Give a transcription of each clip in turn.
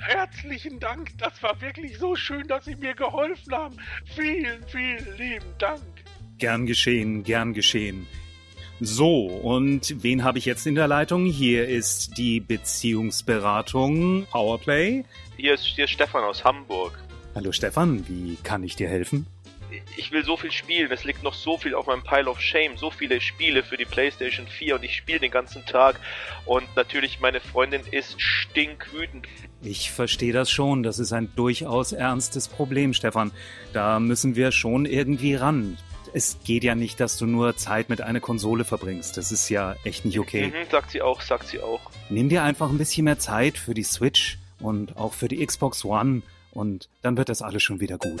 herzlichen Dank. Das war wirklich so schön, dass Sie mir geholfen haben. Vielen, vielen lieben Dank. Gern geschehen, gern geschehen. So, und wen habe ich jetzt in der Leitung? Hier ist die Beziehungsberatung Powerplay. Hier ist, hier ist Stefan aus Hamburg. Hallo Stefan, wie kann ich dir helfen? Ich will so viel spielen, es liegt noch so viel auf meinem Pile of Shame, so viele Spiele für die PlayStation 4 und ich spiele den ganzen Tag und natürlich meine Freundin ist stinkwütend. Ich verstehe das schon, das ist ein durchaus ernstes Problem, Stefan. Da müssen wir schon irgendwie ran. Es geht ja nicht, dass du nur Zeit mit einer Konsole verbringst. Das ist ja echt nicht okay. Mhm, sagt sie auch, sagt sie auch. Nimm dir einfach ein bisschen mehr Zeit für die Switch und auch für die Xbox One und dann wird das alles schon wieder gut.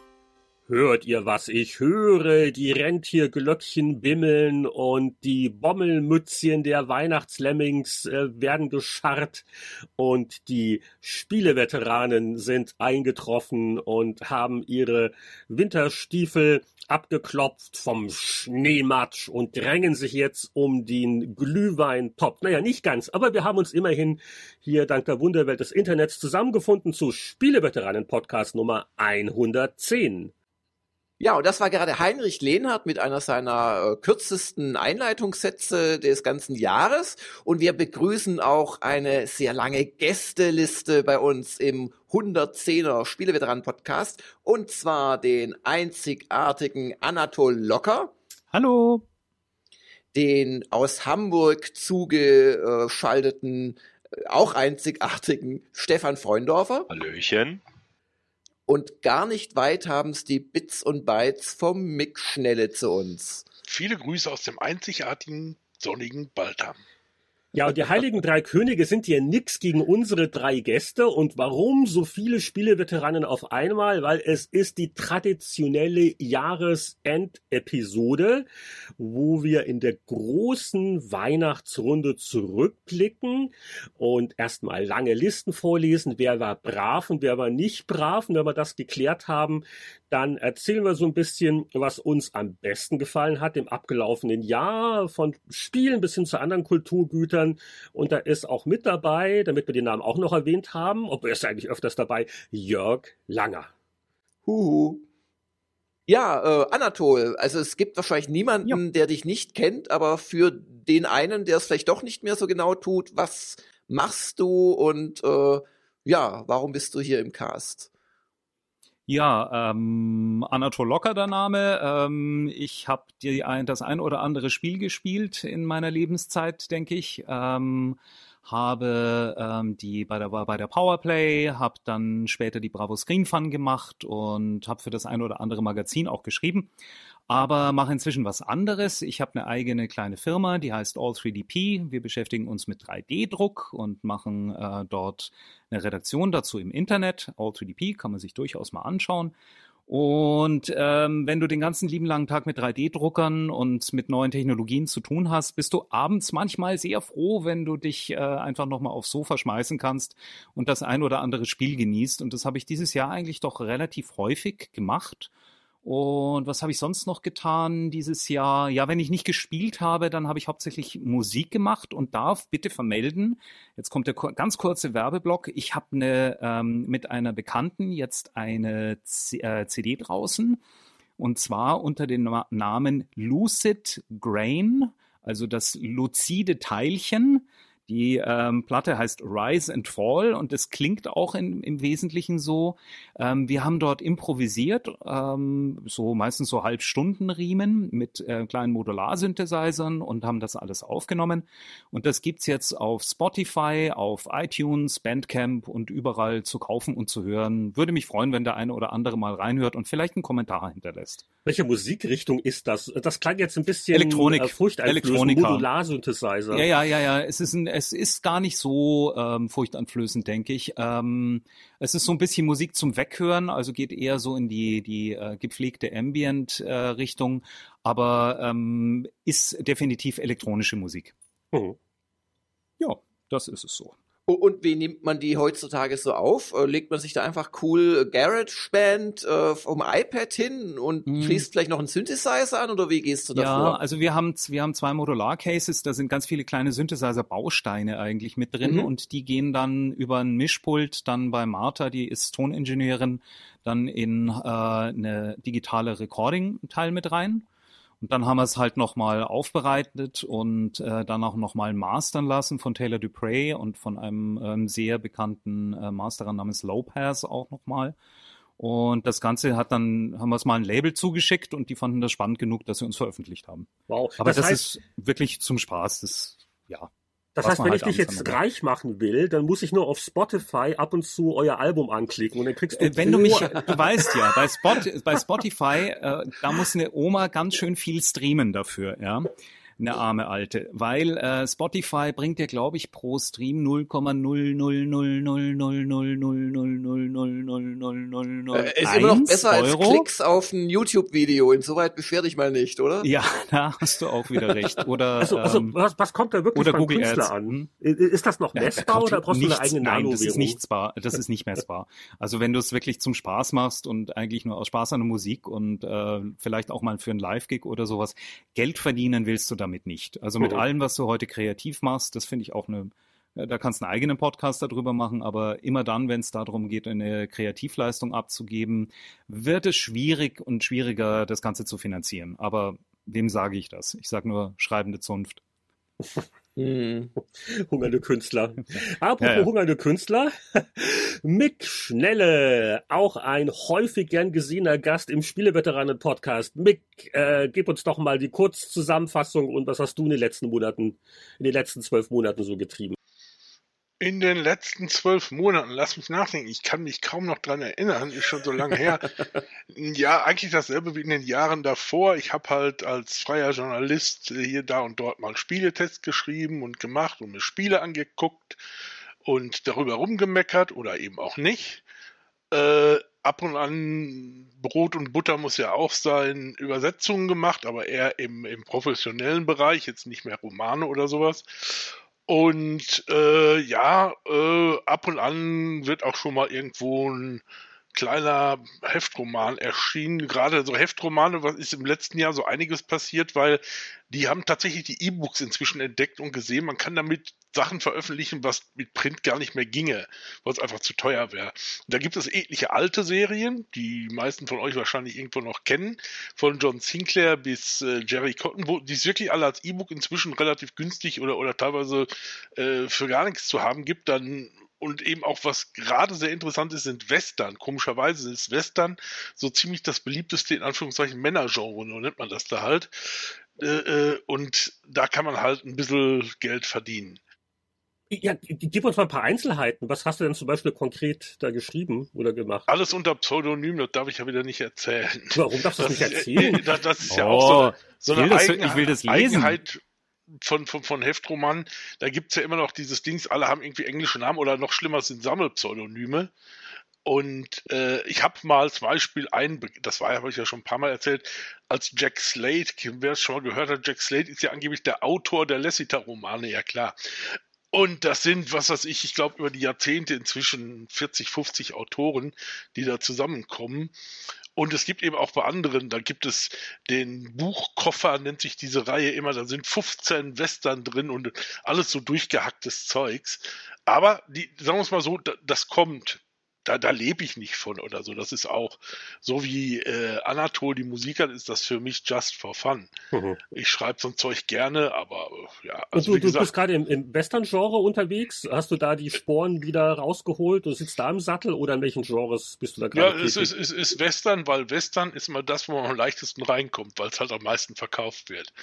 Hört ihr, was ich höre? Die Rentierglöckchen bimmeln und die Bommelmützchen der Weihnachtslemmings äh, werden gescharrt und die Spieleveteranen sind eingetroffen und haben ihre Winterstiefel abgeklopft vom Schneematsch und drängen sich jetzt um den Glühweintopf. Naja, nicht ganz, aber wir haben uns immerhin hier dank der Wunderwelt des Internets zusammengefunden zu Spieleveteranen Podcast Nummer 110. Ja, und das war gerade Heinrich Lehnhardt mit einer seiner äh, kürzesten Einleitungssätze des ganzen Jahres. Und wir begrüßen auch eine sehr lange Gästeliste bei uns im 110er Spieleveteranen-Podcast. Und zwar den einzigartigen Anatol Locker. Hallo. Den aus Hamburg zugeschalteten, äh, auch einzigartigen Stefan Freundorfer. Hallöchen. Und gar nicht weit haben's die Bits und Bytes vom Mick Schnelle zu uns. Viele Grüße aus dem einzigartigen sonnigen Baltham. Ja, und die Heiligen Drei Könige sind ja nix gegen unsere drei Gäste. Und warum so viele Spieleveteranen auf einmal? Weil es ist die traditionelle Jahresendepisode, wo wir in der großen Weihnachtsrunde zurückblicken und erstmal lange Listen vorlesen. Wer war brav und wer war nicht brav? Und wenn wir das geklärt haben, dann erzählen wir so ein bisschen, was uns am besten gefallen hat im abgelaufenen Jahr, von Spielen bis hin zu anderen Kulturgütern. Und da ist auch mit dabei, damit wir den Namen auch noch erwähnt haben, ob er ist eigentlich öfters dabei, Jörg Langer. Huhu. Ja, äh, Anatol, also es gibt wahrscheinlich niemanden, Ja. der dich nicht kennt, aber für den einen, der es vielleicht doch nicht mehr so genau tut, was machst du und äh, ja, warum bist du hier im Cast? Ja, ähm, Anatol Locker der Name. Ähm, ich habe das ein oder andere Spiel gespielt in meiner Lebenszeit, denke ich. Ähm, habe ähm, die bei der war bei der Powerplay, habe dann später die Bravo Screen Fun gemacht und habe für das ein oder andere Magazin auch geschrieben. Aber mache inzwischen was anderes. Ich habe eine eigene kleine Firma, die heißt All3DP. Wir beschäftigen uns mit 3D-Druck und machen äh, dort eine Redaktion dazu im Internet. All3DP kann man sich durchaus mal anschauen. Und ähm, wenn du den ganzen lieben langen Tag mit 3D-Druckern und mit neuen Technologien zu tun hast, bist du abends manchmal sehr froh, wenn du dich äh, einfach nochmal aufs Sofa schmeißen kannst und das ein oder andere Spiel genießt. Und das habe ich dieses Jahr eigentlich doch relativ häufig gemacht. Und was habe ich sonst noch getan dieses Jahr? Ja, wenn ich nicht gespielt habe, dann habe ich hauptsächlich Musik gemacht und darf bitte vermelden, jetzt kommt der ganz kurze Werbeblock, ich habe eine, ähm, mit einer Bekannten jetzt eine C äh, CD draußen und zwar unter dem Na Namen Lucid Grain, also das luzide Teilchen. Die ähm, Platte heißt Rise and Fall und es klingt auch in, im Wesentlichen so. Ähm, wir haben dort improvisiert, ähm, so meistens so Halbstundenriemen mit äh, kleinen Modularsynthesizern und haben das alles aufgenommen. Und das gibt's jetzt auf Spotify, auf iTunes, Bandcamp und überall zu kaufen und zu hören. Würde mich freuen, wenn der eine oder andere mal reinhört und vielleicht einen Kommentar hinterlässt. Welche Musikrichtung ist das? Das klang jetzt ein bisschen Elektronik. äh. Elektronika. Modularsynthesizer. Ja, ja, ja, ja. Es ist, ein, es ist gar nicht so ähm, furchteinflößend, denke ich. Ähm, es ist so ein bisschen Musik zum Weghören, also geht eher so in die, die äh, gepflegte Ambient-Richtung, aber ähm, ist definitiv elektronische Musik. Mhm. Ja, das ist es so. Und wie nimmt man die heutzutage so auf? Äh, legt man sich da einfach cool GarageBand äh, vom iPad hin und mm. fließt vielleicht noch einen Synthesizer an oder wie gehst du da ja, also wir haben, wir haben zwei Modular-Cases, da sind ganz viele kleine Synthesizer-Bausteine eigentlich mit drin mhm. und die gehen dann über ein Mischpult dann bei Martha, die ist Toningenieurin, dann in äh, eine digitale Recording-Teil mit rein. Und dann haben wir es halt nochmal aufbereitet und äh, dann auch nochmal mastern lassen von Taylor Dupre und von einem ähm, sehr bekannten äh, Masterer namens Lopez auch nochmal. Und das Ganze hat dann, haben wir es mal ein Label zugeschickt und die fanden das spannend genug, dass sie uns veröffentlicht haben. Wow. Aber das, das heißt, ist wirklich zum Spaß. Das, ja. Das heißt, wenn halt ich dich jetzt reich machen will, dann muss ich nur auf Spotify ab und zu euer Album anklicken und dann kriegst du. Äh, wenn du mich, du weißt ja, bei, Spot, bei Spotify, äh, da muss eine Oma ganz schön viel streamen dafür, ja eine arme Alte, weil äh, Spotify bringt dir, glaube ich, pro Stream 0,00000000000000000 äh, Ist immer noch besser als Klicks auf ein YouTube-Video. Insoweit beschwer dich mal nicht, oder? Ja, da hast du auch wieder recht. Oder also, also ähm, was, was kommt da wirklich oder beim Google Künstler Ads. an? Ist das noch messbar ja, oder brauchst du eine eigene Nein, das ist messbar. Das ist nicht messbar. Also wenn du es wirklich zum Spaß machst und eigentlich nur aus Spaß an der Musik und äh, vielleicht auch mal für einen Live-Gig oder sowas Geld verdienen willst du damit damit nicht. Also mit oh. allem, was du heute kreativ machst, das finde ich auch eine, da kannst du einen eigenen Podcast darüber machen, aber immer dann, wenn es darum geht, eine Kreativleistung abzugeben, wird es schwierig und schwieriger, das Ganze zu finanzieren. Aber wem sage ich das? Ich sage nur schreibende Zunft. Hm. Hungernde Künstler. Apropos ja, ja. hungernde Künstler. Mick Schnelle, auch ein häufig gern gesehener Gast im Spieleveteranen-Podcast. Mick, äh, gib uns doch mal die Kurzzusammenfassung und was hast du in den letzten Monaten, in den letzten zwölf Monaten so getrieben? In den letzten zwölf Monaten, lass mich nachdenken, ich kann mich kaum noch dran erinnern, ist schon so lange her. ja, eigentlich dasselbe wie in den Jahren davor. Ich habe halt als freier Journalist hier, da und dort mal Spieletests geschrieben und gemacht und mir Spiele angeguckt und darüber rumgemeckert oder eben auch nicht. Äh, ab und an Brot und Butter muss ja auch sein, Übersetzungen gemacht, aber eher im, im professionellen Bereich, jetzt nicht mehr Romane oder sowas. Und äh, ja, äh, ab und an wird auch schon mal irgendwo ein kleiner Heftroman erschienen. Gerade so Heftromane, was ist im letzten Jahr so einiges passiert, weil die haben tatsächlich die E-Books inzwischen entdeckt und gesehen, man kann damit Sachen veröffentlichen, was mit Print gar nicht mehr ginge, weil es einfach zu teuer wäre. Da gibt es etliche alte Serien, die meisten von euch wahrscheinlich irgendwo noch kennen, von John Sinclair bis äh, Jerry Cotton, wo die es wirklich alle als E-Book inzwischen relativ günstig oder, oder teilweise äh, für gar nichts zu haben gibt, dann und eben auch was gerade sehr interessant ist, sind Western. Komischerweise ist Western so ziemlich das beliebteste, in Anführungszeichen, Männergenre, so nennt man das da halt. Äh, äh, und da kann man halt ein bisschen Geld verdienen. Ja, gib uns mal ein paar Einzelheiten. Was hast du denn zum Beispiel konkret da geschrieben oder gemacht? Alles unter Pseudonym, das darf ich ja wieder nicht erzählen. Warum darfst du das, nicht erzählen? Das, das ist ja oh, auch so, so eine das, Eigen, ich will das lesen. Eigenheit von, von, von Heftroman. Da gibt's ja immer noch dieses Dings, alle haben irgendwie englische Namen oder noch schlimmer sind Sammelpseudonyme. Und äh, ich habe mal zum Beispiel ein, das war habe ich ja schon ein paar Mal erzählt, als Jack Slade, wer es schon mal gehört hat, Jack Slade ist ja angeblich der Autor der Lessiter-Romane, ja klar. Und das sind, was weiß ich, ich glaube über die Jahrzehnte inzwischen 40, 50 Autoren, die da zusammenkommen. Und es gibt eben auch bei anderen, da gibt es den Buchkoffer, nennt sich diese Reihe immer, da sind 15 Western drin und alles so durchgehacktes Zeugs. Aber die, sagen wir es mal so, das kommt da, da lebe ich nicht von oder so. Das ist auch so wie äh, Anatol die Musik hat, ist das für mich just for fun. Mhm. Ich schreibe so ein Zeug gerne, aber äh, ja. Also, Und du, du bist gerade im, im Western-Genre unterwegs. Hast du da die Sporen wieder rausgeholt? Du sitzt da im Sattel oder in welchen Genres bist du da gerade? Ja, es ist, es ist Western, weil Western ist immer das, wo man am leichtesten reinkommt, weil es halt am meisten verkauft wird.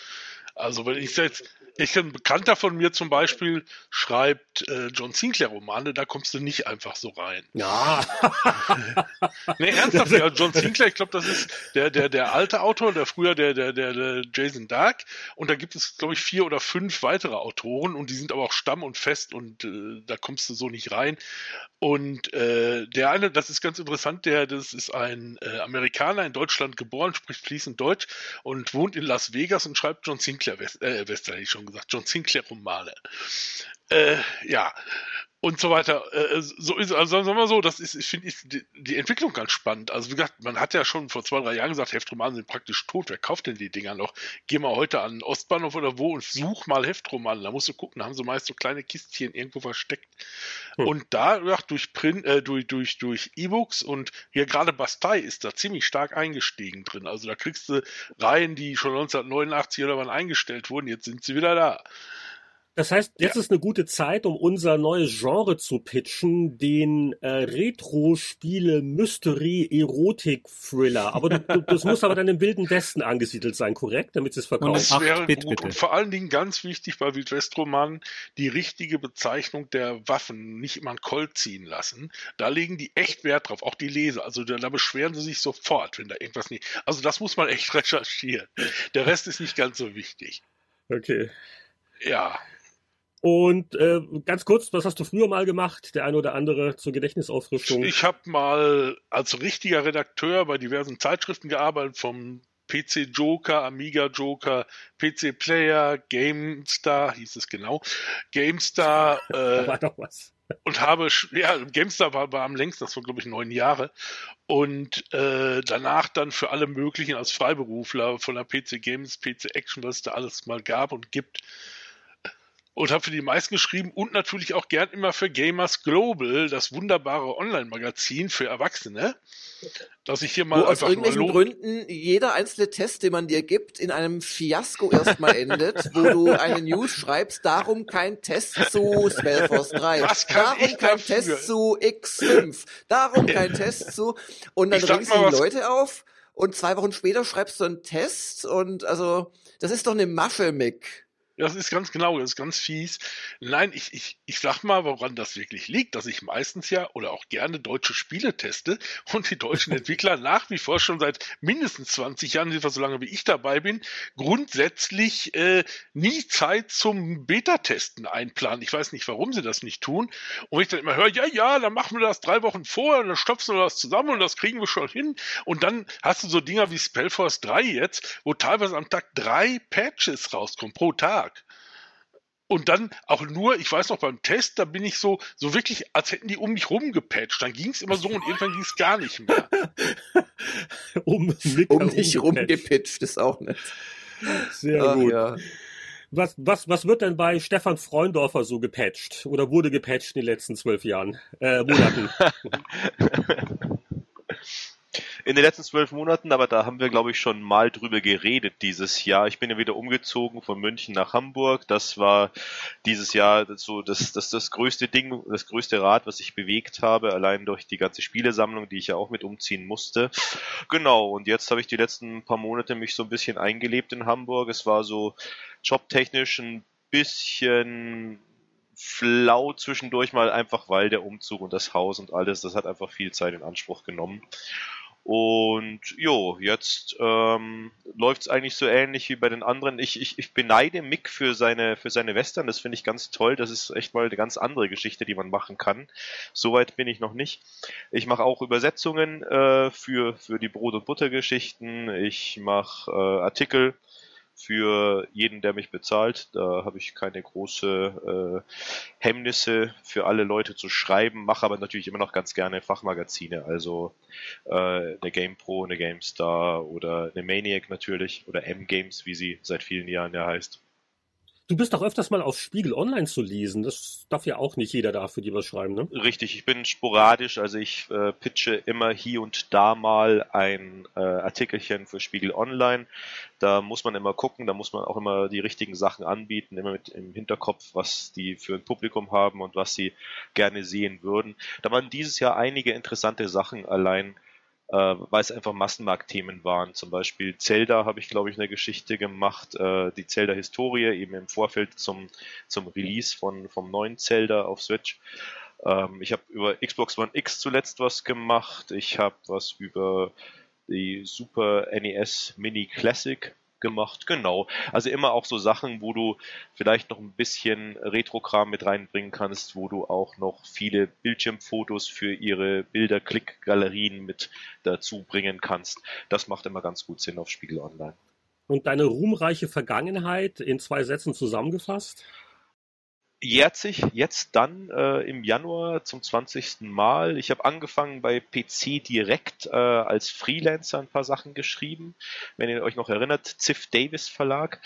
Also wenn ich jetzt, ich ein Bekannter von mir zum Beispiel schreibt äh, John Sinclair Romane, da kommst du nicht einfach so rein. Ja. nee, ernsthaft, ja, John Sinclair, ich glaube, das ist der, der, der alte Autor, der früher der, der, der, der Jason Dark. Und da gibt es, glaube ich, vier oder fünf weitere Autoren und die sind aber auch stamm und fest und äh, da kommst du so nicht rein. Und äh, der eine, das ist ganz interessant, der, das ist ein äh, Amerikaner in Deutschland geboren, spricht fließend Deutsch und wohnt in Las Vegas und schreibt John Sinclair West, äh, Western, ich schon gesagt, John Sinclair Romane. Äh, ja. Und so weiter. Äh, so ist, also sagen wir mal so, das ist, finde ich, die, die, Entwicklung ganz spannend. Also wie gesagt, man hat ja schon vor zwei, drei Jahren gesagt, Heftromanen sind praktisch tot. Wer kauft denn die Dinger noch? Geh mal heute an den Ostbahnhof oder wo und such mal Heftromanen. Da musst du gucken, da haben sie meist so kleine Kistchen irgendwo versteckt. Hm. Und da, ja, durch Print, äh, durch, durch, durch E-Books und hier gerade Bastei ist da ziemlich stark eingestiegen drin. Also da kriegst du Reihen, die schon 1989 oder wann eingestellt wurden, jetzt sind sie wieder da. Das heißt, jetzt ja. ist eine gute Zeit, um unser neues Genre zu pitchen, den äh, Retro-Spiele Mystery Erotik Thriller. Aber du, du, das muss aber dann im Wilden Westen angesiedelt sein, korrekt, damit es verkauft. Das wäre Bit, gut. Und vor allen Dingen ganz wichtig bei Wildwestromanen die richtige Bezeichnung der Waffen, nicht immer ein Colt ziehen lassen. Da legen die echt Wert drauf, auch die Leser. Also da, da beschweren sie sich sofort, wenn da irgendwas nicht. Also das muss man echt recherchieren. Der Rest ist nicht ganz so wichtig. Okay. Ja, und äh, ganz kurz, was hast du früher mal gemacht? Der eine oder andere zur Gedächtnisauffrischung? Ich habe mal als richtiger Redakteur bei diversen Zeitschriften gearbeitet, vom PC Joker, Amiga Joker, PC Player, GameStar, hieß es genau, GameStar. Äh, war doch was. Und habe, ja, GameStar war, war am längsten, das war glaube ich neun Jahre. Und äh, danach dann für alle möglichen als Freiberufler von der PC Games, PC Action, was es da alles mal gab und gibt, und habe für die meisten geschrieben und natürlich auch gern immer für Gamers Global, das wunderbare Online-Magazin für Erwachsene. Dass ich hier mal Wo aus irgendwelchen Gründen jeder einzelne Test, den man dir gibt, in einem Fiasko erstmal endet, wo du eine News schreibst, darum kein Test zu Spellforce 3, darum kein Test zu X5, darum kein Test zu. Und dann regst du die Leute auf und zwei Wochen später schreibst du einen Test und also das ist doch eine Masche, Mick. Das ist ganz genau, das ist ganz fies. Nein, ich, ich, ich sag mal, woran das wirklich liegt, dass ich meistens ja oder auch gerne deutsche Spiele teste und die deutschen Entwickler nach wie vor schon seit mindestens 20 Jahren, jedenfalls so lange wie ich dabei bin, grundsätzlich äh, nie Zeit zum Beta-Testen einplanen. Ich weiß nicht, warum sie das nicht tun. Und wenn ich dann immer höre, ja, ja, dann machen wir das drei Wochen vorher und dann stopfen wir das zusammen und das kriegen wir schon hin. Und dann hast du so Dinger wie Spellforce 3 jetzt, wo teilweise am Tag drei Patches rauskommen pro Tag. Und dann auch nur, ich weiß noch beim Test, da bin ich so, so wirklich, als hätten die um mich rumgepatcht. Dann ging es immer so und irgendwann ging es gar nicht mehr. um, um dich rumgepatcht ist auch nett. Sehr Ach, gut. Ja. Was, was, was wird denn bei Stefan Freundorfer so gepatcht? Oder wurde gepatcht in den letzten zwölf Jahren, äh, Monaten? in den letzten zwölf Monaten, aber da haben wir, glaube ich, schon mal drüber geredet dieses Jahr. Ich bin ja wieder umgezogen von München nach Hamburg. Das war dieses Jahr so das, das, das größte Ding, das größte Rad, was ich bewegt habe, allein durch die ganze Spielesammlung, die ich ja auch mit umziehen musste. Genau, und jetzt habe ich die letzten paar Monate mich so ein bisschen eingelebt in Hamburg. Es war so jobtechnisch ein bisschen flau zwischendurch mal einfach, weil der Umzug und das Haus und alles, das hat einfach viel Zeit in Anspruch genommen. Und jo, jetzt ähm, läuft es eigentlich so ähnlich wie bei den anderen. Ich, ich, ich beneide Mick für seine, für seine Western, das finde ich ganz toll. Das ist echt mal eine ganz andere Geschichte, die man machen kann. Soweit bin ich noch nicht. Ich mache auch Übersetzungen äh, für, für die Brot- und Buttergeschichten. Ich mache äh, Artikel für jeden, der mich bezahlt. Da habe ich keine große äh, Hemmnisse für alle Leute zu schreiben, mache aber natürlich immer noch ganz gerne Fachmagazine, also äh, eine GamePro, eine GameStar oder eine Maniac natürlich oder M-Games, wie sie seit vielen Jahren ja heißt. Du bist doch öfters mal auf Spiegel Online zu lesen. Das darf ja auch nicht jeder dafür die was schreiben, ne? Richtig, ich bin sporadisch, also ich äh, pitche immer hier und da mal ein äh, Artikelchen für Spiegel Online. Da muss man immer gucken, da muss man auch immer die richtigen Sachen anbieten, immer mit im Hinterkopf, was die für ein Publikum haben und was sie gerne sehen würden. Da waren dieses Jahr einige interessante Sachen allein äh, weil es einfach Massenmarktthemen waren. Zum Beispiel Zelda habe ich, glaube ich, eine Geschichte gemacht, äh, die Zelda-Historie, eben im Vorfeld zum, zum Release von, vom neuen Zelda auf Switch. Ähm, ich habe über Xbox One X zuletzt was gemacht. Ich habe was über die Super NES Mini Classic gemacht, genau. Also immer auch so Sachen, wo du vielleicht noch ein bisschen Retrokram mit reinbringen kannst, wo du auch noch viele Bildschirmfotos für ihre Bilder-Klick-Galerien mit dazu bringen kannst. Das macht immer ganz gut Sinn auf Spiegel Online. Und deine ruhmreiche Vergangenheit in zwei Sätzen zusammengefasst? Jährt sich jetzt dann äh, im Januar zum 20. Mal. Ich habe angefangen bei PC Direkt äh, als Freelancer ein paar Sachen geschrieben, wenn ihr euch noch erinnert, Ziff Davis Verlag.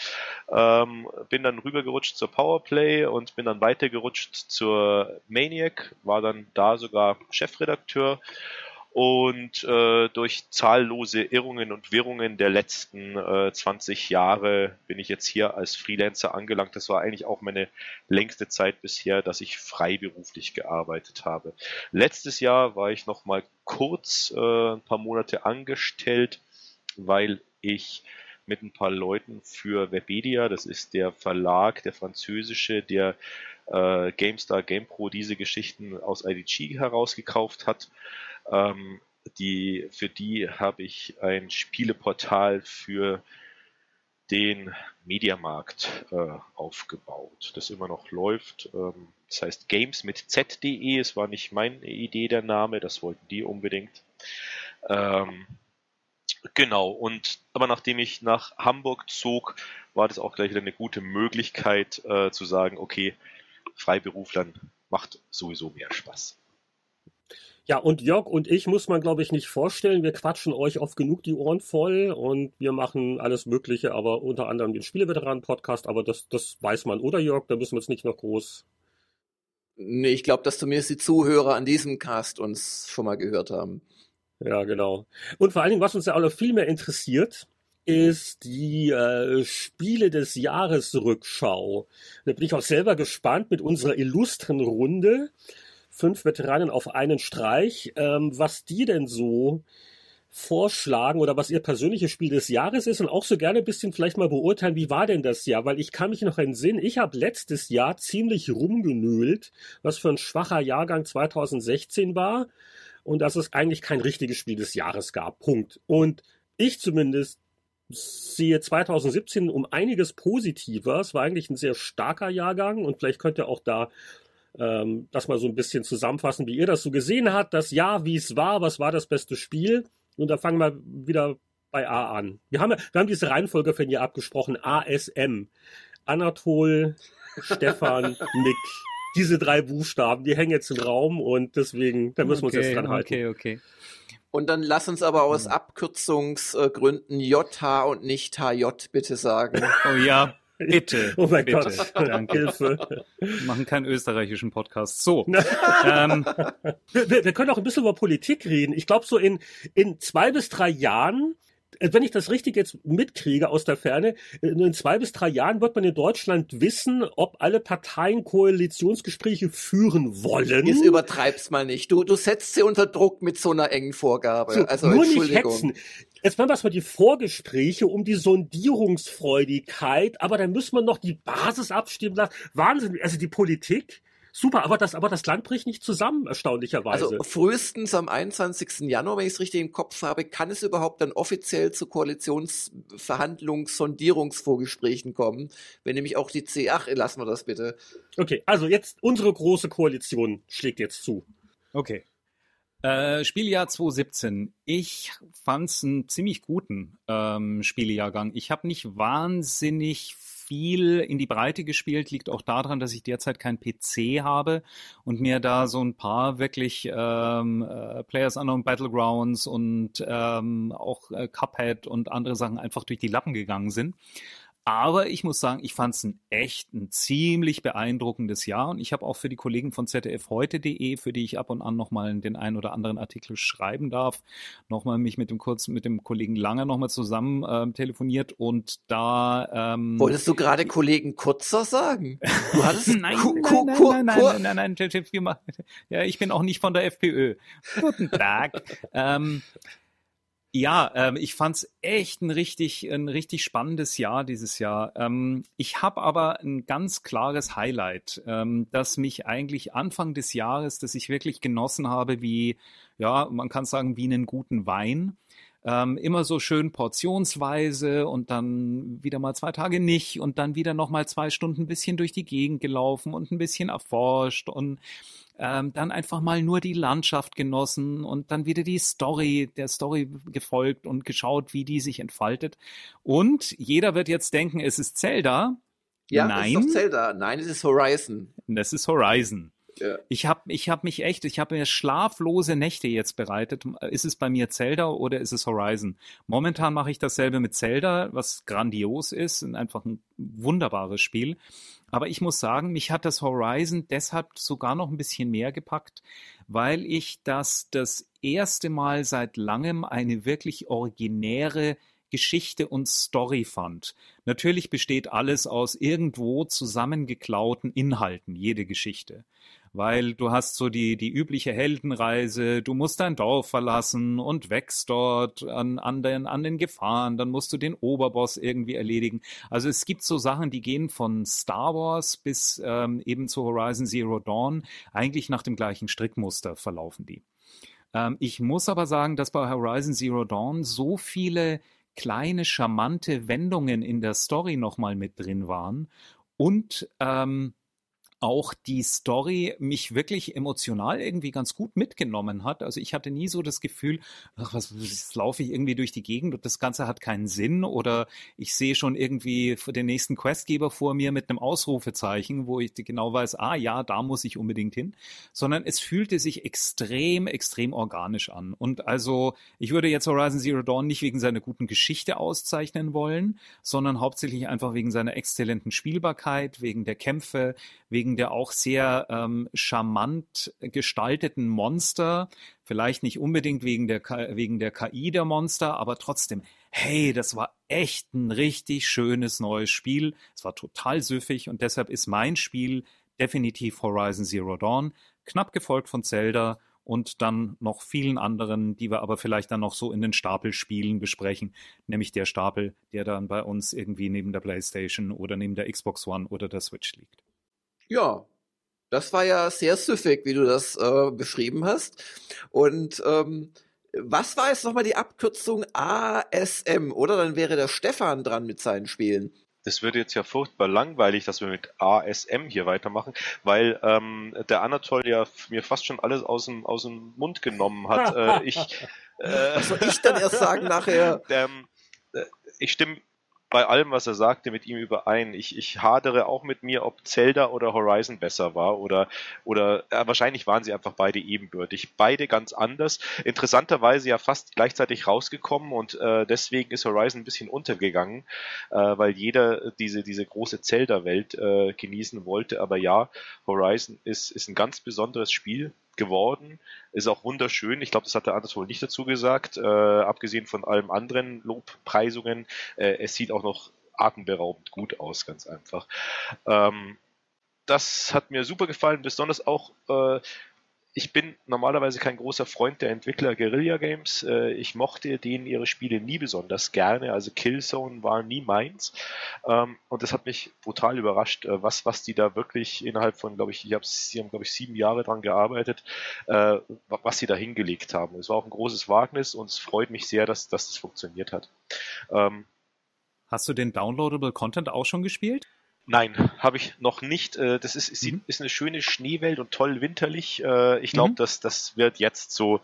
Ähm, bin dann rübergerutscht zur Powerplay und bin dann weitergerutscht zur Maniac, war dann da sogar Chefredakteur und äh, durch zahllose Irrungen und Wirrungen der letzten äh, 20 Jahre bin ich jetzt hier als Freelancer angelangt. Das war eigentlich auch meine längste Zeit bisher, dass ich freiberuflich gearbeitet habe. Letztes Jahr war ich noch mal kurz äh, ein paar Monate angestellt, weil ich mit ein paar Leuten für Webedia, das ist der Verlag, der französische, der äh, GameStar, GamePro diese Geschichten aus IDG herausgekauft hat, ähm, die, für die habe ich ein Spieleportal für den Mediamarkt äh, aufgebaut, das immer noch läuft. Ähm, das heißt Games mit Z.de, es war nicht meine Idee der Name, das wollten die unbedingt. Ähm, genau, und aber nachdem ich nach Hamburg zog, war das auch gleich wieder eine gute Möglichkeit äh, zu sagen, okay, Freiberuflern macht sowieso mehr Spaß. Ja, und Jörg und ich muss man, glaube ich, nicht vorstellen. Wir quatschen euch oft genug die Ohren voll und wir machen alles Mögliche, aber unter anderem den Spieleveteranen-Podcast, aber das, das weiß man, oder Jörg? Da müssen wir jetzt nicht noch groß. Nee, ich glaube, dass zumindest die Zuhörer an diesem Cast uns schon mal gehört haben. Ja, genau. Und vor allen Dingen, was uns ja alle viel mehr interessiert, ist die äh, Spiele des Jahres Rückschau. Da bin ich auch selber gespannt mit unserer illustren Runde fünf Veteranen auf einen Streich, ähm, was die denn so vorschlagen oder was ihr persönliches Spiel des Jahres ist und auch so gerne ein bisschen vielleicht mal beurteilen, wie war denn das Jahr? Weil ich kann mich noch entsinnen, ich habe letztes Jahr ziemlich rumgenölt, was für ein schwacher Jahrgang 2016 war und dass es eigentlich kein richtiges Spiel des Jahres gab. Punkt. Und ich zumindest sehe 2017 um einiges positiver. Es war eigentlich ein sehr starker Jahrgang und vielleicht könnt ihr auch da ähm, das mal so ein bisschen zusammenfassen, wie ihr das so gesehen habt, das Jahr, wie es war, was war das beste Spiel. Und da fangen wir wieder bei A an. Wir haben, wir haben diese Reihenfolge von ihr abgesprochen, ASM. Anatol, Stefan, Nick. Diese drei Buchstaben, die hängen jetzt im Raum und deswegen, da müssen okay, wir uns jetzt dran halten. Okay, okay. Und dann lass uns aber aus. Abkürzungsgründen JH und nicht HJ bitte sagen. Oh ja, Bitte. Oh mein bitte. Gott. Danke. Hilfe. Wir machen keinen österreichischen Podcast. So. ähm. wir, wir, können auch ein bisschen über Politik reden. Ich glaube, so in, in zwei bis drei Jahren wenn ich das richtig jetzt mitkriege aus der Ferne, in zwei bis drei Jahren wird man in Deutschland wissen, ob alle Parteien Koalitionsgespräche führen wollen. Jetzt übertreib's mal nicht. Du, du setzt sie unter Druck mit so einer engen Vorgabe. So, also, nur nicht hetzen. Jetzt machen wir erstmal die Vorgespräche um die Sondierungsfreudigkeit, aber dann müssen wir noch die Basis abstimmen lassen. Wahnsinn. Also die Politik, Super, aber das, aber das Land bricht nicht zusammen, erstaunlicherweise. Also frühestens am 21. Januar, wenn ich es richtig im Kopf habe, kann es überhaupt dann offiziell zu Koalitionsverhandlungs-, Sondierungsvorgesprächen kommen. Wenn nämlich auch die C, ach, lassen wir das bitte. Okay, also jetzt unsere große Koalition schlägt jetzt zu. Okay. Äh, Spieljahr 2017. Ich fand's einen ziemlich guten ähm, Spieljahrgang. Ich habe nicht wahnsinnig viel in die Breite gespielt, liegt auch daran, dass ich derzeit kein PC habe und mir da so ein paar wirklich ähm, äh, Players Unknown Battlegrounds und ähm, auch äh, Cuphead und andere Sachen einfach durch die Lappen gegangen sind. Aber ich muss sagen, ich fand es ein echt ein ziemlich beeindruckendes Jahr und ich habe auch für die Kollegen von ZDFheute.de, für die ich ab und an nochmal den einen oder anderen Artikel schreiben darf, nochmal mich mit dem kurz mit dem Kollegen Langer nochmal zusammen ähm, telefoniert und da ähm, Wolltest du gerade Kollegen Kurzer sagen? Du hattest nein, nein, nein, nein, nein, nein, nein, nein, nein, ja, ich bin auch nicht von der FPÖ. Guten Tag. ähm, ja, ähm, ich fand's echt ein richtig, ein richtig spannendes Jahr dieses Jahr. Ähm, ich habe aber ein ganz klares Highlight, ähm, das mich eigentlich Anfang des Jahres, das ich wirklich genossen habe, wie, ja, man kann sagen, wie einen guten Wein. Ähm, immer so schön portionsweise und dann wieder mal zwei Tage nicht und dann wieder noch mal zwei Stunden ein bisschen durch die Gegend gelaufen und ein bisschen erforscht und ähm, dann einfach mal nur die Landschaft genossen und dann wieder die Story, der Story gefolgt und geschaut, wie die sich entfaltet. Und jeder wird jetzt denken, es ist Zelda. Ja, Nein. das ist doch Zelda. Nein, es ist Horizon. Das ist Horizon. Ja. Ich habe ich hab mich echt, ich habe mir schlaflose Nächte jetzt bereitet. Ist es bei mir Zelda oder ist es Horizon? Momentan mache ich dasselbe mit Zelda, was grandios ist und einfach ein wunderbares Spiel. Aber ich muss sagen, mich hat das Horizon deshalb sogar noch ein bisschen mehr gepackt, weil ich das das erste Mal seit langem eine wirklich originäre Geschichte und Story fand. Natürlich besteht alles aus irgendwo zusammengeklauten Inhalten, jede Geschichte. Weil du hast so die, die übliche Heldenreise, du musst dein Dorf verlassen und wächst dort an, an, den, an den Gefahren, dann musst du den Oberboss irgendwie erledigen. Also es gibt so Sachen, die gehen von Star Wars bis ähm, eben zu Horizon Zero Dawn, eigentlich nach dem gleichen Strickmuster verlaufen die. Ähm, ich muss aber sagen, dass bei Horizon Zero Dawn so viele kleine charmante Wendungen in der Story nochmal mit drin waren und ähm, auch die Story mich wirklich emotional irgendwie ganz gut mitgenommen hat. Also ich hatte nie so das Gefühl, ach, was, jetzt laufe ich irgendwie durch die Gegend und das Ganze hat keinen Sinn oder ich sehe schon irgendwie den nächsten Questgeber vor mir mit einem Ausrufezeichen, wo ich genau weiß, ah ja, da muss ich unbedingt hin, sondern es fühlte sich extrem, extrem organisch an. Und also ich würde jetzt Horizon Zero Dawn nicht wegen seiner guten Geschichte auszeichnen wollen, sondern hauptsächlich einfach wegen seiner exzellenten Spielbarkeit, wegen der Kämpfe, wegen der auch sehr ähm, charmant gestalteten Monster. Vielleicht nicht unbedingt wegen der, wegen der KI der Monster, aber trotzdem, hey, das war echt ein richtig schönes neues Spiel. Es war total süffig und deshalb ist mein Spiel definitiv Horizon Zero Dawn, knapp gefolgt von Zelda und dann noch vielen anderen, die wir aber vielleicht dann noch so in den Stapelspielen besprechen, nämlich der Stapel, der dann bei uns irgendwie neben der PlayStation oder neben der Xbox One oder der Switch liegt. Ja, das war ja sehr süffig, wie du das äh, beschrieben hast. Und ähm, was war jetzt nochmal die Abkürzung ASM, oder? Dann wäre der Stefan dran mit seinen Spielen. Das wird jetzt ja furchtbar langweilig, dass wir mit ASM hier weitermachen, weil ähm, der Anatol ja mir fast schon alles aus dem, aus dem Mund genommen hat. äh, ich, äh, Was soll ich dann erst sagen nachher? ähm, äh, ich stimme bei allem, was er sagte, mit ihm überein. Ich, ich hadere auch mit mir, ob Zelda oder Horizon besser war oder, oder äh, wahrscheinlich waren sie einfach beide ebenbürtig. Beide ganz anders. Interessanterweise ja fast gleichzeitig rausgekommen und äh, deswegen ist Horizon ein bisschen untergegangen, äh, weil jeder diese, diese große Zelda-Welt äh, genießen wollte. Aber ja, Horizon ist, ist ein ganz besonderes Spiel geworden. Ist auch wunderschön. Ich glaube, das hat der Anders wohl nicht dazu gesagt. Äh, abgesehen von allem anderen Lobpreisungen. Äh, es sieht auch noch atemberaubend gut aus, ganz einfach. Ähm, das hat mir super gefallen, besonders auch äh, ich bin normalerweise kein großer Freund der Entwickler Guerilla Games. Äh, ich mochte denen ihre Spiele nie besonders gerne. Also Killzone war nie meins. Ähm, und das hat mich brutal überrascht, äh, was, was die da wirklich innerhalb von, glaube ich, ich hab, sie haben, glaube ich, sieben Jahre dran gearbeitet, äh, was sie da hingelegt haben. Es war auch ein großes Wagnis und es freut mich sehr, dass, dass das funktioniert hat. Ähm, Hast du den Downloadable Content auch schon gespielt? Nein, habe ich noch nicht. Äh, Das ist, ist, Mhm. ist eine schöne Schneewelt und toll winterlich. Äh, Ich glaube, Mhm. dass das wird jetzt so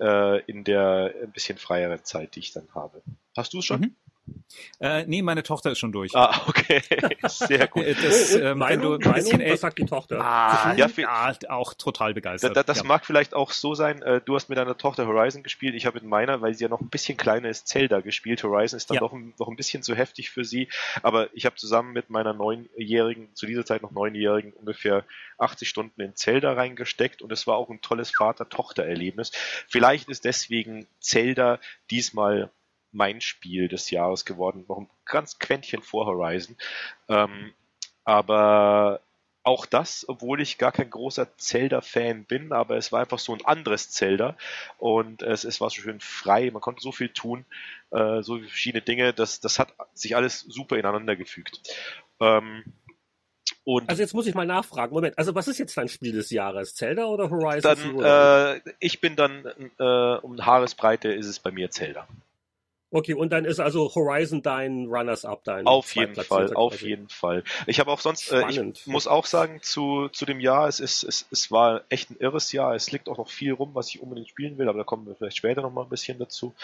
äh, in der ein bisschen freieren Zeit, die ich dann habe. Hast du es schon? Mhm. Äh, nee, meine Tochter ist schon durch. Ah, okay. Sehr gut. Äh, Das, Oh, und ähm, wenn du ein bisschen Meinung, äl- was sagt die Tochter? Ah, Ja, ja, viel- auch total begeistert. da, das ja. mag vielleicht auch so sein, äh, du hast mit deiner Tochter Horizon gespielt, ich habe mit meiner, weil sie ja noch ein bisschen kleiner ist, Zelda gespielt. Horizon ist dann Ja. noch, ein, noch ein bisschen zu heftig für sie, aber ich habe zusammen mit meiner neunjährigen, zu dieser Zeit noch neunjährigen, ungefähr 80 Stunden in Zelda reingesteckt und es war auch ein tolles Vater-Tochter-Erlebnis. Vielleicht ist deswegen Zelda diesmal mein Spiel des Jahres geworden, noch ein ganz Quäntchen vor Horizon. Ähm, aber auch das, obwohl ich gar kein großer Zelda-Fan bin, aber es war einfach so ein anderes Zelda und es, es war so schön frei, man konnte so viel tun, äh, so verschiedene Dinge, das, das hat sich alles super ineinander gefügt. Ähm, und Also jetzt muss ich mal nachfragen. Moment, also was ist jetzt dein Spiel des Jahres? Zelda oder Horizon dann, äh, ich bin dann, äh, um Haaresbreite ist es bei mir Zelda. Okay, und dann ist also Horizon dein Runners-Up, dein Auf jeden Fall, auf quasi. jeden Fall. Ich habe auch sonst, äh, ich muss auch sagen, zu, zu dem Jahr, es, ist, es, es war echt ein irres Jahr. Es liegt auch noch viel rum, was ich unbedingt spielen will, aber da kommen wir vielleicht später noch mal ein bisschen dazu.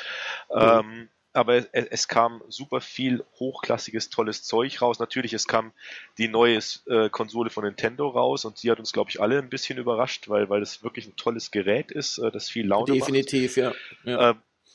Ähm, aber es, es, kam super viel hochklassiges, tolles Zeug raus. Natürlich, es kam die neue äh, Konsole von Nintendo raus und die hat uns, glaube ich, alle ein bisschen überrascht, weil, weil es wirklich ein tolles Gerät ist, äh, das viel Laune Definitiv, macht. Definitiv, ja. ja. Äh,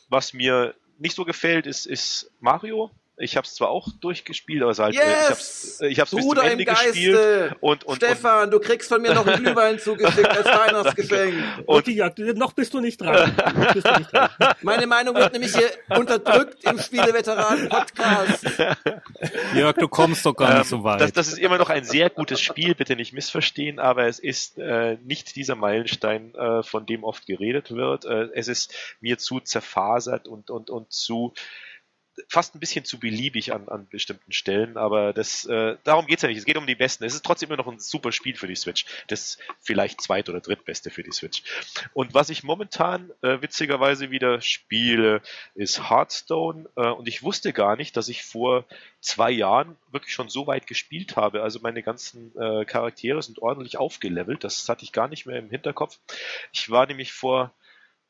was mir nicht so gefällt, ist, ist Mario. Ich habe es zwar auch durchgespielt, aber halt, yes! ich habe es bis zum Ende gespielt. Und, und, Stefan, und, du kriegst von mir noch einen Glühwein zugeschickt als Weihnachtsgeschenk. Und ja, noch bist du nicht dran. Bist du nicht dran. Meine Meinung wird nämlich hier unterdrückt im Spieleveteranen-Podcast. Jörg, du kommst doch gar nicht ähm, so weit. Das, das, ist immer noch ein sehr gutes Spiel, bitte nicht missverstehen, aber es ist äh, nicht dieser Meilenstein, äh, von dem oft geredet wird. Äh, es ist mir zu zerfasert und, und, und zu fast ein bisschen zu beliebig an, an bestimmten Stellen, aber das, äh, darum geht's ja nicht. Es geht um die Besten. Es ist trotzdem immer noch ein super Spiel für die Switch. Das vielleicht zweit- oder drittbeste für die Switch. Und was ich momentan äh, witzigerweise wieder spiele, ist Hearthstone. Äh, und ich wusste gar nicht, dass ich vor zwei Jahren wirklich schon so weit gespielt habe. Also meine ganzen äh, Charaktere sind ordentlich aufgelevelt. Das hatte ich gar nicht mehr im Hinterkopf. Ich war nämlich vor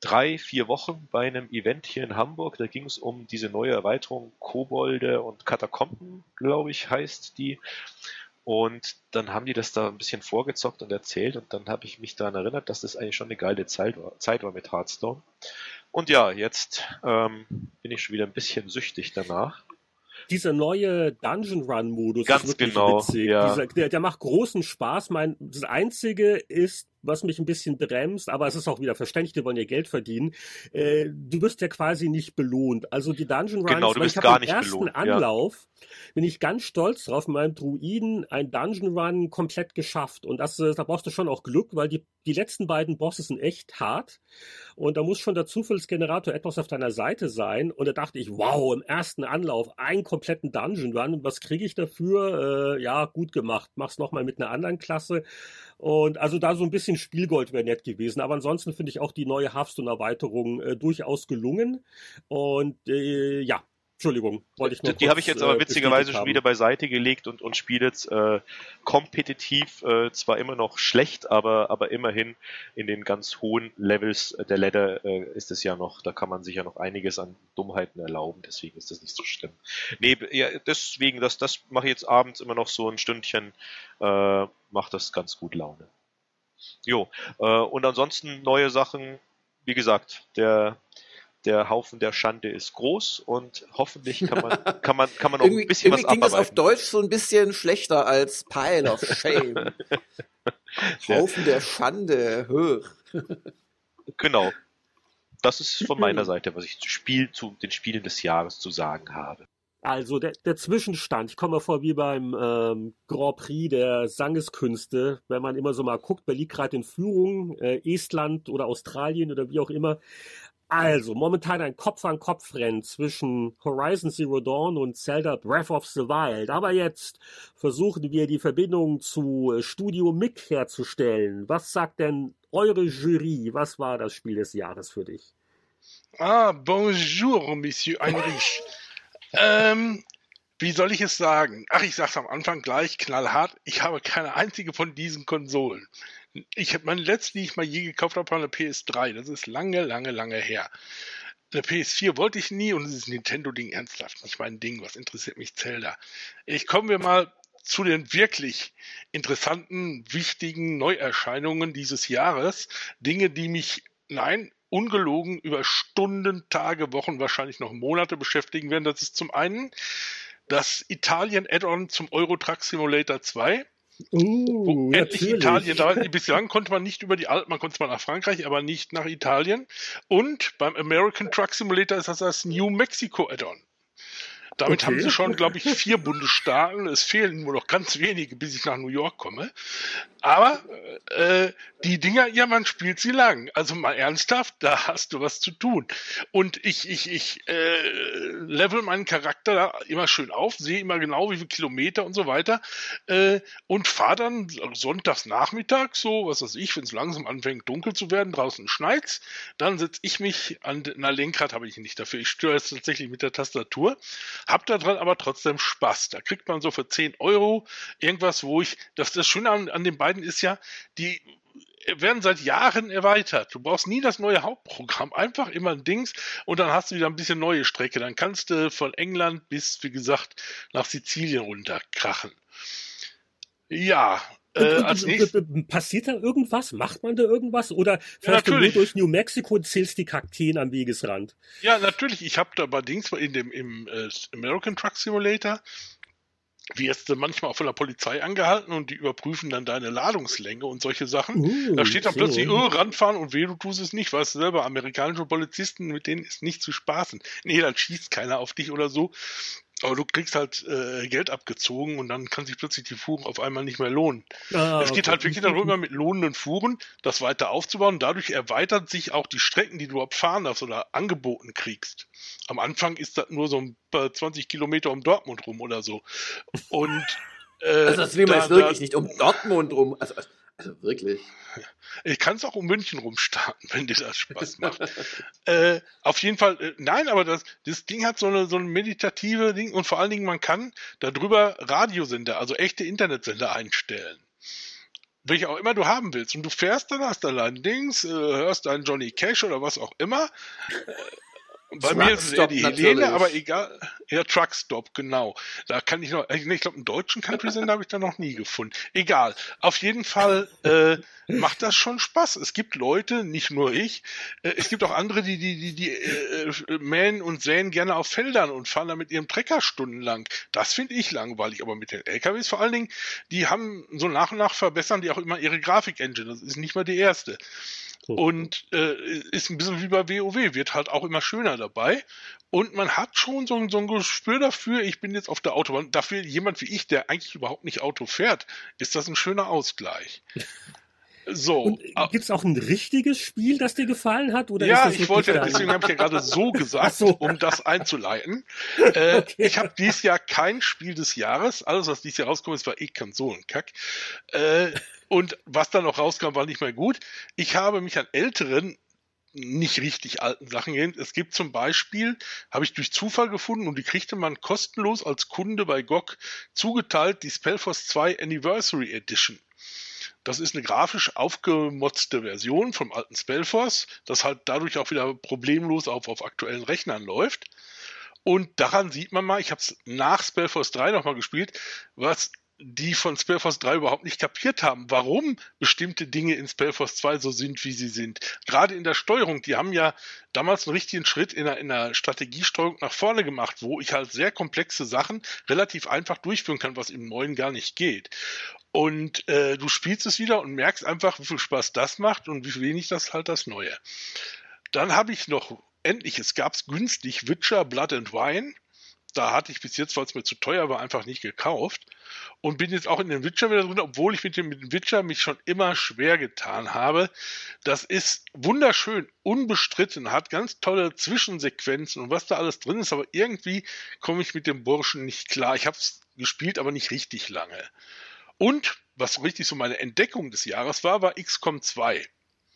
drei, vier Wochen bei einem Event hier in Hamburg. Da ging es um diese neue Erweiterung Kobolde und Katakomben, glaube ich, heißt die. Und dann haben die das da ein bisschen vorgezockt und erzählt und dann habe ich mich daran erinnert, dass das eigentlich schon eine geile Zeit war, Zeit war mit Hearthstone. Und ja, jetzt ähm, bin ich schon wieder ein bisschen süchtig danach dieser neue Dungeon Run Modus Ganz ist wirklich genau, witzig. Ja. Dieser, der, der macht großen Spaß. Mein, das einzige ist, was mich ein bisschen bremst, aber es ist auch wieder verständlich, die wollen ja Geld verdienen. Äh, du wirst ja quasi nicht belohnt. Also die Dungeon Runs, genau, du bist gar nicht ersten belohnt, Anlauf ja. bin ich ganz stolz drauf, mit meinem Druiden ein Dungeon Run komplett geschafft. Und das, äh, da brauchst du schon auch Glück, weil die, die letzten beiden Bosses sind echt hart. Und da muss schon der Zufallsgenerator etwas auf deiner Seite sein. Und da dachte ich, wow, im ersten Anlauf einen kompletten Dungeon Run. Und was kriege ich dafür? Äh, ja, gut gemacht. Mach's nochmal mit einer anderen Klasse. Und also da so ein bisschen Spielgold wäre nett gewesen. Aber ansonsten finde ich auch die neue Hearthstone-Erweiterung äh, durchaus gelungen. Und äh, ja, Entschuldigung, wollte ich noch Die, die habe ich jetzt aber äh, witzigerweise schon wieder beiseite gelegt und, und spiele jetzt äh, kompetitiv, äh, zwar immer noch schlecht, aber, aber immerhin in den ganz hohen Levels der Ladder äh, ist es ja noch, da kann man sich ja noch einiges an Dummheiten erlauben, deswegen ist das nicht so schlimm. Nee, ja, deswegen, das, das mache ich jetzt abends immer noch so ein Stündchen, äh, macht das ganz gut Laune. Jo, äh, und ansonsten neue Sachen, wie gesagt, der der Haufen der Schande ist groß und hoffentlich kann man, kann man, kann man auch ein bisschen was abarbeiten. Irgendwie das auf Deutsch so ein bisschen schlechter als Pile of Shame. Haufen der Schande, hoch. genau. Das ist von meiner Seite, was ich zu Spiel, zu den Spielen des Jahres zu sagen habe. Also der, der Zwischenstand, ich komme mir vor wie beim ähm, Grand Prix der Sangeskünste, wenn man immer so mal guckt, wer liegt gerade in Führung, äh, Estland oder Australien oder wie auch immer. Also, momentan ein Kopf-an-Kopf-Rennen zwischen Horizon Zero Dawn und Zelda Breath of the Wild. Aber jetzt versuchen wir die Verbindung zu Studio MIG herzustellen. Was sagt denn eure Jury? Was war das Spiel des Jahres für dich? Ah, bonjour, Monsieur Heinrich. ähm, wie soll ich es sagen? Ach, ich sag's am Anfang gleich knallhart. Ich habe keine einzige von diesen Konsolen. Ich habe meine letzte, die ich mal je gekauft habe, war eine PS3. Das ist lange, lange, lange her. Eine PS4 wollte ich nie und dieses Nintendo-Ding ernsthaft nicht mein Ding. Was interessiert mich Zelda? Ich kommen wir mal zu den wirklich interessanten, wichtigen Neuerscheinungen dieses Jahres. Dinge, die mich, nein, ungelogen über Stunden, Tage, Wochen, wahrscheinlich noch Monate beschäftigen werden. Das ist zum einen das Italien Add-on zum Euro Truck Simulator 2. Uh, endlich Italien. Da, bislang konnte man nicht über die Alpen, man konnte zwar nach Frankreich, aber nicht nach Italien. Und beim American Truck Simulator ist das das New Mexico Add-on. Damit okay. haben sie schon, glaube ich, vier Bundesstaaten. Es fehlen nur noch ganz wenige, bis ich nach New York komme. Aber äh, die Dinger, ja, man spielt sie lang. Also mal ernsthaft, da hast du was zu tun. Und ich, ich, ich äh, level meinen Charakter da immer schön auf, sehe immer genau, wie viele Kilometer und so weiter. Äh, und fahre dann sonntags Nachmittag, so, was weiß ich, wenn es langsam anfängt dunkel zu werden, draußen schneit's, dann setze ich mich an, na Lenkrad habe ich nicht dafür. Ich störe es tatsächlich mit der Tastatur, hab da dran aber trotzdem Spaß. Da kriegt man so für 10 Euro irgendwas, wo ich, das, das Schöne an, an den beiden ist ja, die werden seit Jahren erweitert. Du brauchst nie das neue Hauptprogramm, einfach immer ein Dings und dann hast du wieder ein bisschen neue Strecke. Dann kannst du von England bis, wie gesagt, nach Sizilien runterkrachen. Ja, äh, als nächstes, passiert da irgendwas? Macht man da irgendwas? Oder fährst ja, du nur durch New Mexico und zählst die Kakteen am Wegesrand? Ja, natürlich. Ich habe da allerdings in dem im äh, American Truck Simulator wirst du manchmal auch von der Polizei angehalten und die überprüfen dann deine Ladungslänge und solche Sachen. Uh, da steht dann so. plötzlich, oh, ranfahren und weh, du tust es nicht, weißt du selber, amerikanische Polizisten, mit denen ist nicht zu spaßen. Nee, dann schießt keiner auf dich oder so. Aber du kriegst halt äh, Geld abgezogen und dann kann sich plötzlich die Fuhren auf einmal nicht mehr lohnen. Ah, es geht halt wirklich darüber, mit lohnenden Fuhren das weiter aufzubauen. Dadurch erweitert sich auch die Strecken, die du abfahren darfst oder angeboten kriegst. Am Anfang ist das nur so ein paar 20 Kilometer um Dortmund rum oder so. Und äh, also das will man da, jetzt wirklich da, nicht um Dortmund rum. Also, also wirklich. Ich kann es auch um München rumstarten, wenn dir das Spaß macht. äh, auf jeden Fall, äh, nein, aber das, das Ding hat so eine, so eine meditative Ding und vor allen Dingen, man kann darüber Radiosender, also echte Internetsender einstellen. Welche auch immer du haben willst. Und du fährst dann, hast dann dein Dings, äh, hörst deinen Johnny Cash oder was auch immer. Bei mir ist es eher die Helene, aber egal. Ja, Truckstop, genau. Da kann ich noch, ich glaube, einen deutschen Country-Sender habe ich da noch nie gefunden. Egal. Auf jeden Fall äh, macht das schon Spaß. Es gibt Leute, nicht nur ich, äh, es gibt auch andere, die, die, die, die äh, mähen und säen gerne auf Feldern und fahren da mit ihrem Trecker stundenlang. Das finde ich langweilig, aber mit den LKWs vor allen Dingen, die haben so nach und nach verbessern die auch immer ihre Grafik-Engine. Das ist nicht mal die erste. Und äh, ist ein bisschen wie bei WoW, wird halt auch immer schöner dabei. Und man hat schon so, so ein Gespür dafür, ich bin jetzt auf der Autobahn. Dafür jemand wie ich, der eigentlich überhaupt nicht Auto fährt, ist das ein schöner Ausgleich. So. Gibt es auch ein richtiges Spiel, das dir gefallen hat? Oder ja, ich wollte, deswegen habe ich ja gerade so gesagt, so. um das einzuleiten. Äh, okay. Ich habe dieses Jahr kein Spiel des Jahres. Alles, was dieses Jahr rauskommt, ist, war eh Konsolenkack. Äh, und was dann noch rauskam, war nicht mehr gut. Ich habe mich an älteren, nicht richtig alten Sachen gehend. Es gibt zum Beispiel, habe ich durch Zufall gefunden und die kriegte man kostenlos als Kunde bei GOG zugeteilt, die Spellforce 2 Anniversary Edition. Das ist eine grafisch aufgemotzte Version vom alten Spellforce, das halt dadurch auch wieder problemlos auf, auf aktuellen Rechnern läuft. Und daran sieht man mal, ich habe es nach Spellforce 3 nochmal gespielt, was die von Spellforce 3 überhaupt nicht kapiert haben, warum bestimmte Dinge in Spellforce 2 so sind, wie sie sind. Gerade in der Steuerung, die haben ja damals einen richtigen Schritt in der, in der Strategiesteuerung nach vorne gemacht, wo ich halt sehr komplexe Sachen relativ einfach durchführen kann, was im neuen gar nicht geht. Und äh, du spielst es wieder und merkst einfach, wie viel Spaß das macht und wie wenig das halt das Neue. Dann habe ich noch endlich, es gab es günstig, Witcher Blood and Wine da hatte ich bis jetzt, weil es mir zu teuer war, einfach nicht gekauft. Und bin jetzt auch in den Witcher wieder drin, obwohl ich mit dem, mit dem Witcher mich schon immer schwer getan habe. Das ist wunderschön, unbestritten, hat ganz tolle Zwischensequenzen und was da alles drin ist, aber irgendwie komme ich mit dem Burschen nicht klar. Ich habe es gespielt, aber nicht richtig lange. Und was richtig so meine Entdeckung des Jahres war, war XCOM 2.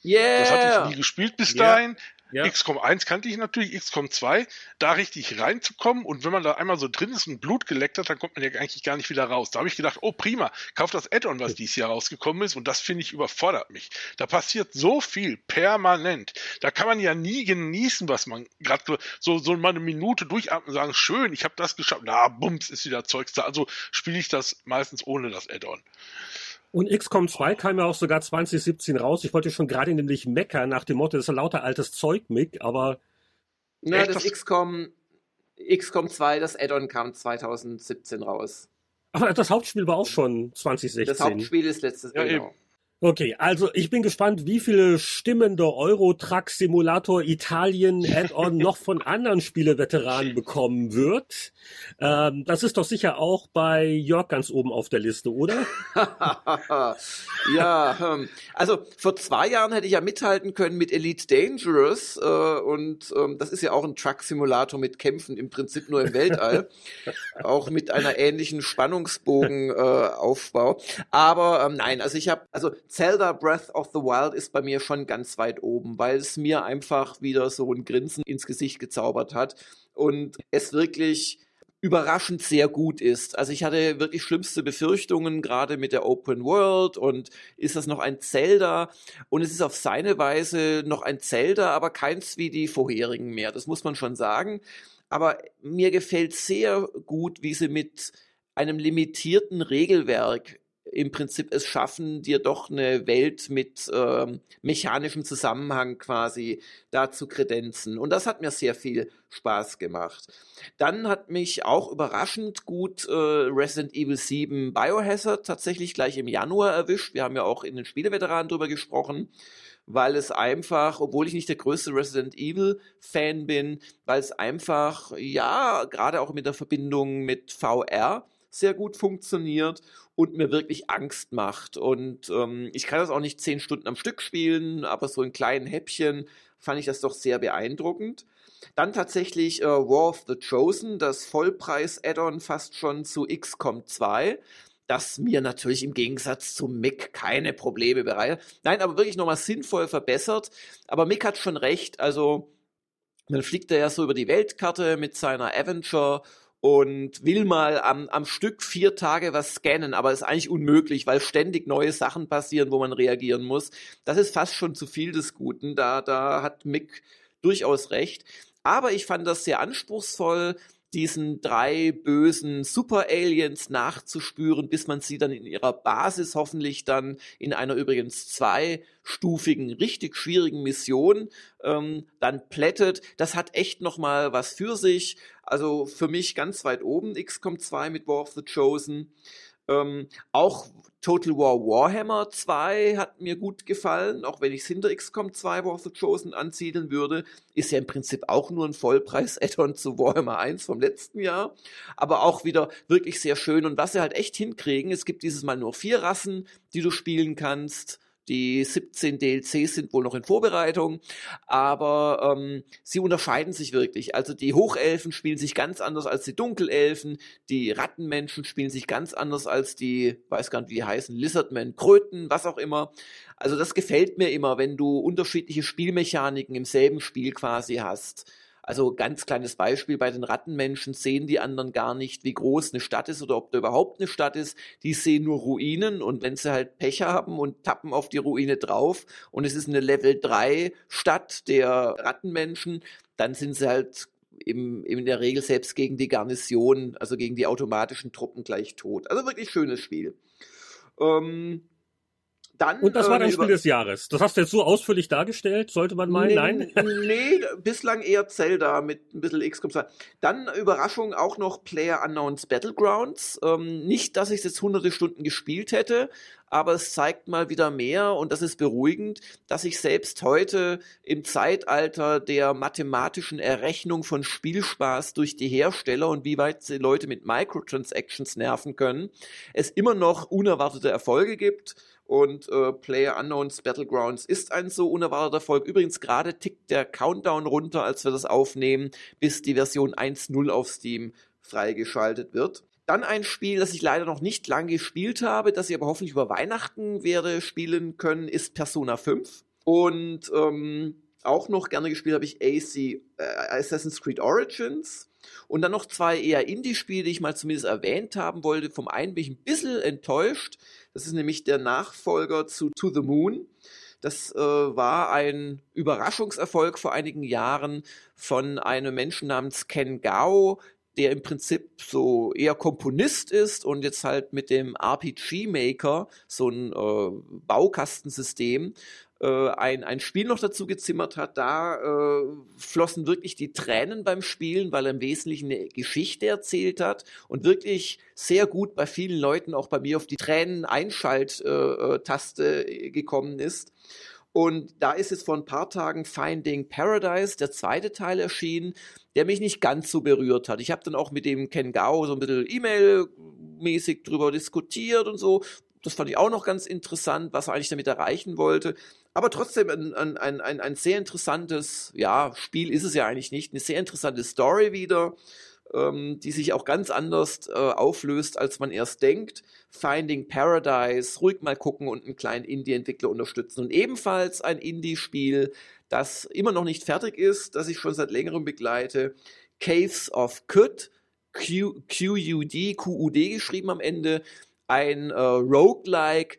Yeah. Das hatte ich nie gespielt bis yeah. Ja. XCOM 1 kannte ich natürlich, XCOM 2, da richtig reinzukommen und wenn man da einmal so drin ist und Blut geleckt hat, dann kommt man ja eigentlich gar nicht wieder raus. Da habe ich gedacht, oh prima, kauf das Add-on, was dieses Jahr rausgekommen ist und das finde ich überfordert mich. Da passiert so viel permanent. Da kann man ja nie genießen, was man gerade so, so mal eine Minute durchatmen und sagen, schön, ich habe das geschafft. Na, bums, ist wieder Zeugs da. Also spiele ich das meistens ohne das Add-on. Und XCOM 2 kam ja auch sogar 2017 raus. Ich wollte schon gerade nämlich meckern nach dem Motto, das ist lauter altes Zeug, Mick, aber. Na, das, das XCOM, XCOM 2, das Add-on kam 2017 raus. Aber das Hauptspiel war auch schon 2016. Das Hauptspiel ist letztes Jahr. Ja, genau. Okay, also ich bin gespannt, wie viele Stimmen der Euro-Truck Simulator Italien Add-on noch von anderen Spieleveteranen bekommen wird. Ähm, das ist doch sicher auch bei Jörg ganz oben auf der Liste, oder? ja, ähm, also vor zwei Jahren hätte ich ja mithalten können mit Elite Dangerous äh, und ähm, das ist ja auch ein Truck Simulator mit Kämpfen im Prinzip nur im Weltall, auch mit einer ähnlichen Spannungsbogenaufbau. Äh, Aber ähm, nein, also ich habe also Zelda Breath of the Wild ist bei mir schon ganz weit oben, weil es mir einfach wieder so ein Grinsen ins Gesicht gezaubert hat und es wirklich überraschend sehr gut ist. Also ich hatte wirklich schlimmste Befürchtungen, gerade mit der Open World und ist das noch ein Zelda? Und es ist auf seine Weise noch ein Zelda, aber keins wie die vorherigen mehr. Das muss man schon sagen. Aber mir gefällt sehr gut, wie sie mit einem limitierten Regelwerk im Prinzip es schaffen, dir doch eine Welt mit ähm, mechanischem Zusammenhang quasi da zu kredenzen. Und das hat mir sehr viel Spaß gemacht. Dann hat mich auch überraschend gut äh, Resident Evil 7 Biohazard tatsächlich gleich im Januar erwischt. Wir haben ja auch in den Spieleveteranen drüber gesprochen weil es einfach, obwohl ich nicht der größte Resident Evil Fan bin, weil es einfach, ja, gerade auch mit der Verbindung mit VR sehr gut funktioniert und mir wirklich Angst macht. Und ähm, ich kann das auch nicht zehn Stunden am Stück spielen, aber so in kleinen Häppchen fand ich das doch sehr beeindruckend. Dann tatsächlich äh, War of the Chosen, das Vollpreis-Add-on fast schon zu XCOM 2, das mir natürlich im Gegensatz zu Mick keine Probleme bereitet. Nein, aber wirklich nochmal sinnvoll verbessert. Aber Mick hat schon recht, also man fliegt da ja so über die Weltkarte mit seiner Avenger und will mal am, am Stück vier Tage was scannen, aber ist eigentlich unmöglich, weil ständig neue Sachen passieren, wo man reagieren muss. Das ist fast schon zu viel des Guten. Da, da hat Mick durchaus recht. Aber ich fand das sehr anspruchsvoll diesen drei bösen Super-Aliens nachzuspüren, bis man sie dann in ihrer Basis hoffentlich dann in einer übrigens zweistufigen, richtig schwierigen Mission ähm, dann plättet. Das hat echt nochmal was für sich. Also für mich ganz weit oben XCOM 2 mit War of the Chosen. Ähm, auch Total War Warhammer 2 hat mir gut gefallen, auch wenn ich es hinter XCOM 2 War of the Chosen ansiedeln würde. Ist ja im Prinzip auch nur ein Vollpreis-Add-on zu Warhammer 1 vom letzten Jahr. Aber auch wieder wirklich sehr schön. Und was sie halt echt hinkriegen, es gibt dieses Mal nur vier Rassen, die du spielen kannst. Die 17 DLCs sind wohl noch in Vorbereitung, aber ähm, sie unterscheiden sich wirklich. Also die Hochelfen spielen sich ganz anders als die Dunkelelfen, die Rattenmenschen spielen sich ganz anders als die, weiß gar nicht wie die heißen, Lizardmen, Kröten, was auch immer. Also das gefällt mir immer, wenn du unterschiedliche Spielmechaniken im selben Spiel quasi hast. Also ganz kleines Beispiel, bei den Rattenmenschen sehen die anderen gar nicht, wie groß eine Stadt ist oder ob da überhaupt eine Stadt ist. Die sehen nur Ruinen und wenn sie halt Pech haben und tappen auf die Ruine drauf und es ist eine Level 3 Stadt der Rattenmenschen, dann sind sie halt im, in der Regel selbst gegen die Garnison, also gegen die automatischen Truppen gleich tot. Also wirklich schönes Spiel. Ähm, dann, und das war dein äh, Spiel des Jahres. Das hast du jetzt so ausführlich dargestellt, sollte man meinen? Nein? nee, bislang eher Zelda mit ein bisschen XCOM 2. Dann Überraschung auch noch Player Unknowns Battlegrounds. Ähm, nicht, dass ich es jetzt hunderte Stunden gespielt hätte, aber es zeigt mal wieder mehr und das ist beruhigend, dass ich selbst heute im Zeitalter der mathematischen Errechnung von Spielspaß durch die Hersteller und wie weit sie Leute mit Microtransactions nerven können, es immer noch unerwartete Erfolge gibt und äh, Player Unknowns Battlegrounds ist ein so unerwarteter Erfolg. Übrigens gerade tickt der Countdown runter, als wir das aufnehmen, bis die Version 1.0 auf Steam freigeschaltet wird. Dann ein Spiel, das ich leider noch nicht lange gespielt habe, das ich aber hoffentlich über Weihnachten werde spielen können, ist Persona 5. Und ähm, auch noch gerne gespielt habe ich AC, äh, Assassin's Creed Origins. Und dann noch zwei eher Indie-Spiele, die ich mal zumindest erwähnt haben wollte. Vom einen bin ich ein bisschen enttäuscht. Das ist nämlich der Nachfolger zu To the Moon. Das äh, war ein Überraschungserfolg vor einigen Jahren von einem Menschen namens Ken Gao, der im Prinzip so eher Komponist ist und jetzt halt mit dem RPG Maker, so ein äh, Baukastensystem, äh, ein, ein Spiel noch dazu gezimmert hat, da äh, flossen wirklich die Tränen beim Spielen, weil er im Wesentlichen eine Geschichte erzählt hat und wirklich sehr gut bei vielen Leuten, auch bei mir, auf die Tränen-Einschalt-Taste äh, äh gekommen ist. Und da ist jetzt vor ein paar Tagen Finding Paradise, der zweite Teil erschienen, der mich nicht ganz so berührt hat. Ich habe dann auch mit dem Ken Gao so ein bisschen E-Mail-mäßig drüber diskutiert und so. Das fand ich auch noch ganz interessant, was er eigentlich damit erreichen wollte. Aber trotzdem ein, ein, ein, ein sehr interessantes, ja, Spiel ist es ja eigentlich nicht, eine sehr interessante Story wieder ähm, die sich auch ganz anders äh, auflöst, als man erst denkt. Finding Paradise, ruhig mal gucken und einen kleinen Indie-Entwickler unterstützen. Und ebenfalls ein Indie-Spiel, das immer noch nicht fertig ist, das ich schon seit längerem begleite. Caves of Kut Q, QUD, QUD geschrieben am Ende, ein äh, Roguelike,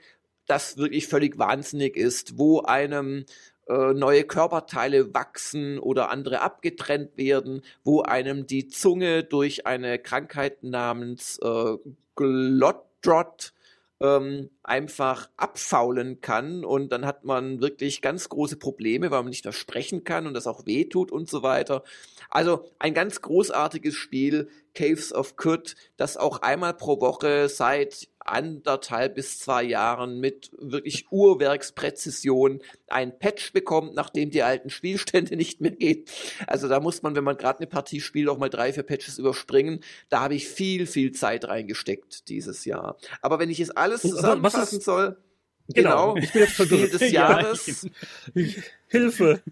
das wirklich völlig wahnsinnig ist, wo einem äh, neue Körperteile wachsen oder andere abgetrennt werden, wo einem die Zunge durch eine Krankheit namens äh, Glottrot ähm, einfach abfaulen kann und dann hat man wirklich ganz große Probleme, weil man nicht mehr sprechen kann und das auch wehtut und so weiter. Also ein ganz großartiges Spiel, Caves of Kut, das auch einmal pro Woche seit anderthalb bis zwei Jahren mit wirklich Uhrwerkspräzision ein Patch bekommt, nachdem die alten Spielstände nicht mehr gehen. Also da muss man, wenn man gerade eine Partie spielt, auch mal drei, vier Patches überspringen. Da habe ich viel, viel Zeit reingesteckt dieses Jahr. Aber wenn ich es alles zusammenfassen soll, Genau, genau ich bin jetzt Spiel des Jahres. Ja, Hilfe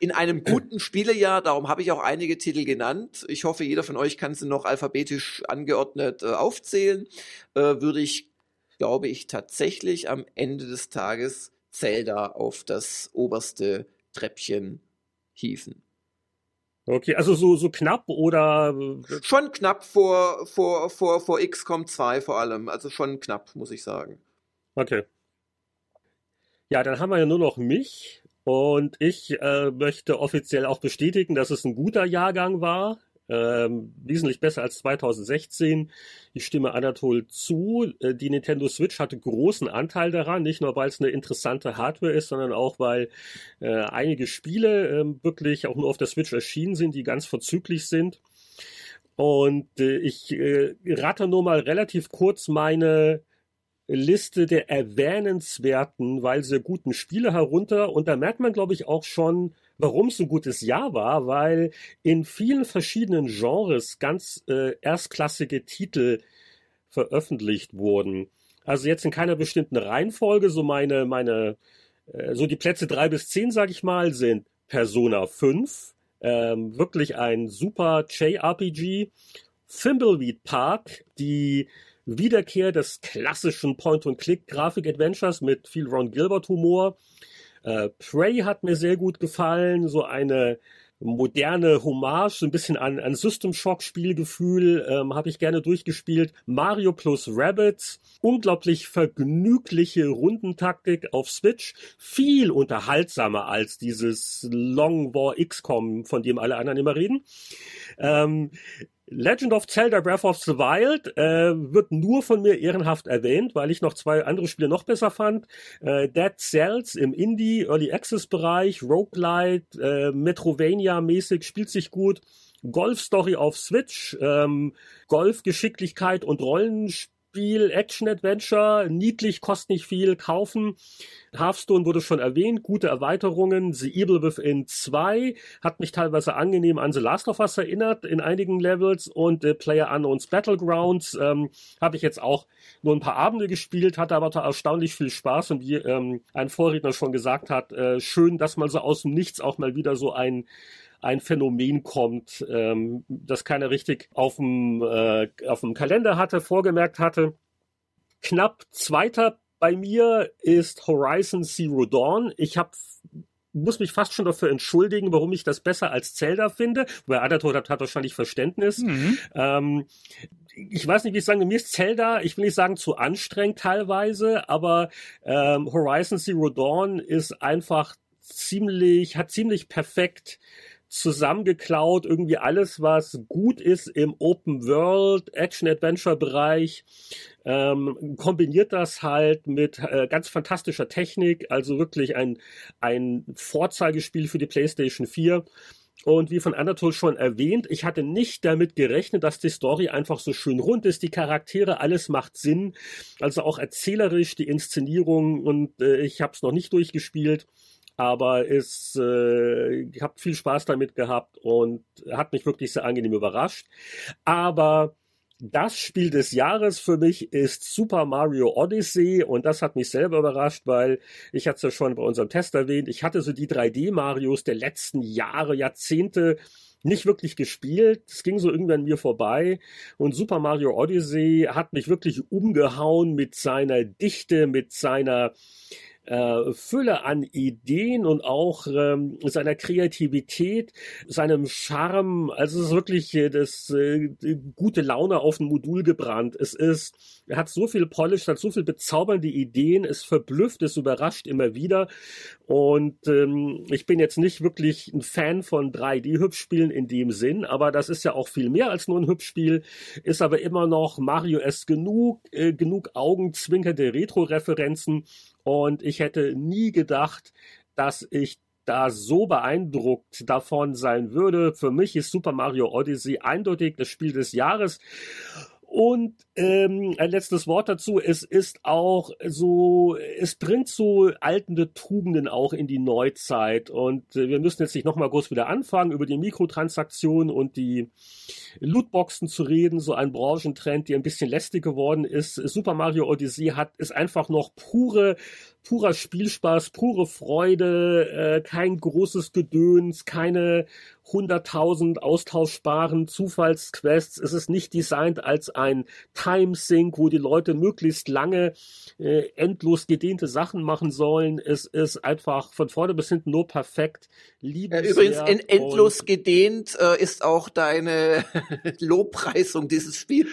in einem guten Spielejahr, darum habe ich auch einige Titel genannt. Ich hoffe, jeder von euch kann sie noch alphabetisch angeordnet äh, aufzählen. Äh, würde ich, glaube ich, tatsächlich am Ende des Tages Zelda auf das oberste Treppchen hieven. Okay, also so, so knapp oder? Schon knapp vor, vor, vor, vor XCOM 2 vor allem. Also schon knapp, muss ich sagen. Okay. Ja, dann haben wir ja nur noch mich. Und ich äh, möchte offiziell auch bestätigen, dass es ein guter Jahrgang war. Ähm, wesentlich besser als 2016. Ich stimme Anatol zu. Äh, die Nintendo Switch hatte großen Anteil daran, nicht nur weil es eine interessante Hardware ist, sondern auch weil äh, einige Spiele äh, wirklich auch nur auf der Switch erschienen sind, die ganz vorzüglich sind. Und äh, ich äh, rate nur mal relativ kurz meine Liste der erwähnenswerten, weil sehr guten Spiele herunter. Und da merkt man, glaube ich, auch schon, warum es ein gutes Jahr war, weil in vielen verschiedenen Genres ganz äh, erstklassige Titel veröffentlicht wurden. Also jetzt in keiner bestimmten Reihenfolge, so meine, meine, äh, so die Plätze drei bis zehn, sag ich mal, sind Persona 5, ähm, wirklich ein super JRPG, Thimbleweed Park, die Wiederkehr des klassischen Point-and-Click-Grafik-Adventures mit viel Ron Gilbert-Humor. Äh, Prey hat mir sehr gut gefallen, so eine moderne Hommage, so ein bisschen an, an System Shock Spielgefühl, ähm, habe ich gerne durchgespielt. Mario plus Rabbits, unglaublich vergnügliche Rundentaktik auf Switch, viel unterhaltsamer als dieses Long War XCOM, von dem alle anderen immer reden. Ähm, Legend of Zelda Breath of the Wild äh, wird nur von mir ehrenhaft erwähnt, weil ich noch zwei andere Spiele noch besser fand. Äh, Dead Cells im Indie, Early Access Bereich, Roguelite, äh, Metrovania-mäßig, spielt sich gut. Golf Story auf Switch, ähm, Golf Geschicklichkeit und Rollenspiel Spiel, Action-Adventure, niedlich, kostet nicht viel, kaufen. Hearthstone wurde schon erwähnt, gute Erweiterungen. The Evil Within 2 hat mich teilweise angenehm an The Last of Us erinnert in einigen Levels und äh, Player Unknowns Battlegrounds ähm, habe ich jetzt auch nur ein paar Abende gespielt, hatte aber erstaunlich viel Spaß und wie ähm, ein Vorredner schon gesagt hat, äh, schön, dass man so aus dem Nichts auch mal wieder so ein ein Phänomen kommt, ähm, das keiner richtig auf dem, äh, auf dem Kalender hatte, vorgemerkt hatte. Knapp zweiter bei mir ist Horizon Zero Dawn. Ich habe muss mich fast schon dafür entschuldigen, warum ich das besser als Zelda finde. Weil Adator hat, hat wahrscheinlich Verständnis. Mhm. Ähm, ich weiß nicht, wie ich sagen, mir ist Zelda, ich will nicht sagen zu anstrengend teilweise, aber ähm, Horizon Zero Dawn ist einfach ziemlich, hat ziemlich perfekt zusammengeklaut, irgendwie alles, was gut ist im Open World, Action-Adventure-Bereich, ähm, kombiniert das halt mit äh, ganz fantastischer Technik, also wirklich ein, ein Vorzeigespiel für die PlayStation 4. Und wie von Anatol schon erwähnt, ich hatte nicht damit gerechnet, dass die Story einfach so schön rund ist, die Charaktere, alles macht Sinn. Also auch erzählerisch, die Inszenierung und äh, ich habe es noch nicht durchgespielt aber es, äh, ich habe viel Spaß damit gehabt und hat mich wirklich sehr angenehm überrascht. Aber das Spiel des Jahres für mich ist Super Mario Odyssey und das hat mich selber überrascht, weil ich hatte es ja schon bei unserem Test erwähnt, ich hatte so die 3D-Marios der letzten Jahre, Jahrzehnte nicht wirklich gespielt. Es ging so irgendwann mir vorbei. Und Super Mario Odyssey hat mich wirklich umgehauen mit seiner Dichte, mit seiner äh, Fülle an Ideen und auch ähm, seiner Kreativität, seinem Charme. Also es ist wirklich äh, das äh, gute Laune auf ein Modul gebrannt. Es ist, er hat so viel Polish, hat so viel bezaubernde Ideen, es verblüfft, es überrascht immer wieder. Und ähm, ich bin jetzt nicht wirklich ein Fan von 3D-Hübschspielen in dem Sinn, aber das ist ja auch viel mehr als nur ein Hübschspiel, ist aber immer noch Mario S genug, äh, genug augenzwinkernde Retro-Referenzen und ich hätte nie gedacht, dass ich da so beeindruckt davon sein würde. Für mich ist Super Mario Odyssey eindeutig das Spiel des Jahres. Und ähm, ein letztes Wort dazu, es ist auch so, es bringt so altende Tugenden auch in die Neuzeit. Und äh, wir müssen jetzt nicht nochmal groß wieder anfangen, über die Mikrotransaktionen und die Lootboxen zu reden, so ein Branchentrend, der ein bisschen lästig geworden ist. Super Mario Odyssey hat, ist einfach noch pure purer Spielspaß, pure Freude, äh, kein großes Gedöns, keine 100.000 austauschbaren Zufallsquests. Es ist nicht designt als ein Time-Sync, wo die Leute möglichst lange äh, endlos gedehnte Sachen machen sollen. Es ist einfach von vorne bis hinten nur perfekt. Liebenswert Übrigens, en endlos gedehnt äh, ist auch deine Lobpreisung dieses Spiels.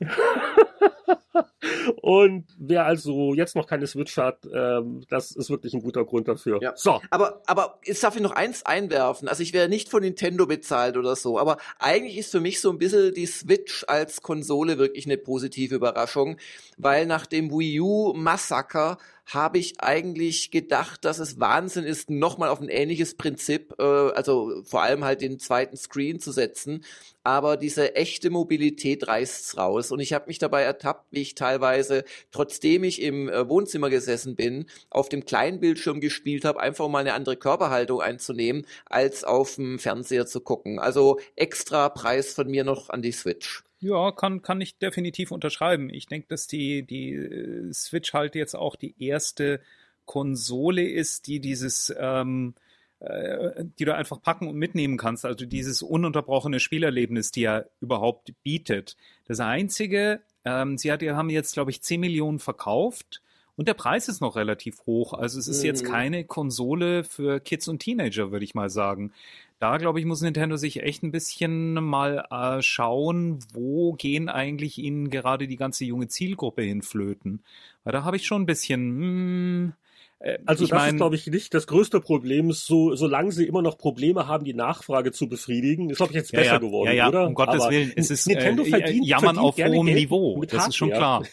Und wer also jetzt noch keine Switch hat, ähm, das ist wirklich ein guter Grund dafür. Ja. So. Aber, aber jetzt darf ich noch eins einwerfen. Also ich wäre nicht von Nintendo bezahlt oder so, aber eigentlich ist für mich so ein bisschen die Switch als Konsole wirklich eine positive Überraschung, weil nach dem Wii U Massaker habe ich eigentlich gedacht, dass es Wahnsinn ist, nochmal auf ein ähnliches Prinzip, äh, also vor allem halt den zweiten Screen zu setzen. Aber diese echte Mobilität reißt's raus. Und ich habe mich dabei ertappt, ich teilweise, trotzdem ich im äh, Wohnzimmer gesessen bin, auf dem kleinen Bildschirm gespielt habe, einfach mal eine andere Körperhaltung einzunehmen, als auf dem Fernseher zu gucken. Also extra Preis von mir noch an die Switch. Ja, kann, kann ich definitiv unterschreiben. Ich denke, dass die, die äh, Switch halt jetzt auch die erste Konsole ist, die dieses, ähm, äh, die du einfach packen und mitnehmen kannst. Also dieses ununterbrochene Spielerlebnis, die er überhaupt bietet. Das Einzige, ähm, sie hat, haben jetzt, glaube ich, 10 Millionen verkauft. Und der Preis ist noch relativ hoch. Also es ist jetzt mhm. keine Konsole für Kids und Teenager, würde ich mal sagen da glaube ich, muss Nintendo sich echt ein bisschen mal äh, schauen, wo gehen eigentlich ihnen gerade die ganze junge Zielgruppe hinflöten. Weil da habe ich schon ein bisschen. Hm, äh, also das mein, ist, glaube ich, nicht das größte Problem. So, solange sie immer noch Probleme haben, die Nachfrage zu befriedigen, ist, glaube ich, jetzt besser ja, geworden, ja, ja, oder? Um Gottes Aber Willen, es ist Nintendo äh, verdient, Jammern verdient auf hohem Niveau. Das ist schon klar.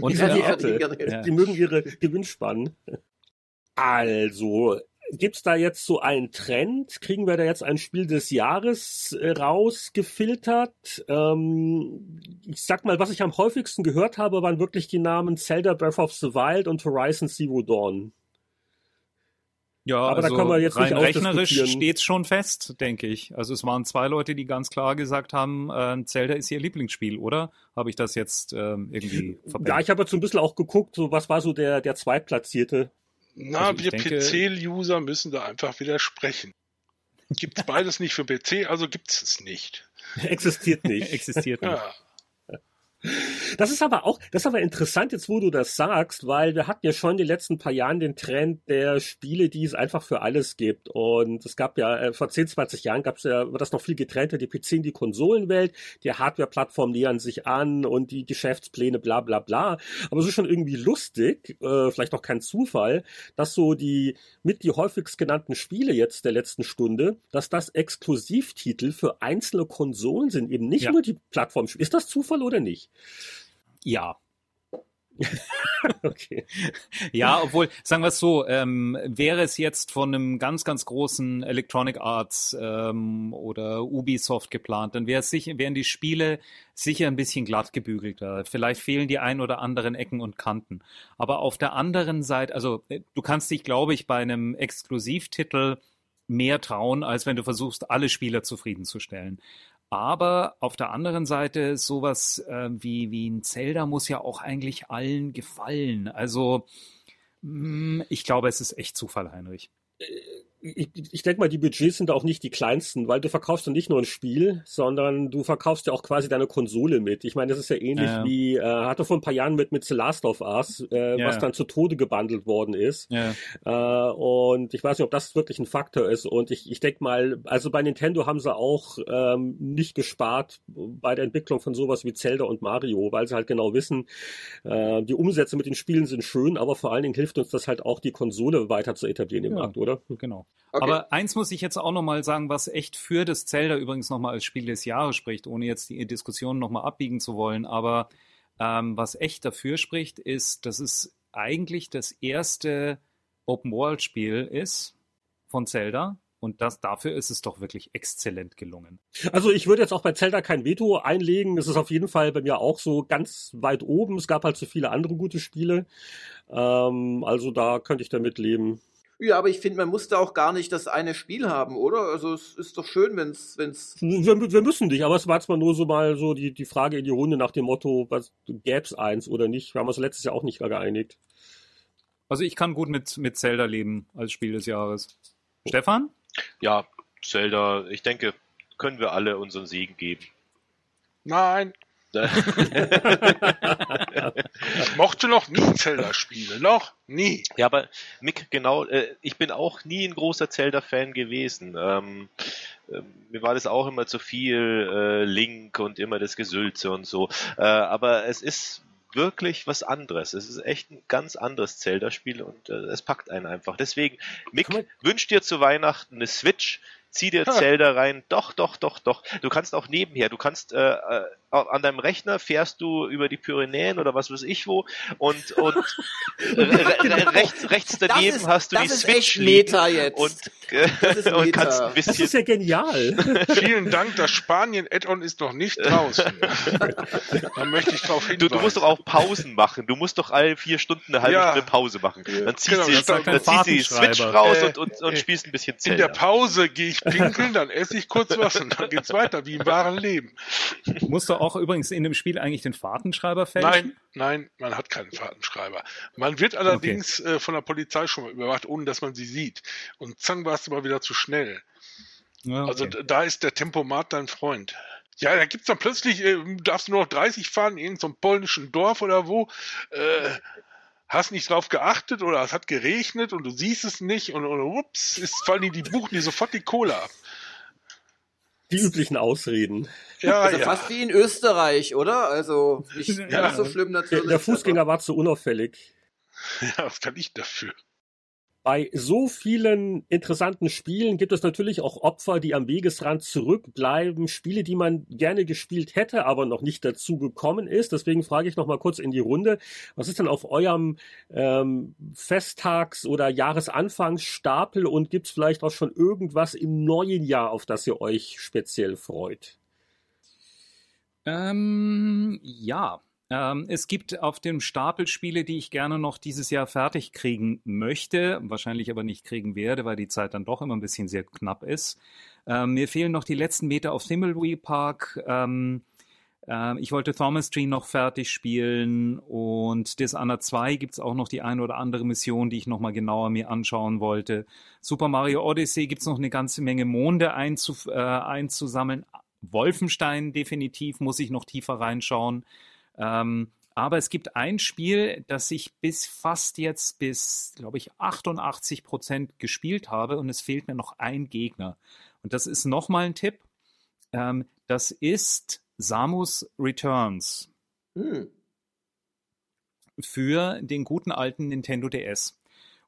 Und ja, die, die, die mögen ihre Gewinnspannen. Also, Gibt's da jetzt so einen Trend? Kriegen wir da jetzt ein Spiel des Jahres äh, rausgefiltert? Ähm, ich sag mal, was ich am häufigsten gehört habe, waren wirklich die Namen Zelda Breath of the Wild und Horizon Zero Dawn. Ja, aber also da können wir jetzt rein nicht rechnerisch steht's schon fest, denke ich. Also es waren zwei Leute, die ganz klar gesagt haben, äh, Zelda ist ihr Lieblingsspiel, oder? Habe ich das jetzt ähm, irgendwie verpennt? Ja, ich habe jetzt so ein bisschen auch geguckt, so was war so der der zweitplatzierte na, also wir PC-User müssen da einfach widersprechen. Gibt es beides nicht für PC, also gibt es es nicht. Existiert nicht. Existiert nicht. Ja. Das ist aber auch, das ist aber interessant jetzt, wo du das sagst, weil wir hatten ja schon in den letzten paar Jahren den Trend der Spiele, die es einfach für alles gibt. Und es gab ja, äh, vor 10, 20 Jahren gab es ja, war das noch viel getrennter, die PC und die Konsolenwelt, die Hardware-Plattformen nähern sich an und die Geschäftspläne, bla bla bla. Aber es ist schon irgendwie lustig, äh, vielleicht auch kein Zufall, dass so die mit die häufigst genannten Spiele jetzt der letzten Stunde, dass das Exklusivtitel für einzelne Konsolen sind, eben nicht ja. nur die Plattformspiele. Ist das Zufall oder nicht? Ja. okay. Ja, obwohl, sagen wir es so, ähm, wäre es jetzt von einem ganz, ganz großen Electronic Arts ähm, oder Ubisoft geplant, dann wäre es sicher, wären die Spiele sicher ein bisschen glatt gebügelter. Vielleicht fehlen die ein oder anderen Ecken und Kanten. Aber auf der anderen Seite, also äh, du kannst dich, glaube ich, bei einem Exklusivtitel mehr trauen, als wenn du versuchst, alle Spieler zufriedenzustellen. Aber auf der anderen Seite, sowas äh, wie, wie ein Zelda muss ja auch eigentlich allen gefallen. Also, mh, hm, ich glaube, es ist echt Zufall, Heinrich. Ich, ich denke mal, die Budgets sind auch nicht die kleinsten, weil du verkaufst ja nicht nur ein Spiel, sondern du verkaufst ja auch quasi deine Konsole mit. Ich meine, das ist ja ähnlich ja. wie, äh, hatte vor ein paar Jahren mit, mit The Last of Us, äh, ja. was dann zu Tode gebundelt worden ist. Ja. Äh, und ich weiß nicht, ob das wirklich ein Faktor ist. Und ich, ich denke mal, also bei Nintendo haben sie auch ähm, nicht gespart bei der Entwicklung von sowas wie Zelda und Mario, weil sie halt genau wissen, äh, die Umsätze mit den Spielen sind schön, aber vor allen Dingen hilft uns das halt auch, die Konsole weiter zu etablieren im Markt, oder? Genau. Okay. Aber eins muss ich jetzt auch nochmal sagen, was echt für das Zelda übrigens nochmal als Spiel des Jahres spricht, ohne jetzt die Diskussion nochmal abbiegen zu wollen. Aber ähm, was echt dafür spricht, ist, dass es eigentlich das erste Open-World-Spiel ist von Zelda. Und das, dafür ist es doch wirklich exzellent gelungen. Also ich würde jetzt auch bei Zelda kein Veto einlegen. Es ist auf jeden Fall bei mir auch so ganz weit oben. Es gab halt so viele andere gute Spiele. Ähm, also da könnte ich damit leben. Ja, aber ich finde, man muss da auch gar nicht das eine Spiel haben, oder? Also es ist doch schön, wenn es, wenn's. Wir, wir müssen nicht, aber es war jetzt mal nur so mal so die, die Frage in die Runde nach dem Motto, was gäb's eins oder nicht? Wir haben uns letztes Jahr auch nicht geeinigt. Also ich kann gut mit, mit Zelda leben als Spiel des Jahres. Stefan? Ja, Zelda, ich denke, können wir alle unseren Segen geben. Nein. Ich mochte noch nie Zelda-Spiele, noch nie. Ja, aber Mick, genau, äh, ich bin auch nie ein großer Zelda-Fan gewesen. Ähm, äh, mir war das auch immer zu viel äh, Link und immer das Gesülze und so. Äh, aber es ist wirklich was anderes. Es ist echt ein ganz anderes Zelda-Spiel und äh, es packt einen einfach. Deswegen, Mick, wünscht dir zu Weihnachten eine Switch, zieh dir Zelda rein. Doch, doch, doch, doch. Du kannst auch nebenher, du kannst äh, äh, an deinem Rechner fährst du über die Pyrenäen oder was weiß ich wo und, und rechts, rechts daneben ist, hast du die Switch Meta jetzt. und, äh, und kannst ein bisschen. Das ist ja genial. Vielen Dank, das Spanien-Add-on ist noch nicht draußen. da möchte ich drauf hinweisen. Du, du, musst doch auch Pausen machen. Du musst doch alle vier Stunden eine halbe ja. Stunde Pause machen. Dann ziehst genau, du dann ziehst die Switch raus äh, und, und, und äh, spielst ein bisschen Zelda. In der Pause gehe ich pinkeln, dann esse ich kurz was und dann geht's weiter, wie im wahren Leben. Musst du auch übrigens in dem Spiel eigentlich den Fahrtenschreiber fälschen? Nein, nein, man hat keinen Fahrtenschreiber. Man wird allerdings okay. äh, von der Polizei schon mal überwacht, ohne dass man sie sieht. Und zang warst du mal wieder zu schnell. Ja, okay. Also da ist der Tempomat dein Freund. Ja, da gibt's dann plötzlich, äh, darfst du nur noch 30 fahren in irgendeinem polnischen Dorf oder wo. Äh, hast nicht drauf geachtet oder es hat geregnet und du siehst es nicht und, und ups, ist, fallen die, die buchen die sofort die Kohle ab. Die üblichen Ausreden. Ja, also ja. fast wie in Österreich, oder? Also nicht ja. ganz so schlimm natürlich. Der, der Fußgänger war zu unauffällig. Ja, was kann ich dafür? Bei so vielen interessanten Spielen gibt es natürlich auch Opfer, die am Wegesrand zurückbleiben. Spiele, die man gerne gespielt hätte, aber noch nicht dazu gekommen ist. Deswegen frage ich noch mal kurz in die Runde. Was ist denn auf eurem ähm, Festtags- oder Jahresanfangsstapel und gibt es vielleicht auch schon irgendwas im neuen Jahr, auf das ihr euch speziell freut? Ähm, ja, ähm, es gibt auf dem Stapel Spiele, die ich gerne noch dieses Jahr fertig kriegen möchte, wahrscheinlich aber nicht kriegen werde, weil die Zeit dann doch immer ein bisschen sehr knapp ist. Ähm, mir fehlen noch die letzten Meter auf Thimbleby Park. Ähm, äh, ich wollte Thomas noch fertig spielen und Dishonored 2 gibt es auch noch die eine oder andere Mission, die ich nochmal genauer mir anschauen wollte. Super Mario Odyssey gibt es noch eine ganze Menge Monde einzuf äh, einzusammeln. Wolfenstein definitiv muss ich noch tiefer reinschauen. Ähm, aber es gibt ein Spiel, das ich bis fast jetzt bis, glaube ich, 88 Prozent gespielt habe und es fehlt mir noch ein Gegner. Und das ist nochmal ein Tipp. Ähm, das ist Samus Returns. Hm. Für den guten alten Nintendo DS.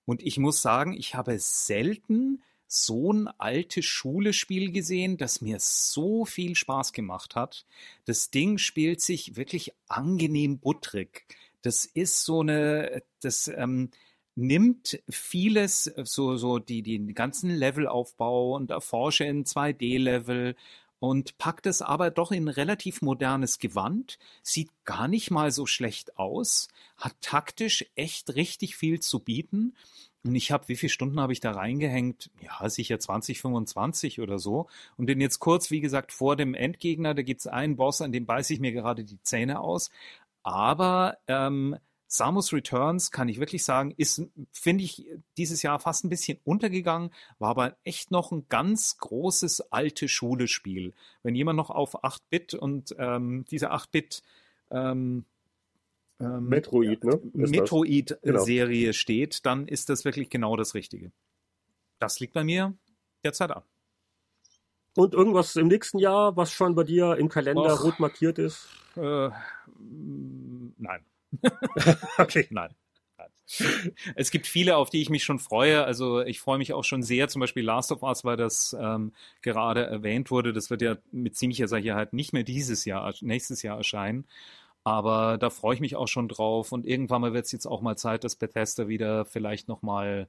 Und ich muss sagen, ich habe selten so ein altes Schulespiel gesehen, das mir so viel Spaß gemacht hat. Das Ding spielt sich wirklich angenehm buttrig. Das ist so eine, das ähm, nimmt vieles, so, so die, die ganzen Levelaufbau und erforsche in 2D-Level und packt es aber doch in relativ modernes Gewand, sieht gar nicht mal so schlecht aus, hat taktisch echt richtig viel zu bieten und ich habe, wie viele Stunden habe ich da reingehängt? Ja, sicher 20, 25 oder so. Und bin jetzt kurz, wie gesagt, vor dem Endgegner. Da gibt es einen Boss, an dem beiße ich mir gerade die Zähne aus. Aber ähm, Samus Returns kann ich wirklich sagen, ist, finde ich, dieses Jahr fast ein bisschen untergegangen, war aber echt noch ein ganz großes alte Schule-Spiel. Wenn jemand noch auf 8-Bit und ähm, diese 8-Bit ähm, ähm, Metroid, ne? Metroid-Serie genau. steht, dann ist das wirklich genau das Richtige. Das liegt bei mir derzeit an. Und irgendwas im nächsten Jahr, was schon bei dir im Kalender Och, rot markiert ist? Äh, nein. okay. Nein. Es gibt viele, auf die ich mich schon freue. Also ich freue mich auch schon sehr, zum Beispiel Last of Us, weil das ähm, gerade erwähnt wurde. Das wird ja mit ziemlicher Sicherheit nicht mehr dieses Jahr, nächstes Jahr erscheinen. Aber da freue ich mich auch schon drauf. Und irgendwann mal wird es jetzt auch mal Zeit, dass Bethesda wieder vielleicht nochmal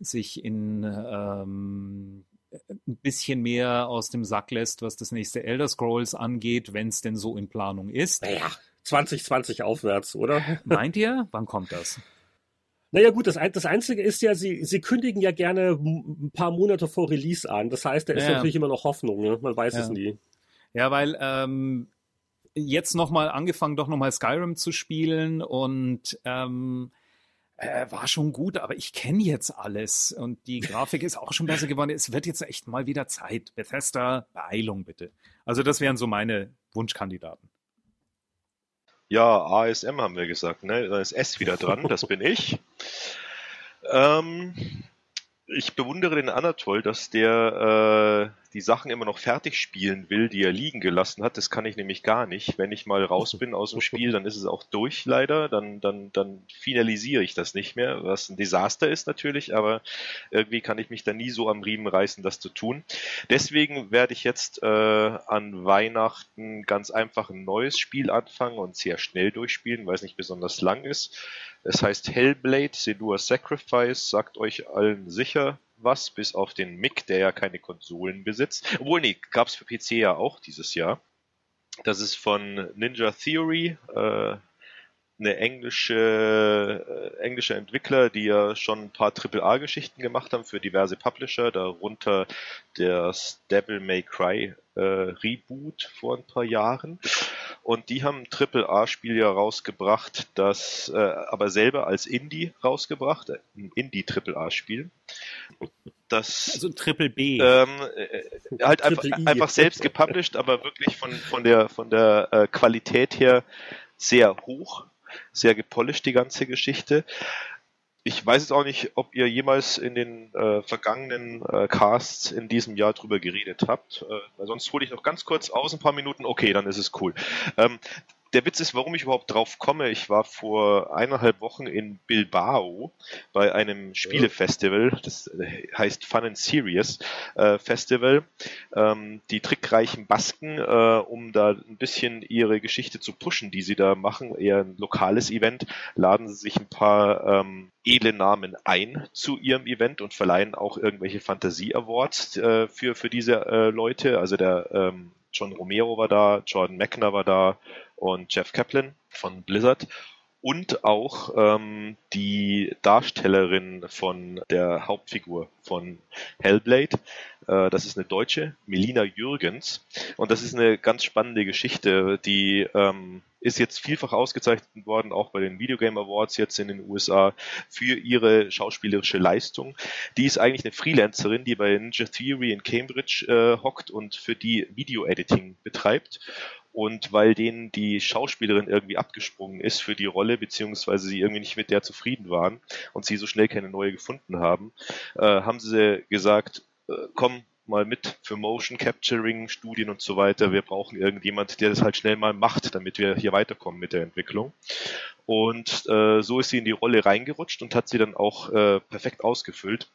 sich in ähm, ein bisschen mehr aus dem Sack lässt, was das nächste Elder Scrolls angeht, wenn es denn so in Planung ist. Naja, 2020 aufwärts, oder? Meint ihr? Wann kommt das? Naja gut, das, das Einzige ist ja, sie, sie kündigen ja gerne ein paar Monate vor Release an. Das heißt, da ist ja. natürlich immer noch Hoffnung, ne? man weiß ja. es nie. Ja, weil ähm, jetzt nochmal angefangen, doch nochmal Skyrim zu spielen und ähm, äh, war schon gut, aber ich kenne jetzt alles und die Grafik ist auch schon besser geworden. Es wird jetzt echt mal wieder Zeit. Bethesda, Beeilung bitte. Also das wären so meine Wunschkandidaten. Ja, ASM haben wir gesagt, ne? Da ist S wieder dran, das bin ich. Ähm, ich bewundere den Anatol, dass der äh, die Sachen immer noch fertig spielen will, die er liegen gelassen hat. Das kann ich nämlich gar nicht. Wenn ich mal raus bin aus dem Spiel, dann ist es auch durch leider. Dann, dann, dann finalisiere ich das nicht mehr, was ein Desaster ist natürlich, aber irgendwie kann ich mich da nie so am Riemen reißen, das zu tun. Deswegen werde ich jetzt äh, an Weihnachten ganz einfach ein neues Spiel anfangen und sehr schnell durchspielen, weil es nicht besonders lang ist. Es heißt Hellblade, Senua Sacrifice, sagt euch allen sicher was, bis auf den Mick, der ja keine Konsolen besitzt. Obwohl, nee, gab es für PC ja auch dieses Jahr. Das ist von Ninja Theory, äh, eine englische, äh, englische Entwickler, die ja schon ein paar AAA-Geschichten gemacht haben für diverse Publisher, darunter der Devil May Cry äh, Reboot vor ein paar Jahren. Und die haben ein AAA-Spiel ja rausgebracht, das äh, aber selber als Indie rausgebracht, ein Indie-AAA-Spiel. Das, also Triple B. Ähm, äh, halt einfach, einfach selbst gepublished, aber wirklich von, von der, von der äh, Qualität her sehr hoch sehr gepolished, die ganze Geschichte. Ich weiß jetzt auch nicht, ob ihr jemals in den äh, vergangenen äh, Casts in diesem Jahr drüber geredet habt. Äh, sonst hole ich noch ganz kurz aus ein paar Minuten. Okay, dann ist es cool. Ähm, der Witz ist, warum ich überhaupt drauf komme. Ich war vor eineinhalb Wochen in Bilbao bei einem Spielefestival, das äh, heißt Fun and Serious äh, Festival. Ähm, die trickreichen Basken, äh, um da ein bisschen ihre Geschichte zu pushen, die sie da machen, eher ein lokales Event, laden sie sich ein paar ähm, edle Namen ein zu ihrem Event und verleihen auch irgendwelche Fantasie-Awards äh, für, für diese äh, Leute. Also der ähm, John Romero war da, Jordan Mechner war da und Jeff Kaplan von Blizzard und auch ähm, die Darstellerin von der Hauptfigur von Hellblade. Äh, das ist eine Deutsche, Melina Jürgens. Und das ist eine ganz spannende Geschichte, die ähm, ist jetzt vielfach ausgezeichnet worden, auch bei den Videogame Awards jetzt in den USA, für ihre schauspielerische Leistung. Die ist eigentlich eine Freelancerin, die bei Ninja Theory in Cambridge äh, hockt und für die Video-Editing betreibt und weil denen die Schauspielerin irgendwie abgesprungen ist für die Rolle, beziehungsweise sie irgendwie nicht mit der zufrieden waren und sie so schnell keine neue gefunden haben, äh, haben sie gesagt, äh, komm mal mit für Motion Capturing, Studien und so weiter. Wir brauchen irgendjemand, der das halt schnell mal macht, damit wir hier weiterkommen mit der Entwicklung. Und äh, so ist sie in die Rolle reingerutscht und hat sie dann auch äh, perfekt ausgefüllt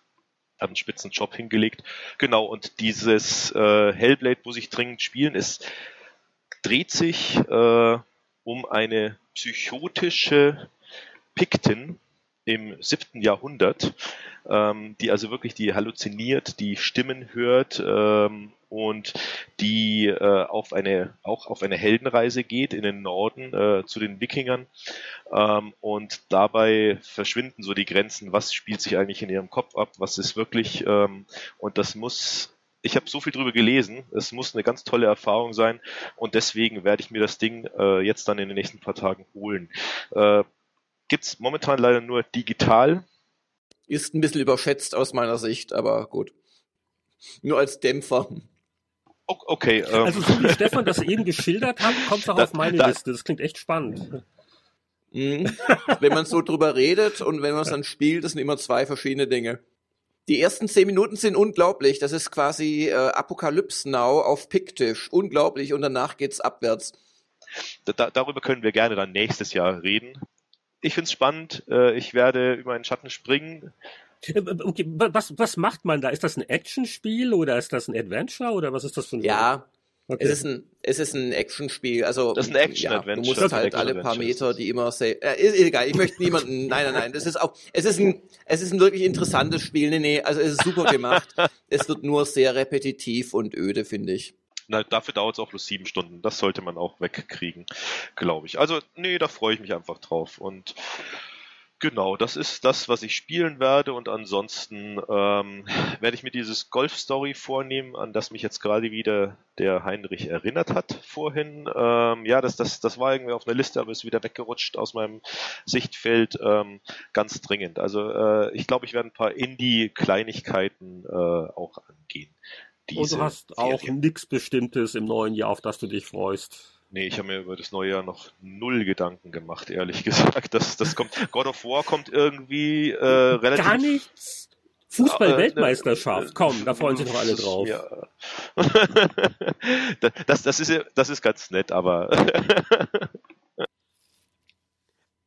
hat einen spitzen Job hingelegt. Genau, und dieses äh, Hellblade muss ich dringend spielen, ist dreht sich äh, um eine psychotische Piktin im siebten Jahrhundert, ähm, die also wirklich die halluziniert, die Stimmen hört ähm, und die äh, auf eine auch auf eine Heldenreise geht in den Norden äh, zu den Wikingern ähm, und dabei verschwinden so die Grenzen, was spielt sich eigentlich in ihrem Kopf ab, was ist wirklich ähm, und das muss ich habe so viel drüber gelesen. Es muss eine ganz tolle Erfahrung sein und deswegen werde ich mir das Ding äh, jetzt dann in den nächsten paar Tagen holen. Äh, Gibt's momentan leider nur digital. Ist ein bisschen überschätzt aus meiner Sicht, aber gut. Nur als Dämpfer. Okay. Ähm. Also so wie Stefan das eben geschildert hat, kommt es auch da, auf meine da, Liste. Das klingt echt spannend. Mhm. wenn man so drüber redet und wenn man es dann spielt, das sind immer zwei verschiedene Dinge. Die ersten zehn Minuten sind unglaublich. Das ist quasi äh, Apokalypse Now auf Picktisch. Unglaublich. Und danach geht's abwärts. Da, darüber können wir gerne dann nächstes Jahr reden. Ich find's spannend. Äh, ich werde über einen Schatten springen. Äh, okay, was, was macht man da? Ist das ein Actionspiel oder ist das ein Adventure oder was ist das für ein Ja, Okay. Es ist ein, es ist ein Actionspiel. Also das ist ein Action-Adventure. Ja, du musst halt alle paar Meter, die immer say, äh, ist egal. Ich möchte niemanden. Nein, nein, nein. Das ist auch. Es ist ein, es ist ein wirklich interessantes Spiel. Nee, nee. Also es ist super gemacht. es wird nur sehr repetitiv und öde, finde ich. Na, dafür dauert es auch bloß sieben Stunden. Das sollte man auch wegkriegen, glaube ich. Also nee, da freue ich mich einfach drauf und Genau, das ist das, was ich spielen werde und ansonsten ähm, werde ich mir dieses Golf-Story vornehmen, an das mich jetzt gerade wieder der Heinrich erinnert hat vorhin. Ähm, ja, das, das, das war irgendwie auf einer Liste, aber ist wieder weggerutscht aus meinem Sichtfeld ähm, ganz dringend. Also äh, ich glaube, ich werde ein paar Indie-Kleinigkeiten äh, auch angehen. Und du hast auch nichts Bestimmtes im neuen Jahr, auf das du dich freust. Nee, ich habe mir über das neue Jahr noch null Gedanken gemacht, ehrlich gesagt. Das, das kommt, God of War kommt irgendwie äh, relativ. Gar nichts. Fußball-Weltmeisterschaft, komm, da freuen sich doch alle drauf. Ja. das, das, ist, das ist ganz nett, aber.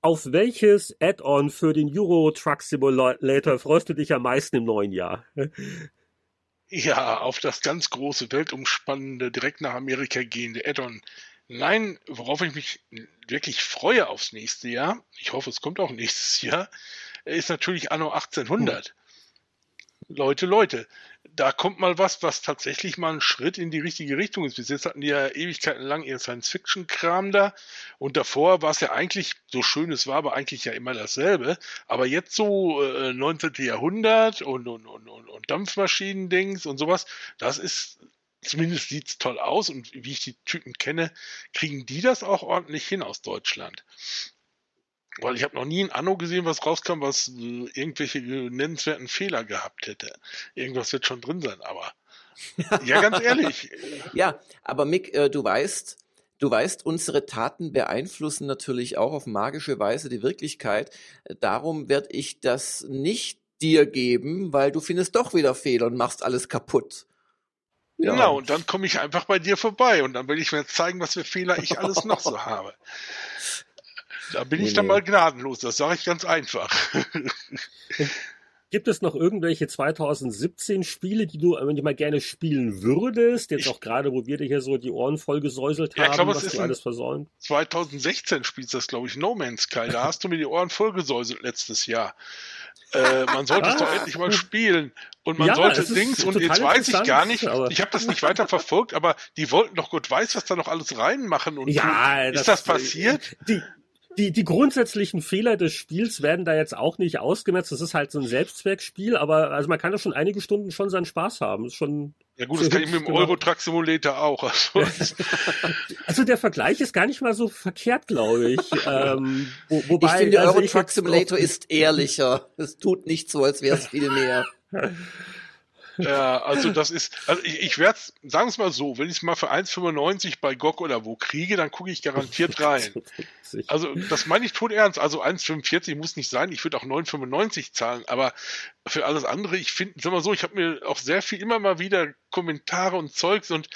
Auf welches Add-on für den Euro Truck Simulator freust du dich am meisten im neuen Jahr? Ja, auf das ganz große, weltumspannende, direkt nach Amerika gehende Add-on Nein, worauf ich mich wirklich freue aufs nächste Jahr, ich hoffe, es kommt auch nächstes Jahr, ist natürlich Anno 1800. Hm. Leute, Leute, da kommt mal was, was tatsächlich mal ein Schritt in die richtige Richtung ist. Bis jetzt hatten die ja Ewigkeiten lang ihr Science-Fiction-Kram da und davor war es ja eigentlich, so schön es war, aber eigentlich ja immer dasselbe. Aber jetzt so äh, 19. Jahrhundert und, und, und, und, und Dampfmaschinen-Dings und sowas, das ist zumindest sieht's toll aus und wie ich die Typen kenne, kriegen die das auch ordentlich hin aus Deutschland. Weil ich habe noch nie ein Anno gesehen, was rauskam, was äh, irgendwelche nennenswerten Fehler gehabt hätte. Irgendwas wird schon drin sein, aber ja, ganz ehrlich. ja, aber Mick, äh, du weißt, du weißt, unsere Taten beeinflussen natürlich auch auf magische Weise die Wirklichkeit. Darum werde ich das nicht dir geben, weil du findest doch wieder Fehler und machst alles kaputt. Ja. Genau, und dann komme ich einfach bei dir vorbei und dann will ich mir zeigen, was für Fehler ich alles noch so habe. Da bin nee, ich dann nee. mal gnadenlos, das sage ich ganz einfach. Gibt es noch irgendwelche 2017 Spiele, die du die mal gerne spielen würdest? Jetzt ich, auch gerade, wo wir dir hier so die Ohren voll gesäuselt ja, haben, glaub, was du alles versäumt. 2016 spielst das, glaube ich, No Man's Sky. Da hast du mir die Ohren voll gesäuselt letztes Jahr. Äh, man sollte es doch ah. endlich mal spielen. Und man ja, sollte Dings, und jetzt weiß ich gar nicht, ich habe das nicht weiter verfolgt, aber die wollten doch Gott weiß, was da noch alles reinmachen. Und ja, ist das, das passiert? Die, die, die grundsätzlichen Fehler des Spiels werden da jetzt auch nicht ausgemerzt. Das ist halt so ein Selbstzweckspiel, aber also man kann da schon einige Stunden schon seinen Spaß haben. Ist schon ja gut, das kann ich mit dem Euro-Truck Simulator auch. Also. also. der Vergleich ist gar nicht mal so verkehrt, glaube ich. ähm, wo, wobei, ich finde, also Euro Truck Simulator ist ehrlicher. Es tut nicht so, als wäre es viel mehr. Ja, also das ist, also ich, ich werde sagen wir es mal so, wenn ich es mal für 1,95 bei GOG oder wo kriege, dann gucke ich garantiert rein. Also das meine ich tot ernst. Also 1,45 muss nicht sein, ich würde auch 9,95 zahlen, aber für alles andere, ich finde, sag mal so, ich habe mir auch sehr viel immer mal wieder Kommentare und Zeugs und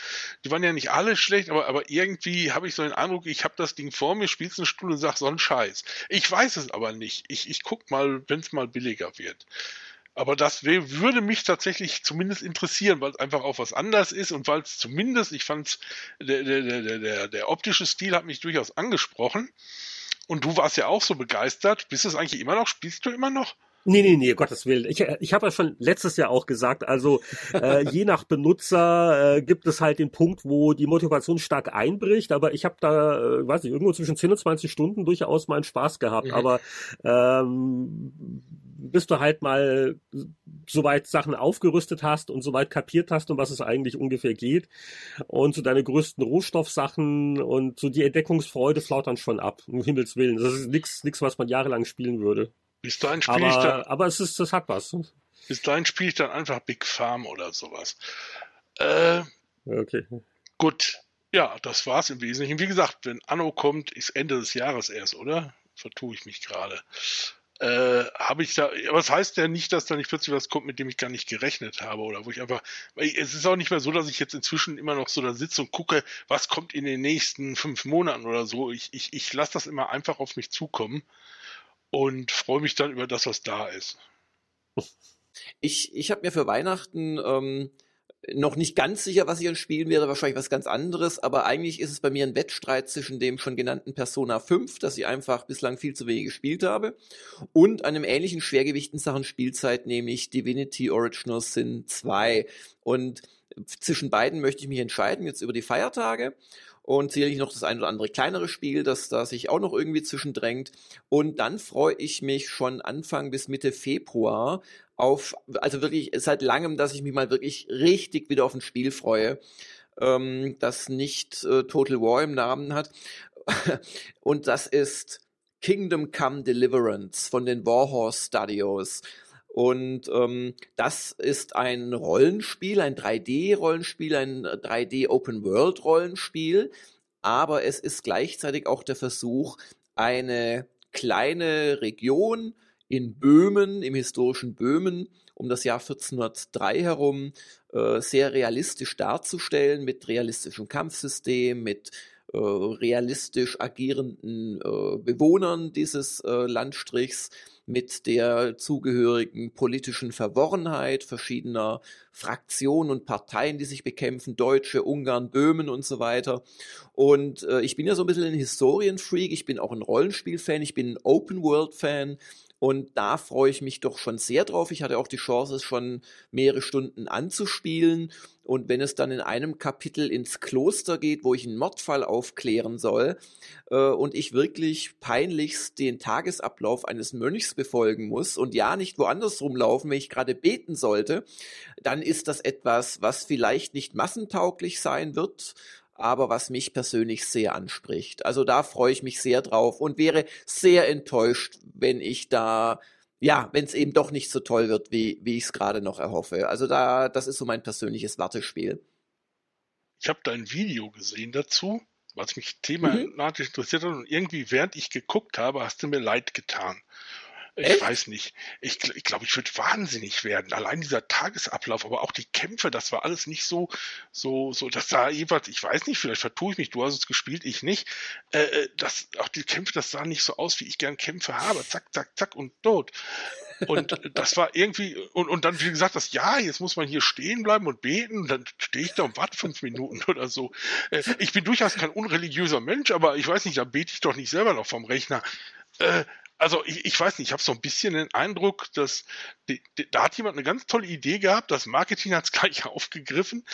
die waren ja nicht alle schlecht, aber, aber irgendwie habe ich so den Eindruck, ich habe das Ding vor mir, spielst einen Stuhl und sag so ein Scheiß. Ich weiß es aber nicht. Ich, ich guck mal, wenn es mal billiger wird. Aber das würde mich tatsächlich zumindest interessieren, weil es einfach auch was anders ist und weil es zumindest, ich fand der, der, der, der, der optische Stil hat mich durchaus angesprochen. Und du warst ja auch so begeistert. Bist du es eigentlich immer noch? Spielst du immer noch? Nee, nee, nee, Gottes Willen. Ich, ich habe ja schon letztes Jahr auch gesagt, also äh, je nach Benutzer äh, gibt es halt den Punkt, wo die Motivation stark einbricht, aber ich habe da, äh, weiß ich, irgendwo zwischen 10 und 20 Stunden durchaus meinen Spaß gehabt. Mhm. Aber ähm, bis du halt mal soweit Sachen aufgerüstet hast und soweit kapiert hast, um was es eigentlich ungefähr geht. Und so deine größten Rohstoffsachen und so die Entdeckungsfreude flaut dann schon ab, um Himmels Willen. Das ist nichts, nichts, was man jahrelang spielen würde. Bis dahin spiele ich dann, aber es ist, das hat was. bis dahin spiele ich dann einfach Big Farm oder sowas. Äh, Okay. gut. Ja, das war's im Wesentlichen. Wie gesagt, wenn Anno kommt, ist Ende des Jahres erst, oder? Vertue ich mich gerade. Äh, habe ich da, aber das heißt ja nicht, dass da nicht plötzlich was kommt, mit dem ich gar nicht gerechnet habe oder wo ich einfach, es ist auch nicht mehr so, dass ich jetzt inzwischen immer noch so da sitze und gucke, was kommt in den nächsten fünf Monaten oder so. Ich, ich, ich lasse das immer einfach auf mich zukommen und freue mich dann über das, was da ist. Ich, ich habe mir für Weihnachten ähm, noch nicht ganz sicher, was ich an spielen werde, wahrscheinlich was ganz anderes, aber eigentlich ist es bei mir ein Wettstreit zwischen dem schon genannten Persona 5, das ich einfach bislang viel zu wenig gespielt habe, und einem ähnlichen Schwergewicht in Sachen Spielzeit, nämlich Divinity Original Sin 2. Und zwischen beiden möchte ich mich entscheiden, jetzt über die Feiertage. Und sicherlich noch das ein oder andere kleinere Spiel, das da sich auch noch irgendwie zwischendrängt. Und dann freue ich mich schon Anfang bis Mitte Februar auf, also wirklich seit langem, dass ich mich mal wirklich richtig wieder auf ein Spiel freue, ähm, das nicht äh, Total War im Namen hat. Und das ist Kingdom Come Deliverance von den Warhorse Studios. Und ähm, das ist ein Rollenspiel, ein 3D-Rollenspiel, ein 3D-Open-World-Rollenspiel, aber es ist gleichzeitig auch der Versuch, eine kleine Region in Böhmen, im historischen Böhmen, um das Jahr 1403 herum, äh, sehr realistisch darzustellen, mit realistischem Kampfsystem, mit äh, realistisch agierenden äh, Bewohnern dieses äh, Landstrichs, mit der zugehörigen politischen Verworrenheit verschiedener Fraktionen und Parteien, die sich bekämpfen, Deutsche, Ungarn, Böhmen und so weiter. Und äh, ich bin ja so ein bisschen ein Historienfreak, ich bin auch ein Rollenspiel-Fan, ich bin ein Open-World-Fan und da freue ich mich doch schon sehr drauf. Ich hatte auch die Chance, es schon mehrere Stunden anzuspielen. Und wenn es dann in einem Kapitel ins Kloster geht, wo ich einen Mordfall aufklären soll, äh, und ich wirklich peinlichst den Tagesablauf eines Mönchs befolgen muss und ja nicht woanders rumlaufen, wenn ich gerade beten sollte, dann ist das etwas, was vielleicht nicht massentauglich sein wird, aber was mich persönlich sehr anspricht. Also da freue ich mich sehr drauf und wäre sehr enttäuscht, wenn ich da, ja, wenn es eben doch nicht so toll wird, wie, wie ich es gerade noch erhoffe. Also da, das ist so mein persönliches Wartespiel. Ich habe da ein Video gesehen dazu, was mich thematisch interessiert hat und irgendwie während ich geguckt habe, hast du mir leid getan. Ich Echt? weiß nicht. Ich, ich glaube, ich würde wahnsinnig werden. Allein dieser Tagesablauf, aber auch die Kämpfe, das war alles nicht so, so, so, das sah jeweils, ich weiß nicht, vielleicht vertue ich mich, du hast es gespielt, ich nicht. Äh, äh, das, auch die Kämpfe, das sah nicht so aus, wie ich gern Kämpfe habe. Zack, zack, zack und tot. Und das war irgendwie, und, und dann, wie gesagt, das, ja, jetzt muss man hier stehen bleiben und beten, und dann stehe ich da und warte fünf Minuten oder so. Äh, ich bin durchaus kein unreligiöser Mensch, aber ich weiß nicht, da bete ich doch nicht selber noch vom Rechner. Äh, also ich, ich weiß nicht, ich habe so ein bisschen den Eindruck, dass die, die, da hat jemand eine ganz tolle Idee gehabt, das Marketing hat es gleich aufgegriffen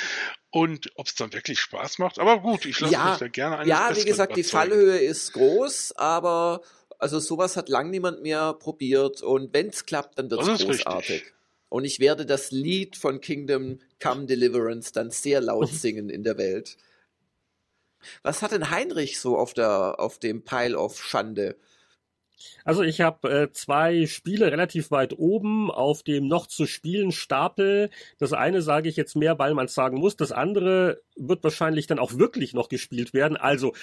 und ob es dann wirklich Spaß macht. Aber gut, ich lasse Ja, mich da gerne eines Ja, wie gesagt, die. Fallhöhe ist groß, aber also sowas hat lang niemand mehr probiert und wenn es klappt, dann wird es ist richtig. großartig. Und ich werde das Lied von Kingdom Come Deliverance dann sehr laut singen in der Welt. Was hat denn Heinrich so auf der auf dem Pile of Schande? Also ich habe äh, zwei Spiele relativ weit oben auf dem noch zu spielen Stapel. Das eine sage ich jetzt mehr, weil man es sagen muss. Das andere wird wahrscheinlich dann auch wirklich noch gespielt werden. Also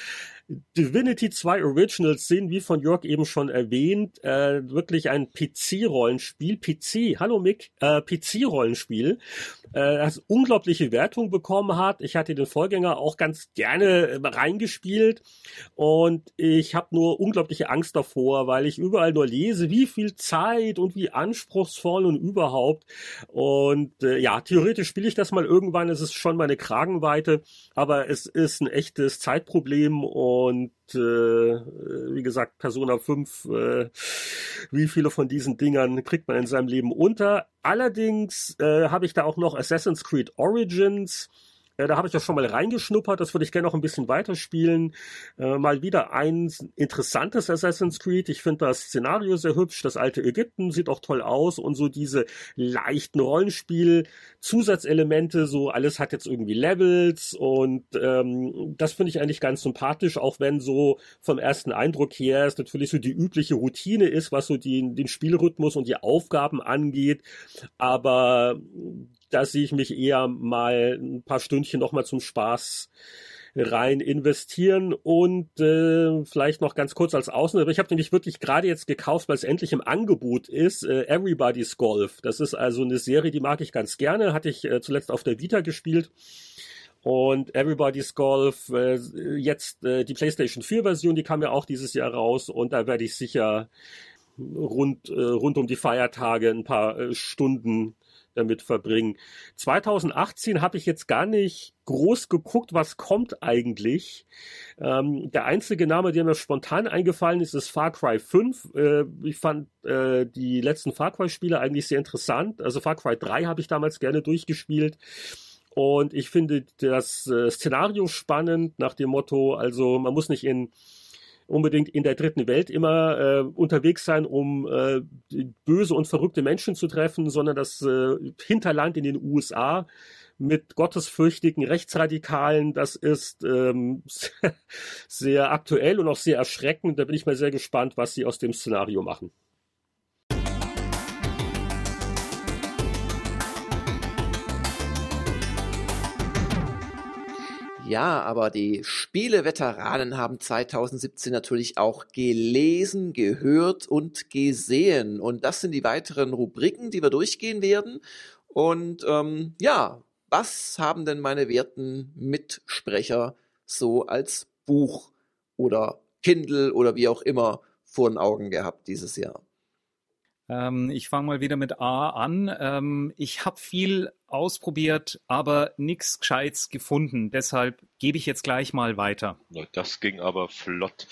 Divinity 2 Originals sind, wie von Jörg eben schon erwähnt, äh, wirklich ein PC-Rollenspiel. PC, hallo Mick, äh, PC-Rollenspiel, äh, das unglaubliche Wertung bekommen hat. Ich hatte den Vorgänger auch ganz gerne äh, reingespielt und ich habe nur unglaubliche Angst davor, weil ich überall nur lese, wie viel Zeit und wie anspruchsvoll und überhaupt. Und äh, ja, theoretisch spiele ich das mal irgendwann. Es ist schon meine Kragenweite, aber es ist ein echtes Zeitproblem und äh, wie gesagt, Persona 5, äh, wie viele von diesen Dingern kriegt man in seinem Leben unter? Allerdings äh, habe ich da auch noch Assassin's Creed Origins Äh, da habe ich ja schon mal reingeschnuppert, das würde ich gerne noch ein bisschen weiterspielen. Äh, mal wieder ein interessantes Assassin's Creed. Ich finde das Szenario sehr hübsch, das alte Ägypten sieht auch toll aus und so diese leichten Rollenspiel-Zusatzelemente, so alles hat jetzt irgendwie Levels und ähm, das finde ich eigentlich ganz sympathisch, auch wenn so vom ersten Eindruck her es natürlich so die übliche Routine ist, was so die, den Spielrhythmus und die Aufgaben angeht. Aber da sehe ich mich eher mal ein paar Stündchen nochmal zum Spaß rein investieren und äh, vielleicht noch ganz kurz als Außen, ich habe nicht wirklich gerade jetzt gekauft, weil es endlich im Angebot ist. Äh, Everybody's Golf. Das ist also eine Serie, die mag ich ganz gerne. Hatte ich äh, zuletzt auf der Vita gespielt. Und Everybody's Golf, äh, jetzt äh, die PlayStation 4 Version, die kam ja auch dieses Jahr raus und da werde ich sicher rund, äh, rund um die Feiertage ein paar äh, Stunden damit verbringen. 2018 habe ich jetzt gar nicht groß geguckt, was kommt eigentlich. Ähm, der einzige Name, der mir spontan eingefallen ist, ist Far Cry 5. Äh, ich fand äh, die letzten Far Cry-Spiele eigentlich sehr interessant. Also Far Cry 3 habe ich damals gerne durchgespielt. Und ich finde das äh, Szenario spannend nach dem Motto, also man muss nicht in unbedingt in der dritten Welt immer äh, unterwegs sein, um äh, böse und verrückte Menschen zu treffen, sondern das äh, Hinterland in den USA mit gottesfürchtigen Rechtsradikalen, das ist ähm, sehr aktuell und auch sehr erschreckend. Da bin ich mal sehr gespannt, was sie aus dem Szenario machen. Ja, aber die Spieleveteranen haben 2017 natürlich auch gelesen, gehört und gesehen. Und das sind die weiteren Rubriken, die wir durchgehen werden. Und ähm, ja, was haben denn meine werten Mitsprecher so als Buch oder Kindle oder wie auch immer vor den Augen gehabt dieses Jahr? Ähm, ich fange mal wieder mit A an. Ähm, ich habe viel ausprobiert, aber nichts Gescheites gefunden. Deshalb gebe ich jetzt gleich mal weiter. Das ging aber flott.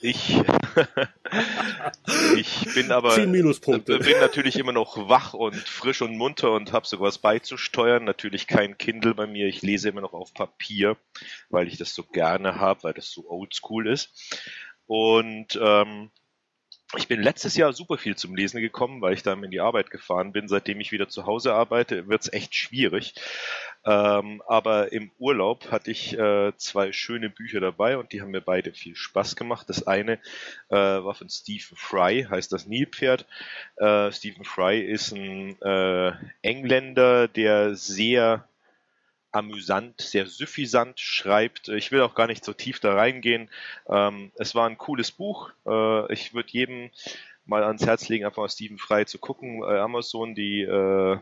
Ich, ich bin aber Zehn Minuspunkte. bin natürlich immer noch wach und frisch und munter und habe sogar was beizusteuern. Natürlich kein Kindle bei mir. Ich lese immer noch auf Papier, weil ich das so gerne habe, weil das so oldschool ist. Und ähm, ich bin letztes Jahr super viel zum Lesen gekommen, weil ich dann in die Arbeit gefahren bin. Seitdem ich wieder zu Hause arbeite, wird's echt schwierig. Ähm, aber im Urlaub hatte ich äh, zwei schöne Bücher dabei und die haben mir beide viel Spaß gemacht. Das eine äh, war von Stephen Fry, heißt das Nilpferd. Äh, Stephen Fry ist ein äh, Engländer, der sehr amüsant, sehr suffisant schreibt. Ich will auch gar nicht so tief da reingehen. Ähm, es war ein cooles Buch. Äh, ich würde jedem mal ans Herz legen, einfach mal Steven Frei zu gucken. Äh, Amazon, die äh,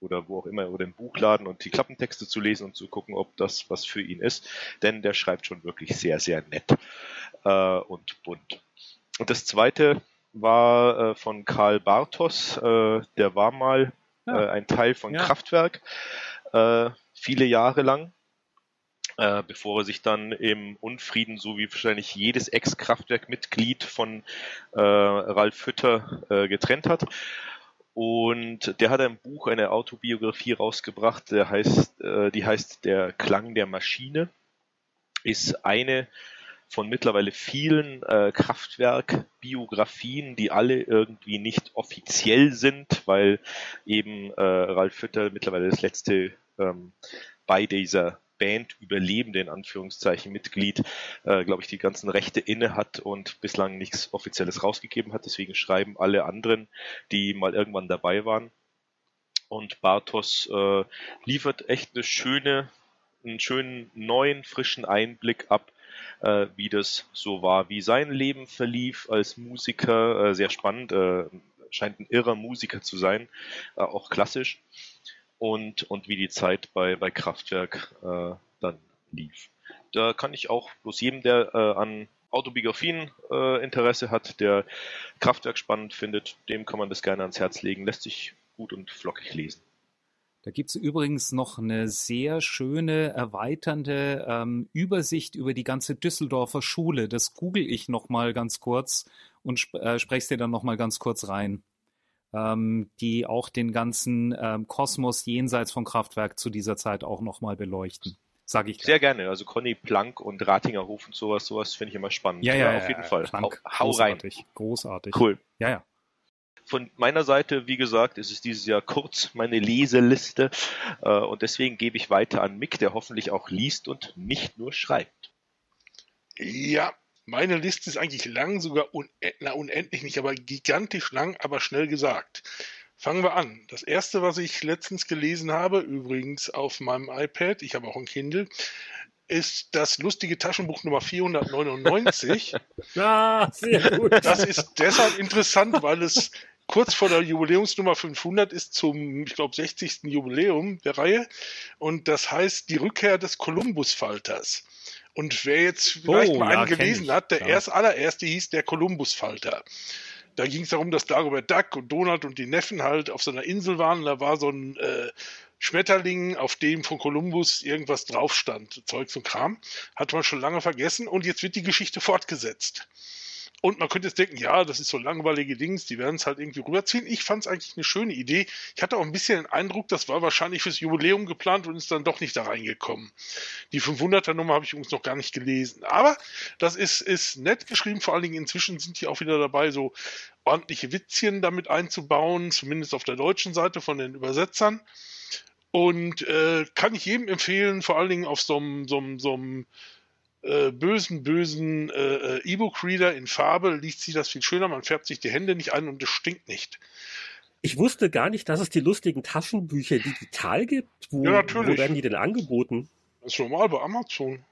oder wo auch immer, oder im Buchladen und die Klappentexte zu lesen und zu gucken, ob das was für ihn ist. Denn der schreibt schon wirklich sehr, sehr nett äh, und bunt. Und das zweite war äh, von Karl Bartos. Äh, der war mal ja. ein Teil von ja. Kraftwerk viele Jahre lang, äh, bevor er sich dann im Unfrieden, so wie wahrscheinlich jedes Ex-Kraftwerk-Mitglied von äh, Ralf Hütter äh, getrennt hat. Und der hat ein Buch, eine Autobiografie rausgebracht, der heißt, äh, die heißt Der Klang der Maschine. Ist eine von mittlerweile vielen äh, Kraftwerk-Biografien, die alle irgendwie nicht offiziell sind, weil eben äh, Ralf Hütter mittlerweile das letzte ähm, bei dieser Band überlebende, in Anführungszeichen, Mitglied, äh, glaube ich, die ganzen Rechte inne hat und bislang nichts Offizielles rausgegeben hat. Deswegen schreiben alle anderen, die mal irgendwann dabei waren. Und Bartos äh, liefert echt eine schöne, einen schönen neuen, frischen Einblick ab, äh, wie das so war, wie sein Leben verlief als Musiker. Äh, sehr spannend, äh, scheint ein irrer Musiker zu sein, äh, auch klassisch und, und wie die Zeit bei, bei Kraftwerk äh, dann lief. Da kann ich auch bloß jedem, der äh, an Autobiografien äh, Interesse hat, der Kraftwerk spannend findet, dem kann man das gerne ans Herz legen. Lässt sich gut und flockig lesen. Da gibt's übrigens noch eine sehr schöne, erweiternde ähm, Übersicht über die ganze Düsseldorfer Schule. Das google ich nochmal ganz kurz und sp äh, spreche dir dann nochmal ganz kurz rein ähm, die auch den ganzen ähm, Kosmos jenseits von Kraftwerk zu dieser Zeit auch nochmal beleuchten. sage ich. Sehr gerne. Also Conny Plank und Ratinger Hof und sowas, sowas finde ich immer spannend. Ja, ja, ja auf jeden ja, Fall. Plank, hau, hau rein. großartig, Großartig. Cool. Ja, ja. Von meiner Seite, wie gesagt, ist es dieses Jahr kurz meine Leseliste äh, und deswegen gebe ich weiter an Mick, der hoffentlich auch liest und nicht nur schreibt. Ja, meine Liste ist eigentlich lang, sogar un na, unendlich nicht, aber gigantisch lang, aber schnell gesagt. Fangen wir an. Das erste, was ich letztens gelesen habe, übrigens auf meinem iPad, ich habe auch ein Kindle, ist das lustige Taschenbuch Nummer 499. Ah, sehr gut. Das ist deshalb interessant, weil es kurz vor der Jubiläumsnummer 500 ist zum, ich glaube, 60. Jubiläum der Reihe. Und das heißt die Rückkehr des Kolumbus-Falters. Und wer jetzt vielleicht Oh, mal ja, einen kenn gelesen hat, der ja. erst allererste hieß der Kolumbus-Falter. Da ging es darum, dass Dagobert Duck und Donald und die Neffen halt auf so einer Insel waren. Und da war so ein äh, Schmetterling, auf dem von Kolumbus irgendwas drauf stand. Zeugs und Kram. Hat man schon lange vergessen. Und jetzt wird die Geschichte fortgesetzt. Und man könnte jetzt denken, ja, das ist so langweilige Dings, die werden es halt irgendwie rüberziehen. Ich fand es eigentlich eine schöne Idee. Ich hatte auch ein bisschen den Eindruck, das war wahrscheinlich fürs Jubiläum geplant und ist dann doch nicht da reingekommen. Die 500er Nummer habe ich übrigens noch gar nicht gelesen. Aber das ist, ist nett geschrieben. Vor allen Dingen inzwischen sind die auch wieder dabei, so ordentliche Witzchen damit einzubauen, zumindest auf der deutschen Seite von den Übersetzern. Und äh, kann ich jedem empfehlen, vor allen Dingen auf so einem, so einem, so einem äh, bösen, bösen äh, äh, E-Book-Reader in Farbe liest sich das viel schöner, man färbt sich die Hände nicht ein und es stinkt nicht. Ich wusste gar nicht, dass es die lustigen Taschenbücher digital gibt. Wo, Ja, natürlich. wo werden die denn angeboten? Das ist normal bei Amazon.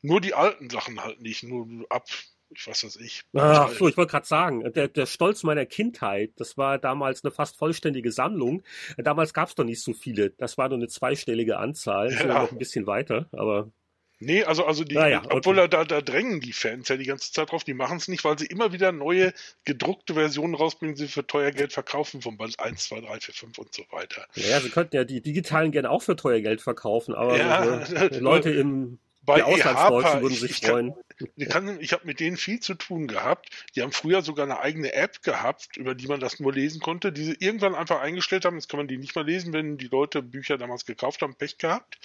Nur die alten Sachen halt nicht, nur ab, ich weiß was ich. Ach so, ich wollte gerade sagen, der, der Stolz meiner Kindheit, das war damals eine fast vollständige Sammlung. Damals gab es doch nicht so viele. Das war nur eine zweistellige Anzahl, Ja. noch ein bisschen weiter, aber Nee, also, also die, Naja, okay. obwohl da, da, drängen die Fans ja die ganze Zeit drauf, die machen es nicht, weil sie immer wieder neue gedruckte Versionen rausbringen, die sie für teuer Geld verkaufen, von Band 1, 2, 3, 4, 5 und so weiter. ja, sie könnten ja die digitalen gerne auch für teuer Geld verkaufen, aber Ja, äh, Leute im Bei die Auslandsdeutschen würden ich- sich ich kann- freuen. Ich, kann, ich habe mit denen viel zu tun gehabt. Die haben früher sogar eine eigene App gehabt, über die man das nur lesen konnte, die sie irgendwann einfach eingestellt haben. Jetzt kann man die nicht mehr lesen, wenn die Leute Bücher damals gekauft haben, Pech gehabt.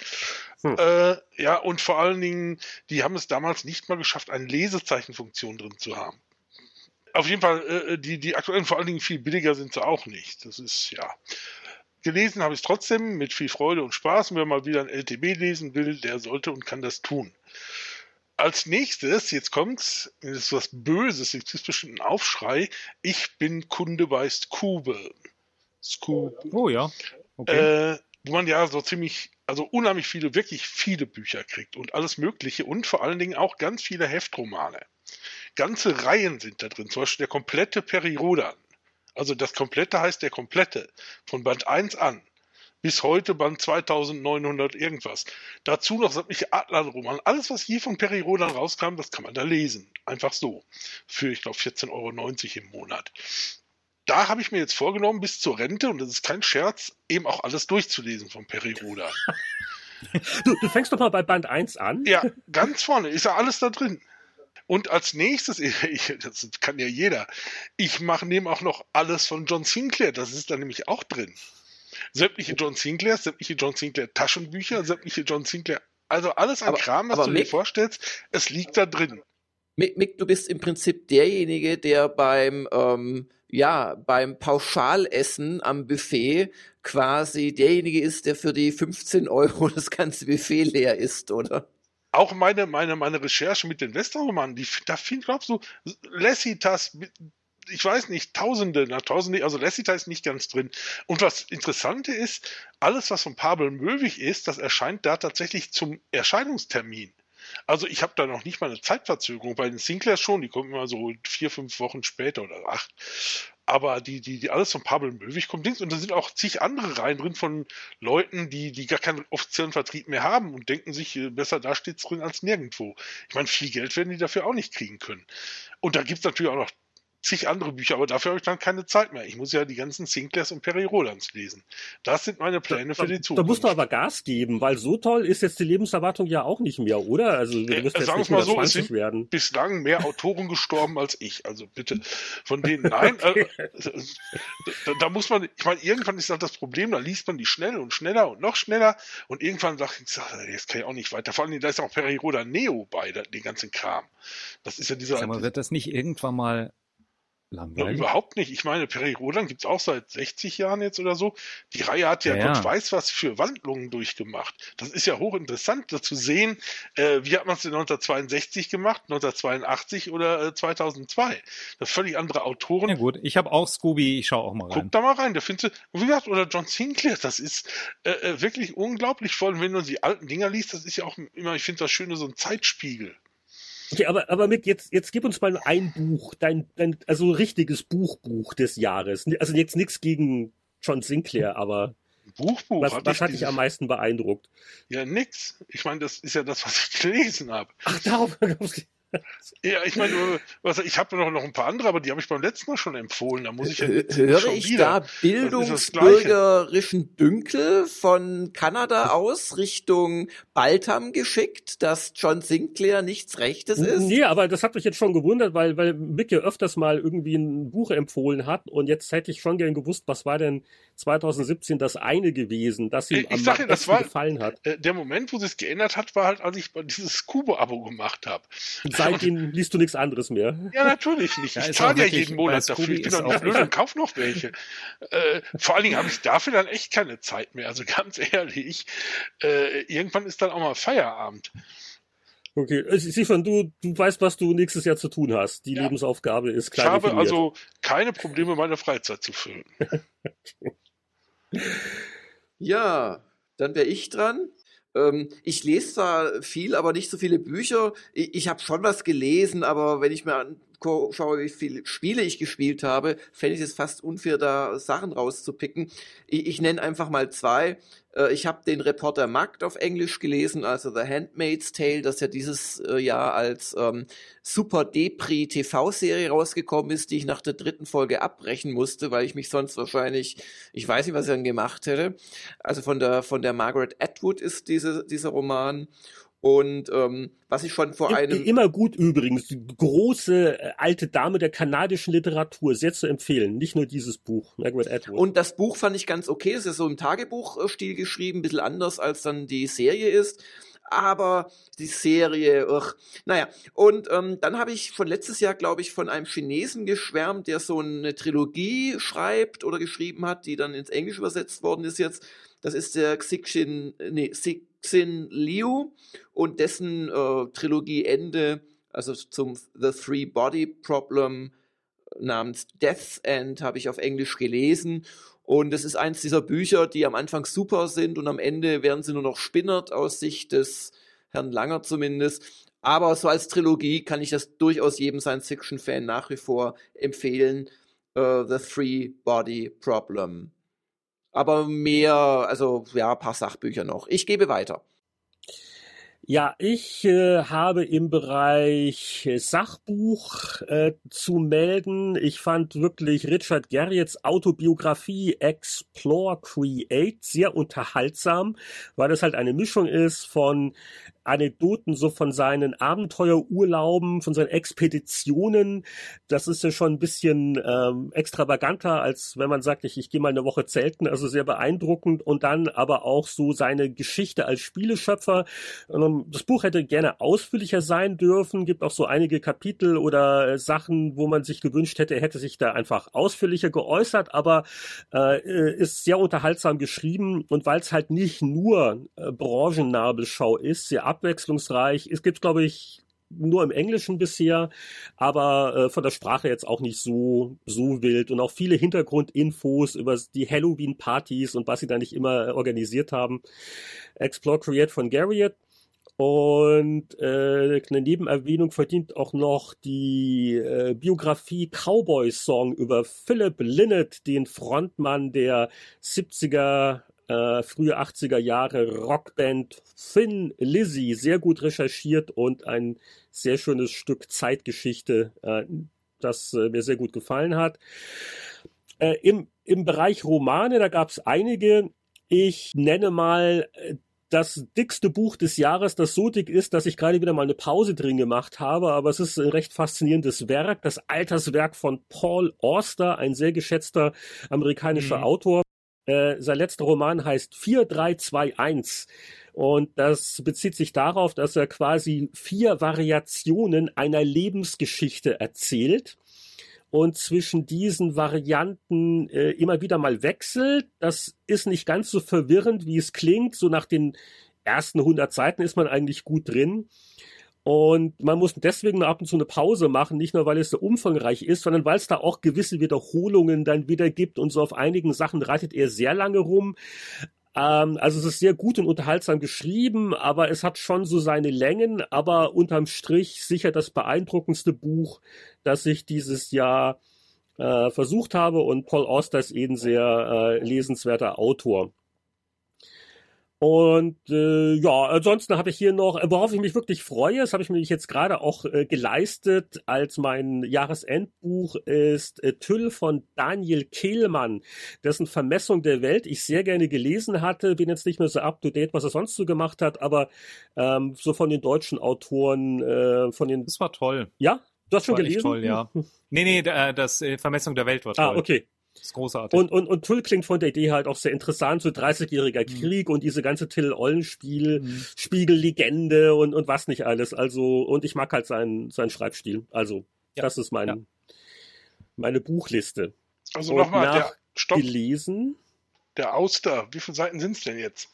Hm. Äh, ja, und vor allen Dingen, die haben es damals nicht mal geschafft, eine Lesezeichenfunktion drin zu haben. Auf jeden Fall, äh, die, die aktuellen vor allen Dingen viel billiger sind sie auch nicht. Das ist, ja. Gelesen habe ich es trotzdem mit viel Freude und Spaß. Und wer mal wieder ein LTB lesen will, der sollte und kann das tun. Als nächstes, jetzt kommt's, das ist was Böses, jetzt ist bestimmt ein Aufschrei. Ich bin Kunde bei Skube. Skube. Oh ja. Okay. Äh, wo man ja so ziemlich, also unheimlich viele, wirklich viele Bücher kriegt und alles Mögliche und vor allen Dingen auch ganz viele Heftromane. Ganze Reihen sind da drin, zum Beispiel der komplette Perirodan. Also das komplette heißt der komplette, von Band 1 an. Bis heute Band 2900 irgendwas. Dazu noch sämtliche Adlerroman. Alles, was je von Perirodan rauskam, das kann man da lesen. Einfach so. Für, ich glaube, 14,90 Euro im Monat da habe ich mir jetzt vorgenommen, bis zur Rente, und das ist kein Scherz, eben auch alles durchzulesen von Perry Rodan. Du, du fängst doch mal bei Band 1 an. Ja, ganz vorne ist ja alles da drin. Und als nächstes, ich, das kann ja jeder, ich mache nehme auch noch alles von John Sinclair, das ist da nämlich auch drin. Sämtliche John Sinclair, sämtliche John Sinclair Taschenbücher, sämtliche John Sinclair, also alles an Aber- Kram, was du dir Mick- vorstellst, es liegt da drin. Mick, Mick, du bist im Prinzip derjenige, der beim, ähm, ja, beim Pauschalessen am Buffet quasi derjenige ist, der für die 15 Euro das ganze Buffet leer isst, oder? Auch meine, meine, meine Recherche mit den Westernromanen, die, da find, glaubst du, Lessitas, ich weiß nicht, Tausende, na, Tausende, also Lessita ist nicht ganz drin. Und was Interessante ist, alles, was von Pavel Möwig ist, das erscheint da tatsächlich zum Erscheinungstermin. Also ich habe da noch nicht mal eine Zeitverzögerung. Bei den Sinclairs schon, die kommen immer so vier, fünf Wochen später oder acht. Aber die, die, die alles von Pavel Möwig kommt Dings und da sind auch zig andere Reihen drin von Leuten, die, die gar keinen offiziellen Vertrieb mehr haben und denken sich, äh, besser da steht's drin als nirgendwo. Ich meine, viel Geld werden die dafür auch nicht kriegen können. Und da gibt's natürlich auch noch zig andere Bücher, aber dafür habe ich dann keine Zeit mehr. Ich muss ja die ganzen Sinclairs und Perry Rolands lesen. Das sind meine Pläne für die Zukunft. Da musst du aber Gas geben, weil so toll ist jetzt die Lebenserwartung ja auch nicht mehr, oder? Also du wirst äh, jetzt sagen nicht mal so, es sind werden. bislang mehr Autoren gestorben als ich. Also bitte, von denen, nein, äh, da, da, muss man, ich meine, irgendwann ist das das Problem, da liest man die schnell und schneller und noch schneller und irgendwann sagt ich, jetzt kann ich auch nicht weiter. Vor allem, da ist auch Perry Rodan Neo bei, den ganzen Kram. Das ist ja dieser. Sag mal, wird das nicht irgendwann mal Langweilig. Ja, überhaupt nicht. Ich meine, Perry Rodan gibt es auch seit 60 Jahren jetzt oder so. Die Reihe hat ja, ja, Gott weiß was für Wandlungen durchgemacht. Das ist ja hochinteressant, da zu sehen, äh, wie hat man es 1962 gemacht, 1982 oder äh, 2002. Das völlig andere Autoren. Ja gut, ich habe auch Scooby, ich schaue auch mal rein. Guck da mal rein, da findest du, wie gesagt, oder John Sinclair, das ist äh, äh wirklich unglaublich, vor allem wenn du die alten Dinger liest, das ist ja auch immer, ich finde das Schöne, so ein Zeitspiegel. Okay, aber, aber Mick, jetzt, jetzt gib uns mal ein Buch, dein, dein also richtiges Buchbuch des Jahres. Also jetzt nichts gegen John Sinclair, aber Buchbuch. Was, was hat dich am meisten beeindruckt? Ja, nix. Ich meine, das ist ja das, was ich gelesen habe. Ach, darauf ja, ich meine, ich habe noch, noch ein paar andere, aber die habe ich beim letzten Mal schon empfohlen. Da muss ich ja Höre ich wieder. da bildungsbürgerischen Dünkel von Kanada aus Richtung Baltham geschickt, dass John Sinclair nichts Rechtes ist? Nee, aber das hat mich jetzt schon gewundert, weil, weil Mick ja öfters mal irgendwie ein Buch empfohlen hat und jetzt hätte ich schon gern gewusst, was war denn 2017 das eine gewesen, das ihm ich am besten gefallen hat. Äh, der Moment, wo es geändert hat, war halt, als ich dieses Kubo-Abo gemacht habe seitdem liest du nichts anderes mehr. Ja, natürlich nicht. Ich zahle ja jeden Monat dafür. Ich bin doch nicht blöd und kauf noch welche. Äh, vor allen Dingen habe ich dafür dann echt keine Zeit mehr. Also ganz ehrlich, äh, irgendwann ist dann auch mal Feierabend. Okay, äh, Stefan, du, du weißt, was du nächstes Jahr zu tun hast. Die ja. Lebensaufgabe ist klar. Ich habe definiert. also keine Probleme, meine Freizeit zu füllen. ja, dann wäre ich dran. Ähm, ich lese zwar viel, aber nicht so viele Bücher. Ich, ich habe schon was gelesen, aber wenn ich mir anschaue, wie viele Spiele ich gespielt habe, fände ich es fast unfair, da Sachen rauszupicken. Ich, ich nenne einfach mal zwei. Äh, ich habe den Reporter Magd auf Englisch gelesen, also The Handmaid's Tale, das ja dieses äh, Jahr als ähm, Super Depri TV-Serie rausgekommen ist, die ich nach der dritten Folge abbrechen musste, weil ich mich sonst wahrscheinlich, ich weiß nicht, was ich dann gemacht hätte. Also von der von der Margaret Atwood ist diese, dieser Roman. Und ähm, was ich schon vor einem. Immer gut übrigens, die große äh, alte Dame der kanadischen Literatur, sehr zu empfehlen. Nicht nur dieses Buch, Margaret Atwood. Und das Buch fand ich ganz okay. Es ist so im Tagebuchstil geschrieben, ein bisschen anders als dann die Serie ist. Aber die Serie, ugh. naja. Und ähm, dann habe ich von letztes Jahr, glaube ich, von einem Chinesen geschwärmt, der so eine Trilogie schreibt oder geschrieben hat, die dann ins Englische übersetzt worden ist jetzt. Das ist der Xixin, nee, Xixin Xin Liu und dessen äh, Trilogie Ende, also zum The Three Body Problem namens Death End, habe ich auf Englisch gelesen. Und es ist eins dieser Bücher, die am Anfang super sind und am Ende werden sie nur noch spinnert aus Sicht des Herrn Langer zumindest. Aber so als Trilogie kann ich das durchaus jedem Science-Fiction-Fan nach wie vor empfehlen. Uh, The Three Body Problem aber mehr, also ja, paar Sachbücher noch. Ich gebe weiter. Ja, ich äh, habe im Bereich Sachbuch äh, zu melden. Ich fand wirklich Richard Garrietts Autobiografie Explore Create sehr unterhaltsam, weil es halt eine Mischung ist von Anekdoten so von seinen Abenteuerurlauben, von seinen Expeditionen. Das ist ja schon ein bisschen ähm, extravaganter, als wenn man sagt, ich, ich gehe mal eine Woche zelten. Also sehr beeindruckend. Und dann aber auch so seine Geschichte als Spieleschöpfer. Ähm, das Buch hätte gerne ausführlicher sein dürfen. Gibt auch so einige Kapitel oder äh, Sachen, wo man sich gewünscht hätte, er hätte sich da einfach ausführlicher geäußert. Aber äh, ist sehr unterhaltsam geschrieben. Und weil es halt nicht nur äh, Branchennabelschau ist, sehr abwechslungsreich. Es gibt, glaube ich, nur im Englischen bisher, aber äh, von der Sprache jetzt auch nicht so so wild und auch viele Hintergrundinfos über die Halloween-Partys und was sie da nicht immer organisiert haben. Explore Create von Garriott. Und äh, eine Nebenerwähnung verdient auch noch die äh, Biografie Cowboy Song über Philip Lynott, den Frontmann der 70er äh, frühe 80er Jahre Rockband Thin Lizzy, sehr gut recherchiert und ein sehr schönes Stück Zeitgeschichte. Äh, das äh, mir sehr gut gefallen hat. Äh, im, Im Bereich Romane, da gab es einige. Ich nenne mal äh, das dickste Buch des Jahres, das so dick ist, dass ich gerade wieder mal eine Pause drin gemacht habe, aber es ist ein recht faszinierendes Werk, das Alterswerk von Paul Auster, ein sehr geschätzter amerikanischer mhm. Autor. Äh, sein letzter Roman heißt 4321 und das bezieht sich darauf, dass er quasi vier Variationen einer Lebensgeschichte erzählt und zwischen diesen Varianten äh, immer wieder mal wechselt. Das ist nicht ganz so verwirrend, wie es klingt. So nach den ersten 100 Seiten ist man eigentlich gut drin. Und man muss deswegen ab und zu eine Pause machen, nicht nur weil es so umfangreich ist, sondern weil es da auch gewisse Wiederholungen dann wieder gibt und so auf einigen Sachen reitet er sehr lange rum. Ähm, also es ist sehr gut und unterhaltsam geschrieben, aber es hat schon so seine Längen, aber unterm Strich sicher das beeindruckendste Buch, das ich dieses Jahr äh, versucht habe und Paul Auster ist eben sehr äh, lesenswerter Autor. Und äh, ja, ansonsten habe ich hier noch, worauf ich mich wirklich freue, das habe ich mir jetzt gerade auch äh, geleistet, als mein Jahresendbuch ist äh, Tüll von Daniel Kehlmann, dessen Vermessung der Welt ich sehr gerne gelesen hatte. Bin jetzt nicht mehr so up to date, was er sonst so gemacht hat, aber ähm, so von den deutschen Autoren, äh, von den. Das war toll. Ja? Du hast schon gelesen? Toll, ja. nee, nee, das äh, Vermessung der Welt war ah, toll. Ah, okay. Das ist großartig. Und, und, und Tull klingt von der Idee halt auch sehr interessant, so 30-jähriger mhm. Krieg und diese ganze Till Ollenspiel, mhm. Spiegellegende und, und was nicht alles. Also, und ich mag halt seinen, seinen Schreibstil. Also, ja. das ist mein, ja. meine Buchliste. Also nochmal, der Stopp. Gelesen. Der Auster, wie viele Seiten sind es denn jetzt?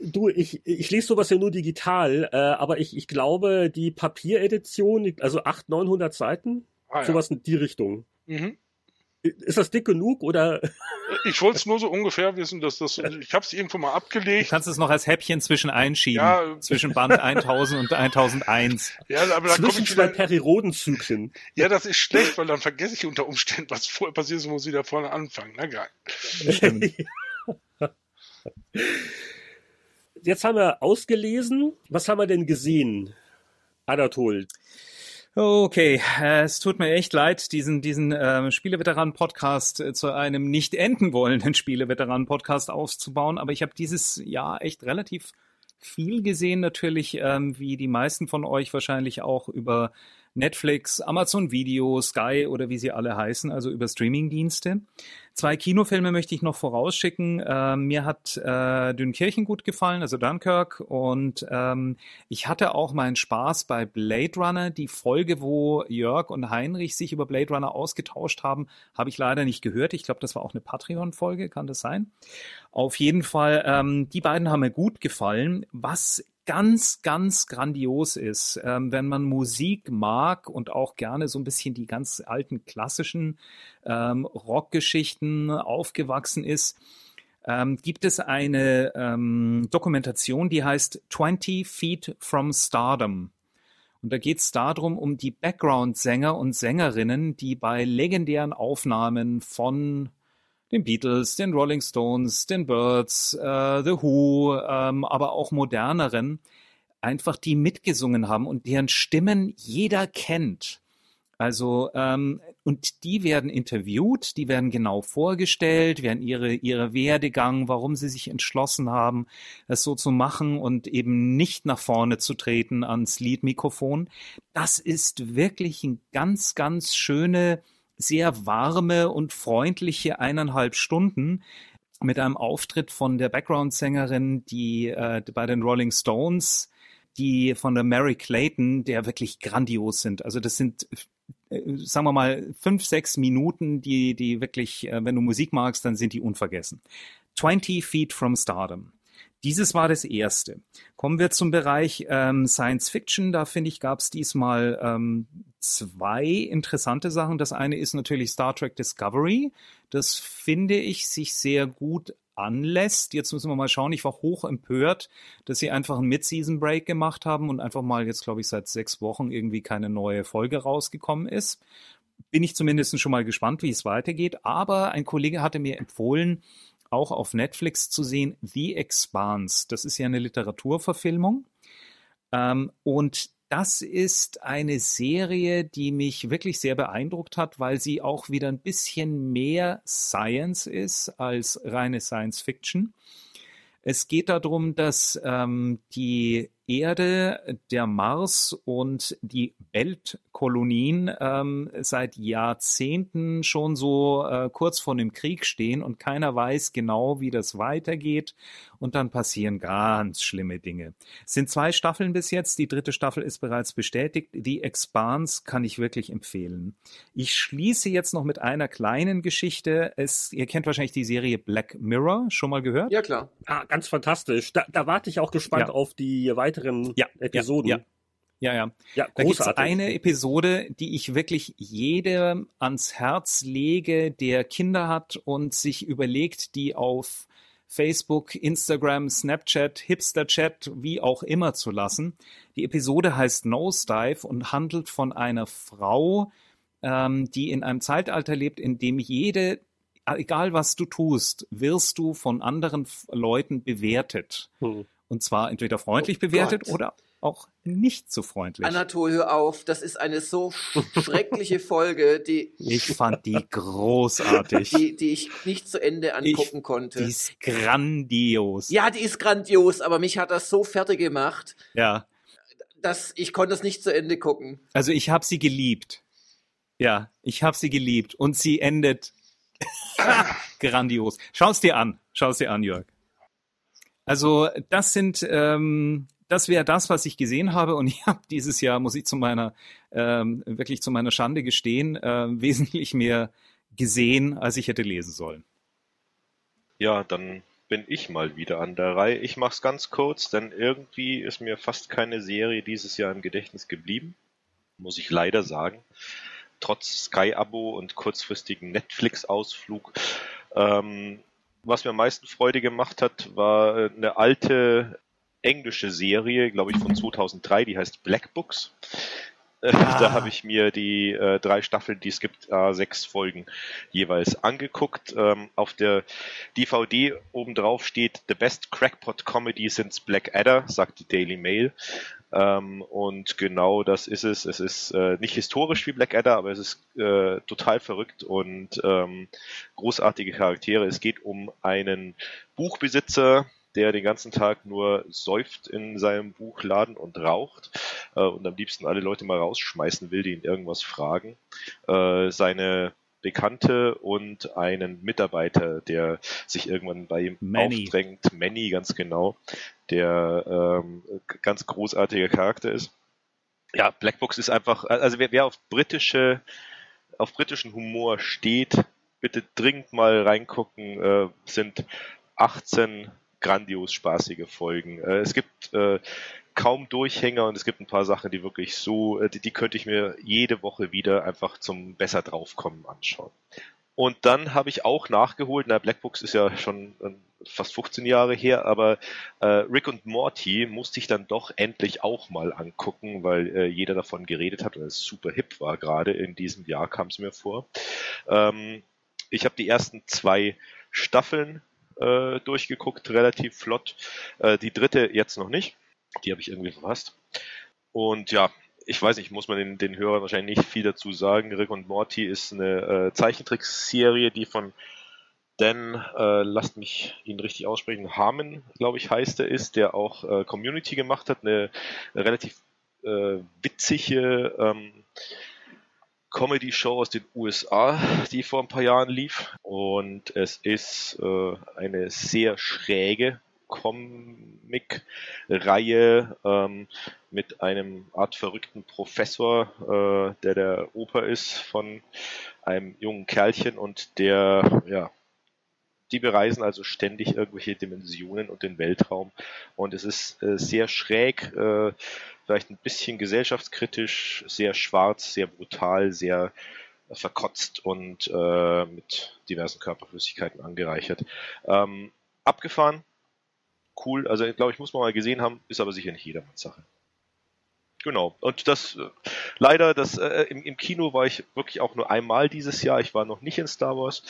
Du, ich, ich lese sowas ja nur digital, äh, aber ich, ich glaube, die Papieredition, also 800, 900 Seiten, ah, sowas ja. in die Richtung. Mhm. Ist das dick genug oder? Ich wollte es nur so ungefähr wissen, dass das. Ich habe es irgendwo mal abgelegt. Du kannst es noch als Häppchen zwischen einschieben. Ja, zwischen Band 1000 und 1001. Ja, aber da komme ich zwei Periodenzyklen. Ja, das ist schlecht, weil dann vergesse ich unter Umständen, was vorher passiert ist, muss ich wieder vorne anfangen. Na geil. Jetzt haben wir ausgelesen. Was haben wir denn gesehen, Anatol? Okay, es tut mir echt leid, diesen, diesen äh, Spieleveteranen-Podcast äh, zu einem nicht enden wollenden Spieleveteranen-Podcast aufzubauen, aber ich habe dieses Jahr echt relativ viel gesehen, natürlich, ähm, wie die meisten von euch wahrscheinlich auch über Netflix, Amazon Video, Sky oder wie sie alle heißen, also über Streamingdienste. Zwei Kinofilme möchte ich noch vorausschicken. Ähm, mir hat äh, Dünkirchen gut gefallen, also Dunkirk. Und ähm, ich hatte auch meinen Spaß bei Blade Runner. Die Folge, wo Jörg und Heinrich sich über Blade Runner ausgetauscht haben, habe ich leider nicht gehört. Ich glaube, das war auch eine Patreon-Folge, kann das sein? Auf jeden Fall, ähm, die beiden haben mir gut gefallen. Was ganz, ganz grandios ist, ähm, wenn man Musik mag und auch gerne so ein bisschen die ganz alten klassischen ähm, Rockgeschichten aufgewachsen ist, ähm, gibt es eine ähm, Dokumentation, die heißt 20 Feet from Stardom. Und da geht es darum, um die Background-Sänger und Sängerinnen, die bei legendären Aufnahmen von den Beatles, den Rolling Stones, den Birds, äh, The Who, ähm, aber auch moderneren, einfach die mitgesungen haben und deren Stimmen jeder kennt. Also, ähm, und die werden interviewt, die werden genau vorgestellt, werden ihre, ihre Werdegang, warum sie sich entschlossen haben, es so zu machen und eben nicht nach vorne zu treten ans Liedmikrofon. Das ist wirklich ein ganz, ganz schöne, sehr warme und freundliche eineinhalb Stunden mit einem Auftritt von der Background-Sängerin, die äh, bei den Rolling Stones, die von der Mary Clayton, der wirklich grandios sind. Also das sind äh, sagen wir mal, fünf, sechs Minuten, die, die wirklich, äh, wenn du Musik magst, dann sind die unvergessen. 20 Feet from Stardom. Dieses war das erste. Kommen wir zum Bereich ähm, Science Fiction. Da finde ich, gab es diesmal ähm, zwei interessante Sachen. Das eine ist natürlich Star Trek Discovery. Das finde ich sich sehr gut anlässt. Jetzt müssen wir mal schauen. Ich war hoch empört, dass sie einfach einen Mid-Season-Break gemacht haben und einfach mal jetzt, glaube ich, seit sechs Wochen irgendwie keine neue Folge rausgekommen ist. Bin ich zumindest schon mal gespannt, wie es weitergeht. Aber ein Kollege hatte mir empfohlen, auch auf Netflix zu sehen, The Expanse. Das ist ja eine Literaturverfilmung. Ähm, und das ist eine Serie, die mich wirklich sehr beeindruckt hat, weil sie auch wieder ein bisschen mehr Science ist als reine Science Fiction. Es geht darum, dass ähm, die Erde, der Mars und die Weltkolonien ähm, seit Jahrzehnten schon so äh, kurz vor dem Krieg stehen und keiner weiß genau, wie das weitergeht. Und dann passieren ganz schlimme Dinge. Es sind zwei Staffeln bis jetzt. Die dritte Staffel ist bereits bestätigt. Die Expanse kann ich wirklich empfehlen. Ich schließe jetzt noch mit einer kleinen Geschichte. Es, ihr kennt wahrscheinlich die Serie Black Mirror. Schon mal gehört? Ja, klar. Ah, ganz fantastisch. Da, da warte ich auch gespannt Ja. auf die weiteren Ja, Episoden. Ja, ja. ja. Ja, Da gibt es eine Episode, die ich wirklich jedem ans Herz lege, der Kinder hat und sich überlegt, die auf Facebook, Instagram, Snapchat, Hipsterchat, wie auch immer zu lassen. Die Episode heißt Nosedive und handelt von einer Frau, ähm, die in einem Zeitalter lebt, in dem jede, egal was du tust, wirst du von anderen Leuten bewertet. Hm. Und zwar entweder freundlich Oh bewertet Gott. oder auch nicht so freundlich. Anatol, hör auf. Das ist eine so schreckliche Folge, die, Ich fand die großartig. die, die ich nicht zu Ende angucken Die konnte. ist grandios. Ja, die ist grandios, aber mich hat das so fertig gemacht, ja. dass ich konnte es nicht zu Ende gucken. Also ich habe sie geliebt. Ja, ich habe sie geliebt und sie endet grandios. Schau's dir an, schau's dir an, Jörg. Also das sind, ähm, das wäre das, was ich gesehen habe und ich habe dieses Jahr, muss ich zu meiner, ähm, wirklich zu meiner Schande gestehen, äh, wesentlich mehr gesehen, als ich hätte lesen sollen. Ja, dann bin ich mal wieder an der Reihe. Ich mach's ganz kurz, denn irgendwie ist mir fast keine Serie dieses Jahr im Gedächtnis geblieben. Muss ich leider sagen. Trotz Sky-Abo und kurzfristigen Netflix-Ausflug. Ähm, was mir am meisten Freude gemacht hat, war äh, eine alte englische Serie, glaube ich, von 2003, die heißt Black Books. Äh, Ah. Da habe ich mir die äh, drei Staffeln, die es gibt, äh, sechs Folgen jeweils angeguckt. Ähm, auf der DVD obendrauf steht The Best Crackpot Comedy since Blackadder, sagt die Daily Mail. Ähm, und genau das ist es. Es ist äh, nicht historisch wie Blackadder, aber es ist äh, total verrückt und ähm, großartige Charaktere. Es geht um einen Buchbesitzer, der den ganzen Tag nur säuft in seinem Buchladen und raucht äh, und am liebsten alle Leute mal rausschmeißen will, die ihn irgendwas fragen. Äh, seine Bekannte und einen Mitarbeiter, der sich irgendwann bei ihm Manny. aufdrängt, Manny ganz genau, der ähm, ganz großartiger Charakter ist. Ja, Blackbox ist einfach, also wer, wer auf britische, auf britischen Humor steht, bitte dringend mal reingucken, äh, sind 18 grandios spaßige Folgen. Äh, es gibt äh, kaum Durchhänger und es gibt ein paar Sachen, die wirklich so, äh, die, die könnte ich mir jede Woche wieder einfach zum besser draufkommen anschauen. Und dann habe ich auch nachgeholt, na, Blackbox ist ja schon äh, fast 15 Jahre her, aber äh, Rick und Morty musste ich dann doch endlich auch mal angucken, weil äh, jeder davon geredet hat und es super hip war gerade in diesem Jahr, kam es mir vor. Ähm, ich habe die ersten zwei Staffeln äh, durchgeguckt, relativ flott. Äh, die dritte jetzt noch nicht. Die habe ich irgendwie verpasst. Und ja, ich weiß nicht, muss man den, den Hörern wahrscheinlich nicht viel dazu sagen. Rick und Morty ist eine äh, Zeichentrickserie, die von Dan, äh, lasst mich ihn richtig aussprechen, Harmon, glaube ich, heißt er ist, der auch äh, Community gemacht hat, eine, eine relativ äh, witzige ähm, Comedy-Show aus den USA, die vor ein paar Jahren lief. Und es ist äh, eine sehr schräge Comic-Reihe ähm, mit einem Art verrückten Professor, äh, der der Oper ist von einem jungen Kerlchen und der, ja, die bereisen also ständig irgendwelche Dimensionen und den Weltraum. Und es ist äh, sehr schräg, äh, vielleicht ein bisschen gesellschaftskritisch, sehr schwarz, sehr brutal, sehr verkotzt und äh, mit diversen Körperflüssigkeiten angereichert. Ähm, abgefahren, cool, also glaube ich, muss man mal gesehen haben, ist aber sicher nicht jedermanns Sache. Genau, und das äh, leider, das, äh, im, im Kino war ich wirklich auch nur einmal dieses Jahr. Ich war noch nicht in Star Wars.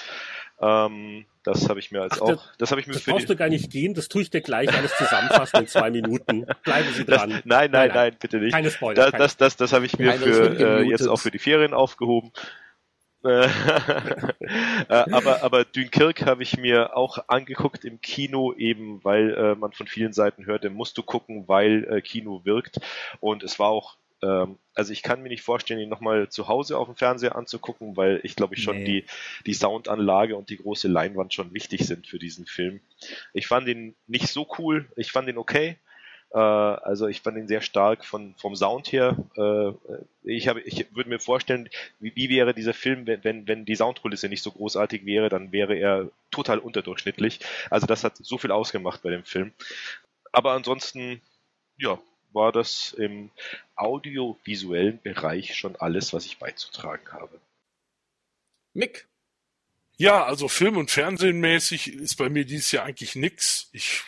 Ähm, das habe ich mir als Ach, auch. das- Das habe ich mir Das brauchst du gar nicht gehen, das tue ich dir gleich alles zusammenfassen in zwei Minuten. Bleiben Sie das, dran. nein, nein, nein, nein. bitte nicht. Keine Spoiler. Das, keine das, das, das habe ich mir Heinrich für äh, jetzt auch für die Ferien aufgehoben. Äh, äh, aber, aber Dunkirk habe ich mir auch angeguckt im Kino, eben weil äh, man von vielen Seiten hörte, musst du gucken, weil äh, Kino wirkt. Und es war auch, ähm, also ich kann mir nicht vorstellen, ihn nochmal zu Hause auf dem Fernseher anzugucken, weil ich glaube ich schon Nee. die, die Soundanlage und die große Leinwand schon wichtig sind für diesen Film. Ich fand ihn nicht so cool, ich fand ihn okay. Äh, also ich fand ihn sehr stark von, vom Sound her. Äh, ich ich würde mir vorstellen, wie, wie wäre dieser Film, wenn, wenn, die Soundkulisse nicht so großartig wäre, dann wäre er total unterdurchschnittlich. Also das hat so viel ausgemacht bei dem Film. Aber ansonsten, ja, war das im audiovisuellen Bereich schon alles, was ich beizutragen habe. Mick. Ja, also Film- und Fernsehenmäßig ist bei mir dieses Jahr eigentlich nix. Ich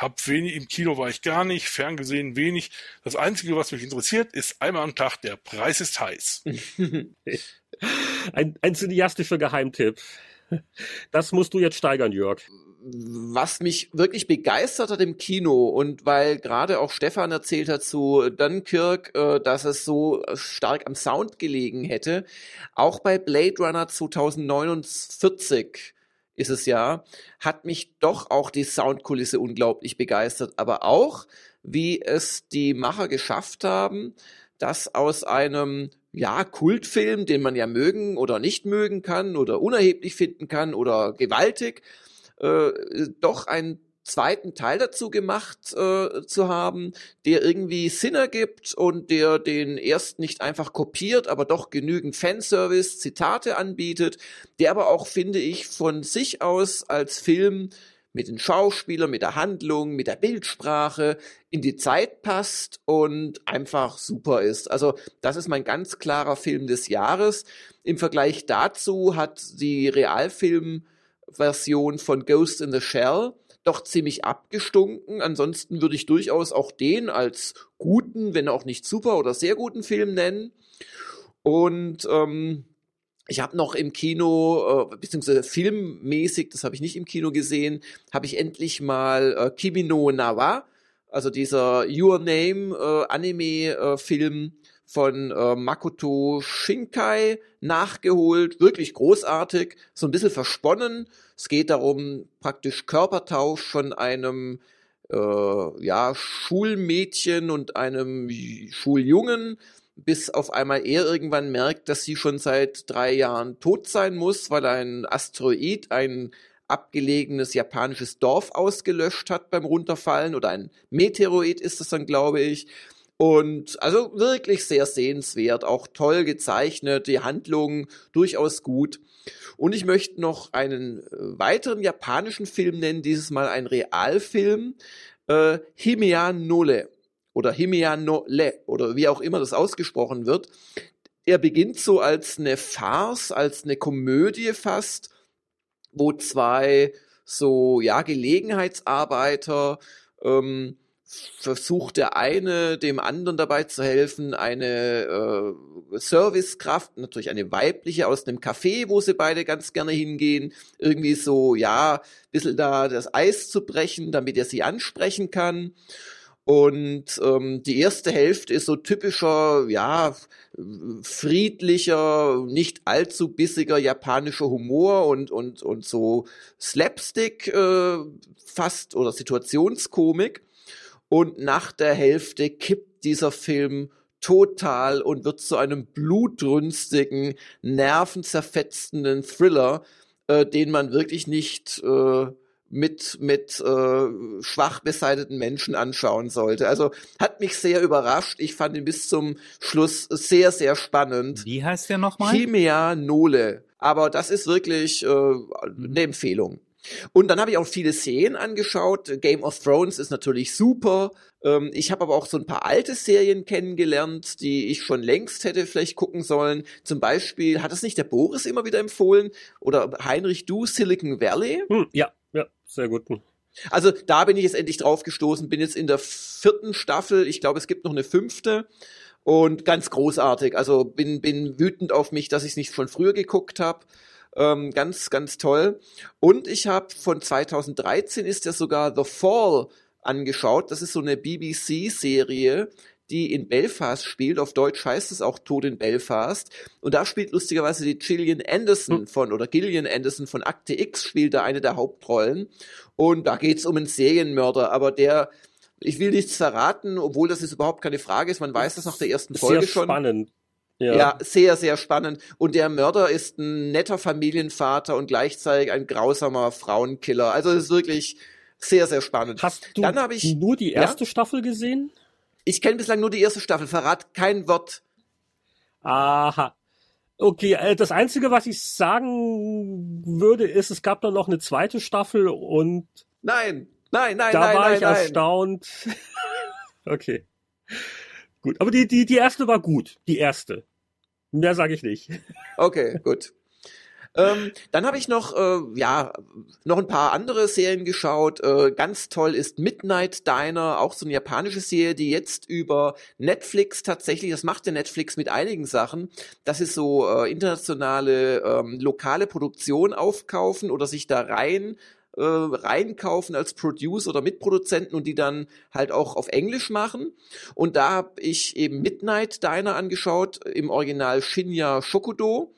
hab wenig, im Kino war ich gar nicht, ferngesehen wenig. Das Einzige, was mich interessiert, ist einmal am Tag, der Preis ist heiß. Ein, ein cineastischer Geheimtipp. Das musst du jetzt steigern, Jörg. was mich wirklich begeistert hat im Kino und weil gerade auch Stefan erzählt hat zu Dunkirk, äh, dass es so stark am Sound gelegen hätte, auch bei Blade Runner 2049 ist es ja, hat mich doch auch die Soundkulisse unglaublich begeistert, aber auch, wie es die Macher geschafft haben, dass aus einem ja, Kultfilm, den man ja mögen oder nicht mögen kann oder unerheblich finden kann oder gewaltig, äh, doch einen zweiten Teil dazu gemacht äh, zu haben, der irgendwie Sinn ergibt und der den ersten nicht einfach kopiert, aber doch genügend Fanservice, Zitate anbietet, der aber auch, finde ich, von sich aus als Film mit den Schauspielern, mit der Handlung, mit der Bildsprache in die Zeit passt und einfach super ist. Also das ist mein ganz klarer Film des Jahres. Im Vergleich dazu hat die Realfilm-Version von Ghost in the Shell doch ziemlich abgestunken. Ansonsten würde ich durchaus auch den als guten, wenn auch nicht super oder sehr guten Film nennen. Und ähm, ich habe noch im Kino, äh, beziehungsweise filmmäßig, das habe ich nicht im Kino gesehen, habe ich endlich mal äh, Kimi no Nawa, also dieser Your Name äh, Anime-Film von äh, Makoto Shinkai nachgeholt. Wirklich großartig, so ein bisschen versponnen. Es geht darum, praktisch Körpertausch von einem äh, ja, Schulmädchen und einem Schuljungen bis auf einmal er irgendwann merkt, dass sie schon seit drei Jahren tot sein muss, weil ein Asteroid ein abgelegenes japanisches Dorf ausgelöscht hat beim Runterfallen oder ein Meteoroid ist es dann, glaube ich. Und also wirklich sehr sehenswert, auch toll gezeichnet, die Handlung durchaus gut. Und ich möchte noch einen äh, weiteren japanischen Film nennen, dieses Mal ein Realfilm, äh, Himea Nole oder Himea no oder wie auch immer das ausgesprochen wird. Er beginnt so als eine Farce, als eine Komödie fast, wo zwei so ja Gelegenheitsarbeiter ähm, versucht der eine dem anderen dabei zu helfen, eine äh, Servicekraft, natürlich eine weibliche aus einem Café, wo sie beide ganz gerne hingehen, irgendwie so, ja, bisschen da das Eis zu brechen, damit er sie ansprechen kann. Und ähm, die erste Hälfte ist so typischer, ja, friedlicher, nicht allzu bissiger japanischer Humor und, und, und so Slapstick äh, fast oder Situationskomik. Und nach der Hälfte kippt dieser Film total und wird zu einem blutrünstigen, nervenzerfetzenden Thriller, äh, den man wirklich nicht äh, mit, mit äh, schwach beseiteten Menschen anschauen sollte. Also hat mich sehr überrascht. Ich fand ihn bis zum Schluss sehr, sehr spannend. Wie heißt der nochmal? Chimea Nole. Aber das ist wirklich äh, eine Empfehlung. Und dann habe ich auch viele Serien angeschaut. Game of Thrones ist natürlich super. Ähm, ich habe aber auch so ein paar alte Serien kennengelernt, die ich schon längst hätte vielleicht gucken sollen. Zum Beispiel, hat es nicht der Boris immer wieder empfohlen? Oder Heinrich Du, Silicon Valley? Hm, ja, ja, sehr gut. Also da bin ich jetzt endlich drauf gestoßen, bin jetzt in der vierten Staffel. Ich glaube, es gibt noch eine fünfte. Und ganz großartig. Also bin, bin wütend auf mich, dass ich es nicht schon früher geguckt habe. Ähm, ganz, ganz toll. Und ich habe von 2013 ist ja sogar The Fall angeschaut. Das ist so eine BBC-Serie, die in Belfast spielt. Auf Deutsch heißt es auch Tod in Belfast. Und da spielt lustigerweise die Gillian Anderson hm. von, oder Gillian Anderson von Akte X spielt da eine der Hauptrollen. Und da geht's um einen Serienmörder, aber der, ich will nichts verraten, obwohl das ist überhaupt keine Frage ist. Man weiß das nach der ersten Folge Sehr schon. spannend. Ja. ja. sehr, sehr spannend. Und der Mörder ist ein netter Familienvater und gleichzeitig ein grausamer Frauenkiller. Also es ist wirklich sehr, sehr spannend. Hast du Dann ich, nur die erste ja? Staffel gesehen? Ich kenne bislang nur die erste Staffel. Verrat kein Wort. Aha. Okay, äh, das Einzige, was ich sagen würde, ist, es gab dann noch eine zweite Staffel und. Nein, nein, nein, da nein. Da war nein, ich nein. erstaunt. okay. Gut, aber die, die, die erste war gut. Die erste. Mehr sage ich nicht. Okay, gut. Ähm, dann habe ich noch, äh, ja, noch ein paar andere Serien geschaut. Äh, ganz toll ist Midnight Diner, auch so eine japanische Serie, die jetzt über Netflix tatsächlich, das macht der Netflix mit einigen Sachen, dass sie so äh, internationale, ähm, lokale Produktion aufkaufen oder sich da rein äh, reinkaufen als Producer oder Mitproduzenten und die dann halt auch auf Englisch machen. Und da habe ich eben Midnight Diner angeschaut, im Original Shinya Shokudo.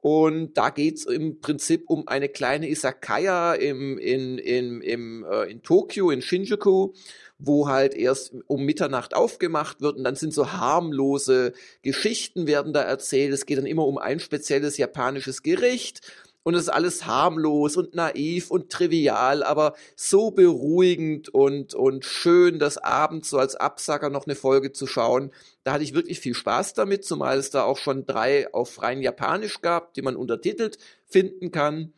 Und da geht's im Prinzip um eine kleine Isakaya im, in, in, im, äh, in Tokio, in Shinjuku, wo halt erst um Mitternacht aufgemacht wird und dann sind so harmlose Geschichten werden da erzählt. Es geht dann immer um ein spezielles japanisches Gericht und es ist alles harmlos und naiv und trivial, aber so beruhigend und, und schön, das abends so als Absacker noch eine Folge zu schauen. Da hatte ich wirklich viel Spaß damit, zumal es da auch schon drei auf rein Japanisch gab, die man untertitelt finden kann.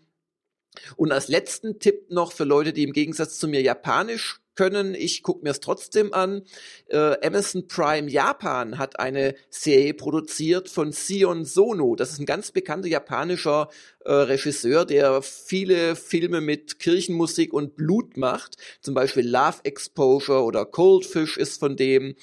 Und als letzten Tipp noch für Leute, die im Gegensatz zu mir Japanisch können. Ich gucke mir es trotzdem an. Äh, Amazon Prime Japan hat eine Serie produziert von Sion Sono. Das ist ein ganz bekannter japanischer äh, Regisseur, der viele Filme mit Kirchenmusik und Blut macht. Zum Beispiel Love Exposure oder Coldfish ist von dem.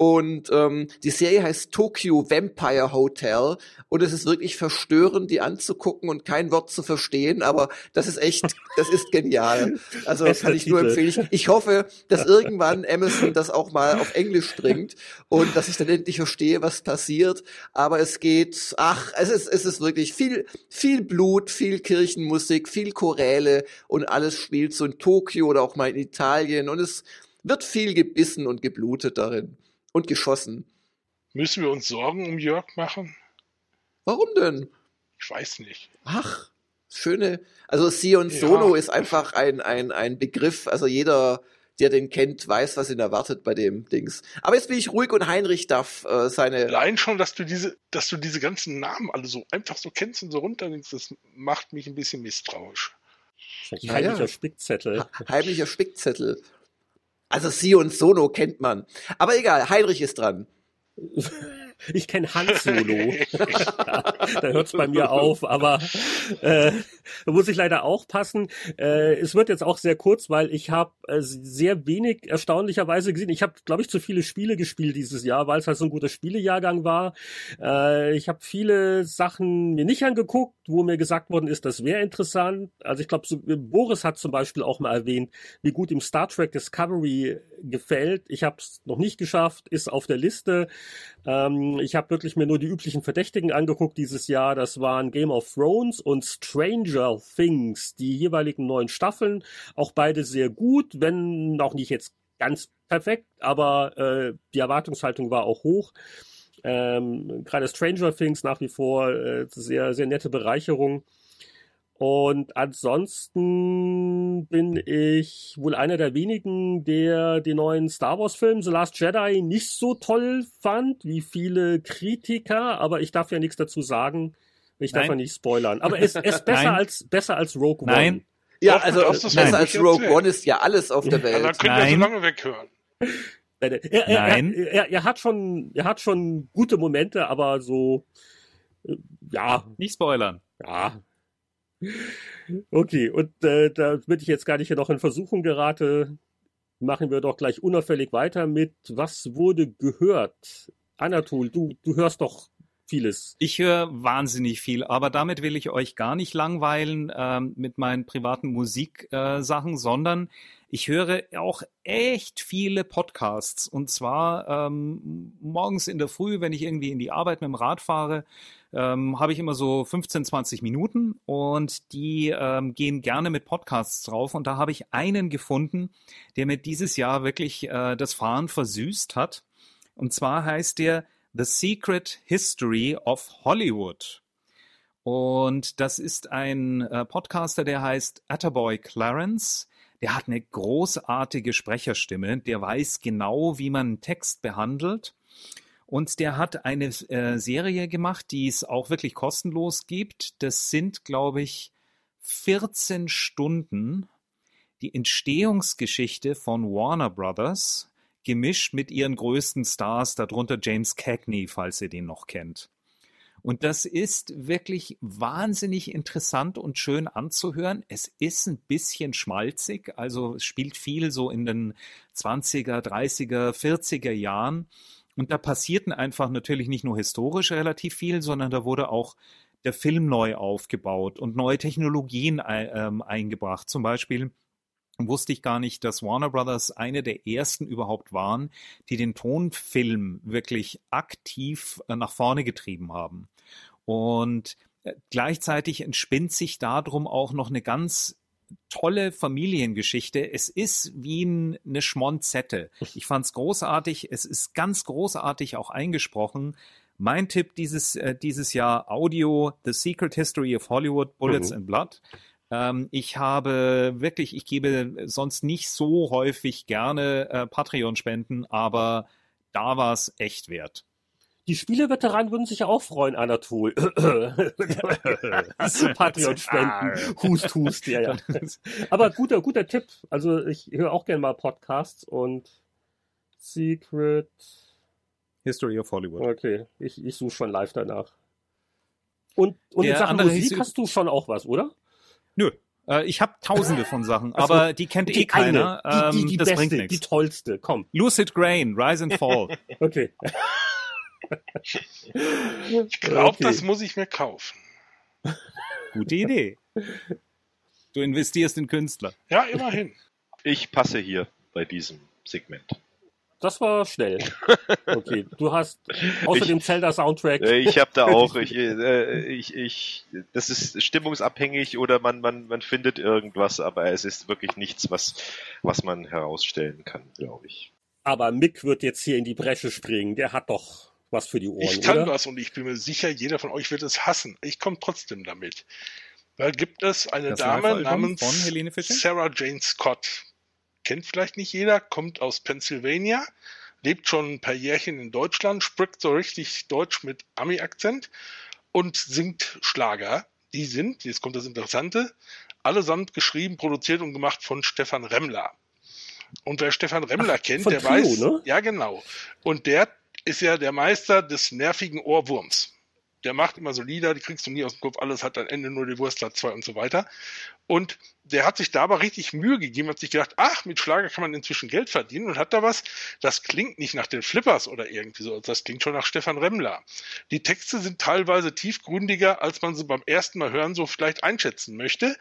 Und ähm, die Serie heißt Tokyo Vampire Hotel und es ist wirklich verstörend, die anzugucken und kein Wort zu verstehen, aber das ist echt, das ist genial. Also Bester kann ich nur empfehlen. Ich, ich hoffe, dass irgendwann Amazon das auch mal auf Englisch bringt und dass ich dann endlich verstehe, was passiert. Aber es geht, ach, es ist, es ist wirklich viel, viel Blut, viel Kirchenmusik, viel Choräle und alles spielt so in Tokio oder auch mal in Italien und es wird viel gebissen und geblutet darin und geschossen. Müssen wir uns Sorgen um Jörg machen? Warum denn? Ich weiß nicht. Ach, schöne. Also Sion Sono ja. ist einfach ein, ein, ein Begriff. Also jeder, der den kennt, weiß, was ihn erwartet bei dem Dings. Aber jetzt bin ich ruhig und Heinrich darf äh, seine. Allein schon, dass du diese, dass du diese ganzen Namen alle so einfach so kennst und so runternimmst, das macht mich ein bisschen misstrauisch. Heimlicher ja. Spickzettel. Heimlicher Spickzettel. Also Sion Sono kennt man. Aber egal, Heinrich ist dran. Ich kenne Hans Solo. da hört es bei mir auf, aber äh, muss ich leider auch passen. Äh, es wird jetzt auch sehr kurz, weil ich habe äh, sehr wenig erstaunlicherweise gesehen. Ich habe, glaube ich, zu viele Spiele gespielt dieses Jahr, weil es halt so ein guter Spielejahrgang war. Äh, ich habe viele Sachen mir nicht angeguckt, wo mir gesagt worden ist, das wäre interessant. Also ich glaube, so, Boris hat zum Beispiel auch mal erwähnt, wie gut ihm Star Trek Discovery gefällt. Ich habe es noch nicht geschafft, ist auf der Liste. Ähm, ich habe wirklich mir nur die üblichen Verdächtigen angeguckt dieses Jahr. Das waren Game of Thrones und Stranger Things, die jeweiligen neuen Staffeln. Auch beide sehr gut, wenn auch nicht jetzt ganz perfekt, aber äh, die Erwartungshaltung war auch hoch. Ähm, Gerade Stranger Things nach wie vor äh, sehr, sehr nette Bereicherung. Und ansonsten bin ich wohl einer der wenigen, der den neuen Star Wars Film The Last Jedi nicht so toll fand wie viele Kritiker, aber ich darf ja nichts dazu sagen. Ich darf ja nicht spoilern. Aber es ist besser als besser als Rogue One. Nein. Ja, also besser als Rogue One ist ja alles auf der Welt. Ja, dann können wir so lange weghören. Er, er, Nein. Er, er, er, hat schon, er hat schon gute Momente, aber so, äh, ja. Nicht spoilern. Ja, Okay, und äh, damit ich jetzt gar nicht hier noch in Versuchung gerate, machen wir doch gleich unauffällig weiter mit Was wurde gehört? Anatol, du, du hörst doch vieles. Ich höre wahnsinnig viel, aber damit will ich euch gar nicht langweilen ähm, mit meinen privaten Musiksachen, äh, sondern ich höre auch echt viele Podcasts. Und zwar ähm, morgens in der Früh, wenn ich irgendwie in die Arbeit mit dem Rad fahre, ähm, habe ich immer so 15, 20 Minuten und die ähm, gehen gerne mit Podcasts drauf. Und da habe ich einen gefunden, der mir dieses Jahr wirklich äh, das Fahren versüßt hat. Und zwar heißt der The Secret History of Hollywood. Und das ist ein äh, Podcaster, der heißt Attaboy Clarence. Der hat eine großartige Sprecherstimme. Der weiß genau, wie man einen Text behandelt. Und der hat eine äh, Serie gemacht, die es auch wirklich kostenlos gibt. Das sind, glaube ich, 14 Stunden die Entstehungsgeschichte von Warner Brothers, gemischt mit ihren größten Stars, darunter James Cagney, falls ihr den noch kennt. Und das ist wirklich wahnsinnig interessant und schön anzuhören. Es ist ein bisschen schmalzig, also spielt viel so in den 20er, 30er, 40er Jahren. Und da passierten einfach natürlich nicht nur historisch relativ viel, sondern da wurde auch der Film neu aufgebaut und neue Technologien äh, eingebracht. Zum Beispiel wusste ich gar nicht, dass Warner Brothers eine der ersten überhaupt waren, die den Tonfilm wirklich aktiv äh, nach vorne getrieben haben. Und äh, gleichzeitig entspinnt sich darum auch noch eine ganz tolle Familiengeschichte. Es ist wie eine Schmonzette. Ich fand es großartig. Es ist ganz großartig auch eingesprochen. Mein Tipp dieses, äh, dieses Jahr Audio, The Secret History of Hollywood, Bullets mhm. and Blood. Ähm, ich habe wirklich, ich gebe sonst nicht so häufig gerne äh, Patreon-Spenden, aber da war es echt wert. Die Spieleveteranen würden sich ja auch freuen, Anatol. Patreon spenden. Hust, hust, ja, ja. Aber guter, guter Tipp. Also ich höre auch gerne mal Podcasts und Secret History of Hollywood. Okay, ich, ich suche schon live danach. Und, und in Sachen Musik hast du schon auch was, oder? Nö. Äh, ich habe tausende von Sachen, also, aber die kennt die eh keiner. Eine, die, die, die ähm, das beste, bringt nichts. Die tollste, komm. Lucid Grain, Rise and Fall. okay. Ich glaube, okay. das muss ich mir kaufen. Gute Idee. Du investierst in Künstler. Ja, immerhin. Ich passe hier bei diesem Segment. Das war schnell. Okay, du hast außer dem Zelda-Soundtrack. Äh, ich habe da auch, ich, äh, ich, ich, das ist stimmungsabhängig oder man, man, man findet irgendwas, aber es ist wirklich nichts, was, was man herausstellen kann, glaube ich. Aber Mick wird jetzt hier in die Bresche springen. Der hat doch was für die Ohren. Ich kann oder? was und ich bin mir sicher, jeder von euch wird es hassen. Ich komme trotzdem damit. Da gibt es eine das Dame namens Sarah Jane Scott. Kennt vielleicht nicht jeder, kommt aus Pennsylvania, lebt schon ein paar Jährchen in Deutschland, spricht so richtig Deutsch mit Ami-Akzent und singt Schlager. Die sind, jetzt kommt das Interessante, allesamt geschrieben, produziert und gemacht von Stefan Remmler. Und wer Stefan Remmler Ach, kennt, der Trio, weiß, ne? ja genau. Und der ist ja der Meister des nervigen Ohrwurms. Der macht immer so Lieder, die kriegst du nie aus dem Kopf, alles hat am Ende nur die Wurstler 2 und so weiter. Und der hat sich dabei richtig Mühe gegeben, hat sich gedacht, ach, mit Schlager kann man inzwischen Geld verdienen und hat da was, das klingt nicht nach den Flippers oder irgendwie so, das klingt schon nach Stefan Remmler. Die Texte sind teilweise tiefgründiger, als man sie beim ersten Mal hören so vielleicht einschätzen möchte.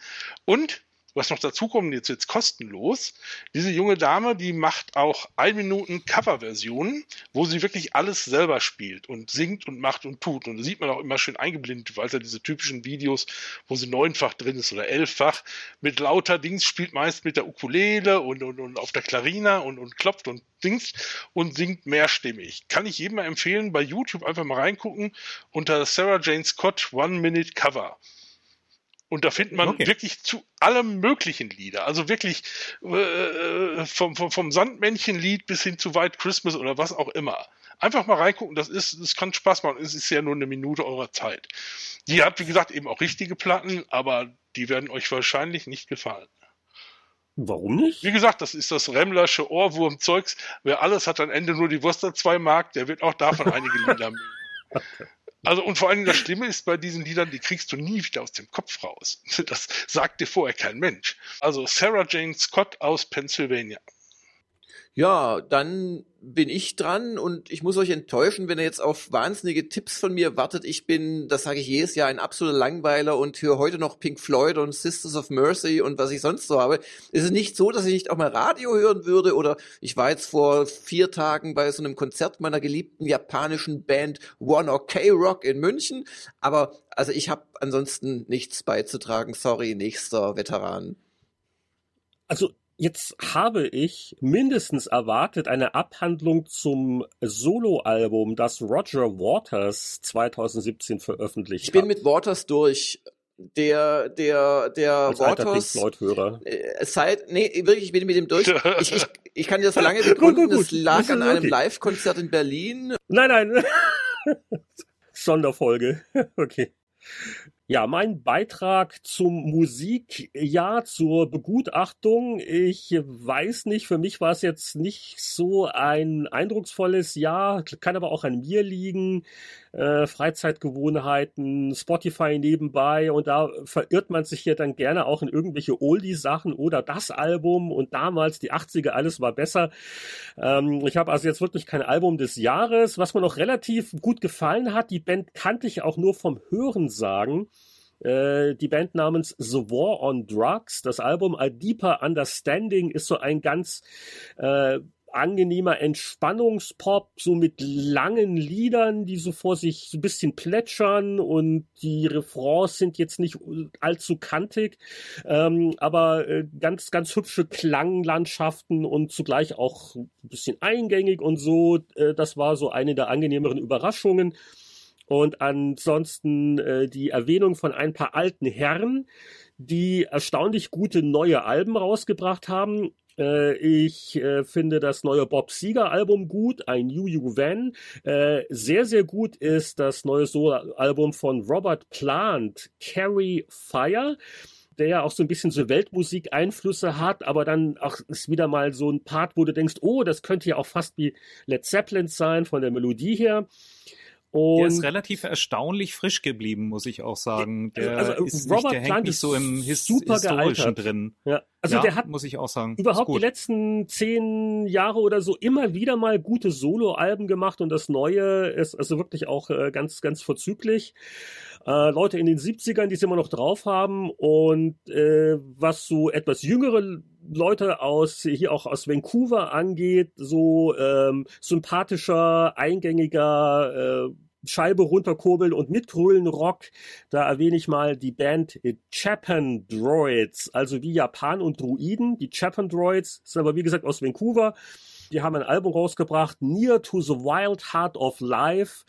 Und was noch dazu kommt, jetzt wird's kostenlos. Diese junge Dame, die macht auch ein Minuten Coverversionen, wo sie wirklich alles selber spielt und singt und macht und tut. Und da sieht man auch immer schön eingeblendet, weil es diese typischen Videos, wo sie neunfach drin ist oder elffach, mit lauter Dings spielt meist mit der Ukulele und, und, und auf der Klarina und, und klopft und Dings und singt mehrstimmig. Kann ich jedem mal empfehlen, bei YouTube einfach mal reingucken unter Sarah Jane Scott One Minute Cover. Und da findet man okay. wirklich zu allem möglichen Lieder. Also wirklich äh, vom, vom, vom Sandmännchenlied bis hin zu White Christmas oder was auch immer. Einfach mal reingucken, das ist, das kann Spaß machen. Es ist ja nur eine Minute eurer Zeit. Die hat, wie gesagt, eben auch richtige Platten, aber die werden euch wahrscheinlich nicht gefallen. Warum nicht? Wie gesagt, das ist das Remmlersche Ohrwurm-Zeugs. Wer alles hat am Ende nur die Wurst 2 mag, der wird auch davon einige Lieder mögen. Also und vor allem das Schlimme ist bei diesen Liedern, die kriegst du nie wieder aus dem Kopf raus. Das sagt dir vorher kein Mensch. Also Sarah Jane Scott aus Pennsylvania. Ja, dann bin ich dran und ich muss euch enttäuschen, wenn ihr jetzt auf wahnsinnige Tipps von mir wartet. Ich bin, das sage ich jedes Jahr, ein absoluter Langweiler und höre heute noch Pink Floyd und Sisters of Mercy und was ich sonst so habe. Es ist nicht so, dass ich nicht auch mal Radio hören würde oder ich war jetzt vor vier Tagen bei so einem Konzert meiner geliebten japanischen Band One OK Rock in München. Aber also ich habe ansonsten nichts beizutragen. Sorry, nächster Veteran. Also Jetzt habe ich mindestens erwartet eine Abhandlung zum Soloalbum, das Roger Waters 2017 veröffentlicht Ich bin hat. mit Waters durch. Der, der, der Als Waters. Floyd-Hörer. Äh, Seit, nee, wirklich, ich bin mit ihm durch. Ich, ich, ich kann dir das lange Gut, begründen. gut, gut. Es lag Das an einem okay. Live-Konzert in Berlin. Nein, nein. Sonderfolge. Okay. Ja, mein Beitrag zum Musikjahr, zur Begutachtung. Ich weiß nicht, für mich war es jetzt nicht so ein eindrucksvolles Jahr, kann aber auch an mir liegen. Äh, Freizeitgewohnheiten, Spotify nebenbei und da verirrt man sich ja dann gerne auch in irgendwelche Oldie-Sachen oder das Album und damals die 80er, alles war besser. Ähm, ich habe also jetzt wirklich kein Album des Jahres. Was mir noch relativ gut gefallen hat, die Band kannte ich auch nur vom Hören sagen. Äh, die Band namens The War on Drugs. Das Album A Deeper Understanding ist so ein ganz äh, angenehmer Entspannungspop, so mit langen Liedern, die so vor sich so ein bisschen plätschern und die Refrains sind jetzt nicht allzu kantig, ähm, aber äh, ganz, ganz hübsche Klanglandschaften und zugleich auch ein bisschen eingängig und so. Äh, das war so eine der angenehmeren Überraschungen. Und ansonsten äh, die Erwähnung von ein paar alten Herren, die erstaunlich gute neue Alben rausgebracht haben. Äh, ich äh, finde das neue Bob Seger Album gut, ein New You Van. Äh, sehr, sehr gut ist das neue Solo-Album von Robert Plant, Carry Fire der ja auch so ein bisschen so Weltmusik-Einflüsse hat, aber dann auch ist wieder mal so ein Part, wo du denkst, oh, das könnte ja auch fast wie Led Zeppelin sein von der Melodie her. Der ist Und relativ erstaunlich frisch geblieben, muss ich auch sagen. Der Also, ist Robert nicht, der hängt Plant nicht so im His super historischen gealtert. drin. ja, also ja, der hat muss ich auch sagen. Überhaupt die letzten zehn Jahre oder so immer wieder mal gute Solo-Alben gemacht und das Neue ist also wirklich auch äh, ganz, ganz vorzüglich. Äh, Leute in den 70ern, die es immer noch drauf haben und äh, was so etwas jüngere Leute aus hier auch aus Vancouver angeht, so ähm, sympathischer, eingängiger äh, Scheibe runterkurbeln und mitgrölen Rock. Da erwähne ich mal die Band Japan Droids, also wie Japan und Druiden. Die Japan Droids sind aber wie gesagt aus Vancouver. Die haben ein Album rausgebracht, Near to the Wild Heart of Life.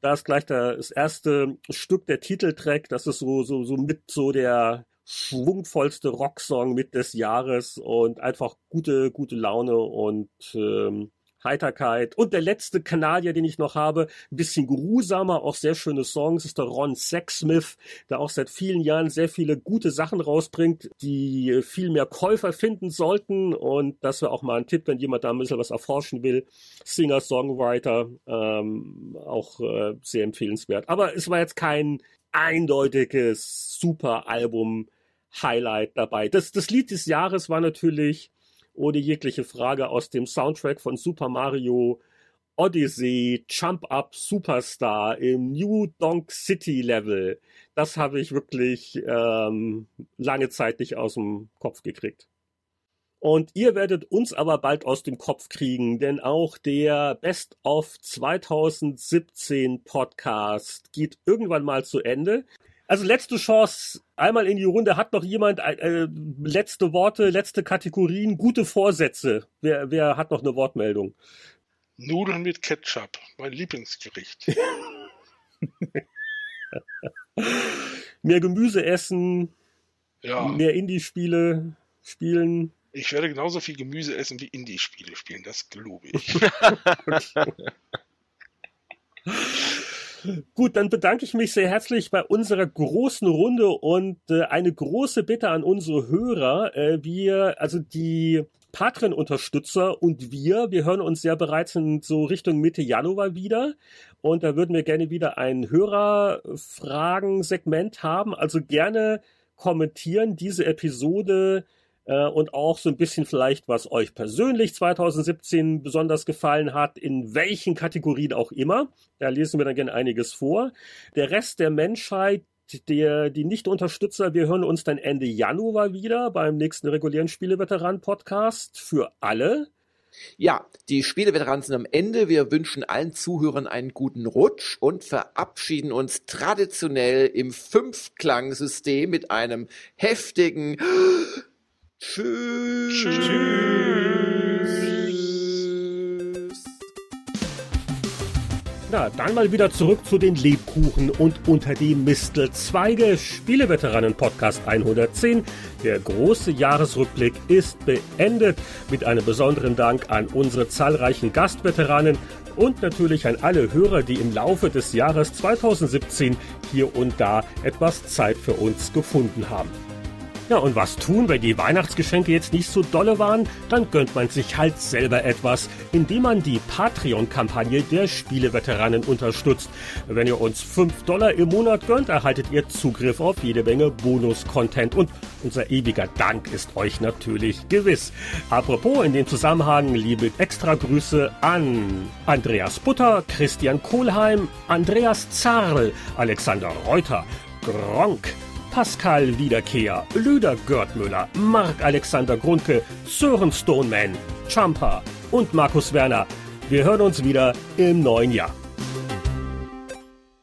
Da ist gleich das erste Stück der Titeltrack. Das ist so, so, so mit so der schwungvollste Rocksong mit des Jahres und einfach gute, gute Laune und ähm, Heiterkeit. Und der letzte Kanadier, den ich noch habe, ein bisschen geruhsamer, auch sehr schöne Songs, ist der Ron Sexsmith, der auch seit vielen Jahren sehr viele gute Sachen rausbringt, die viel mehr Käufer finden sollten. Und das wäre auch mal ein Tipp, wenn jemand da ein bisschen was erforschen will. Singer, Songwriter, ähm, auch äh, sehr empfehlenswert. Aber es war jetzt kein eindeutiges Super-Album. Highlight dabei. Das, das Lied des Jahres war natürlich ohne jegliche Frage aus dem Soundtrack von Super Mario Odyssey Jump Up Superstar im New Donk City Level. Das habe ich wirklich ähm, lange Zeit nicht aus dem Kopf gekriegt. Und ihr werdet uns aber bald aus dem Kopf kriegen, denn auch der Best of 2017 Podcast geht irgendwann mal zu Ende. Also letzte Chance, einmal in die Runde. Hat noch jemand äh, letzte Worte, letzte Kategorien, gute Vorsätze? Wer, wer hat noch eine Wortmeldung? Nudeln mit Ketchup, mein Lieblingsgericht. Mehr Gemüse essen, Ja, mehr Indie-Spiele spielen. ich werde genauso viel Gemüse essen wie Indie-Spiele spielen, das glaube ich. Gut, dann bedanke ich mich sehr herzlich bei unserer großen Runde und äh, eine große Bitte an unsere Hörer. Äh, wir, also die Patreon-Unterstützer und wir, wir hören uns ja bereits in so Richtung Mitte Januar wieder. Und da würden wir gerne wieder ein Hörerfragen-Segment haben. Also gerne kommentieren diese Episode äh, und auch so ein bisschen vielleicht, was euch persönlich 2017 besonders gefallen hat, in welchen Kategorien auch immer. Da lesen wir dann gerne einiges vor. Der Rest der Menschheit der, die Nicht-Unterstützer, wir hören uns dann Ende Januar wieder beim nächsten regulären Spieleveteran-Podcast für alle. Ja, die Spieleveteranen sind am Ende. Wir wünschen allen Zuhörern einen guten Rutsch und verabschieden uns traditionell im Fünfklang-System mit einem heftigen Tschüss. Tschüss. Na, dann mal wieder zurück zu den Lebkuchen und unter die Mistelzweige. Spieleveteranen Podcast 110. Der große Jahresrückblick ist beendet mit einem besonderen Dank an unsere zahlreichen Gastveteranen und natürlich an alle Hörer, die im Laufe des Jahres 2017 hier und da etwas Zeit für uns gefunden haben. Ja, und was tun, wenn die Weihnachtsgeschenke jetzt nicht so dolle waren? Dann gönnt man sich halt selber etwas, indem man die Patreon-Kampagne der Spieleveteranen unterstützt. Wenn ihr uns 5 Dollar im Monat gönnt, erhaltet ihr Zugriff auf jede Menge Bonus-Content und unser ewiger Dank ist euch natürlich gewiss. Apropos in dem Zusammenhang liebe Extragrüße an Andreas Butter, Christian Kohlheim, Andreas Zarl, Alexander Reuter, Gronk, Pascal Wiederkehr, Lüder Görtmüller, Marc-Alexander Grundke, Sören Stoneman, Champa und Markus Werner. Wir hören uns wieder im neuen Jahr.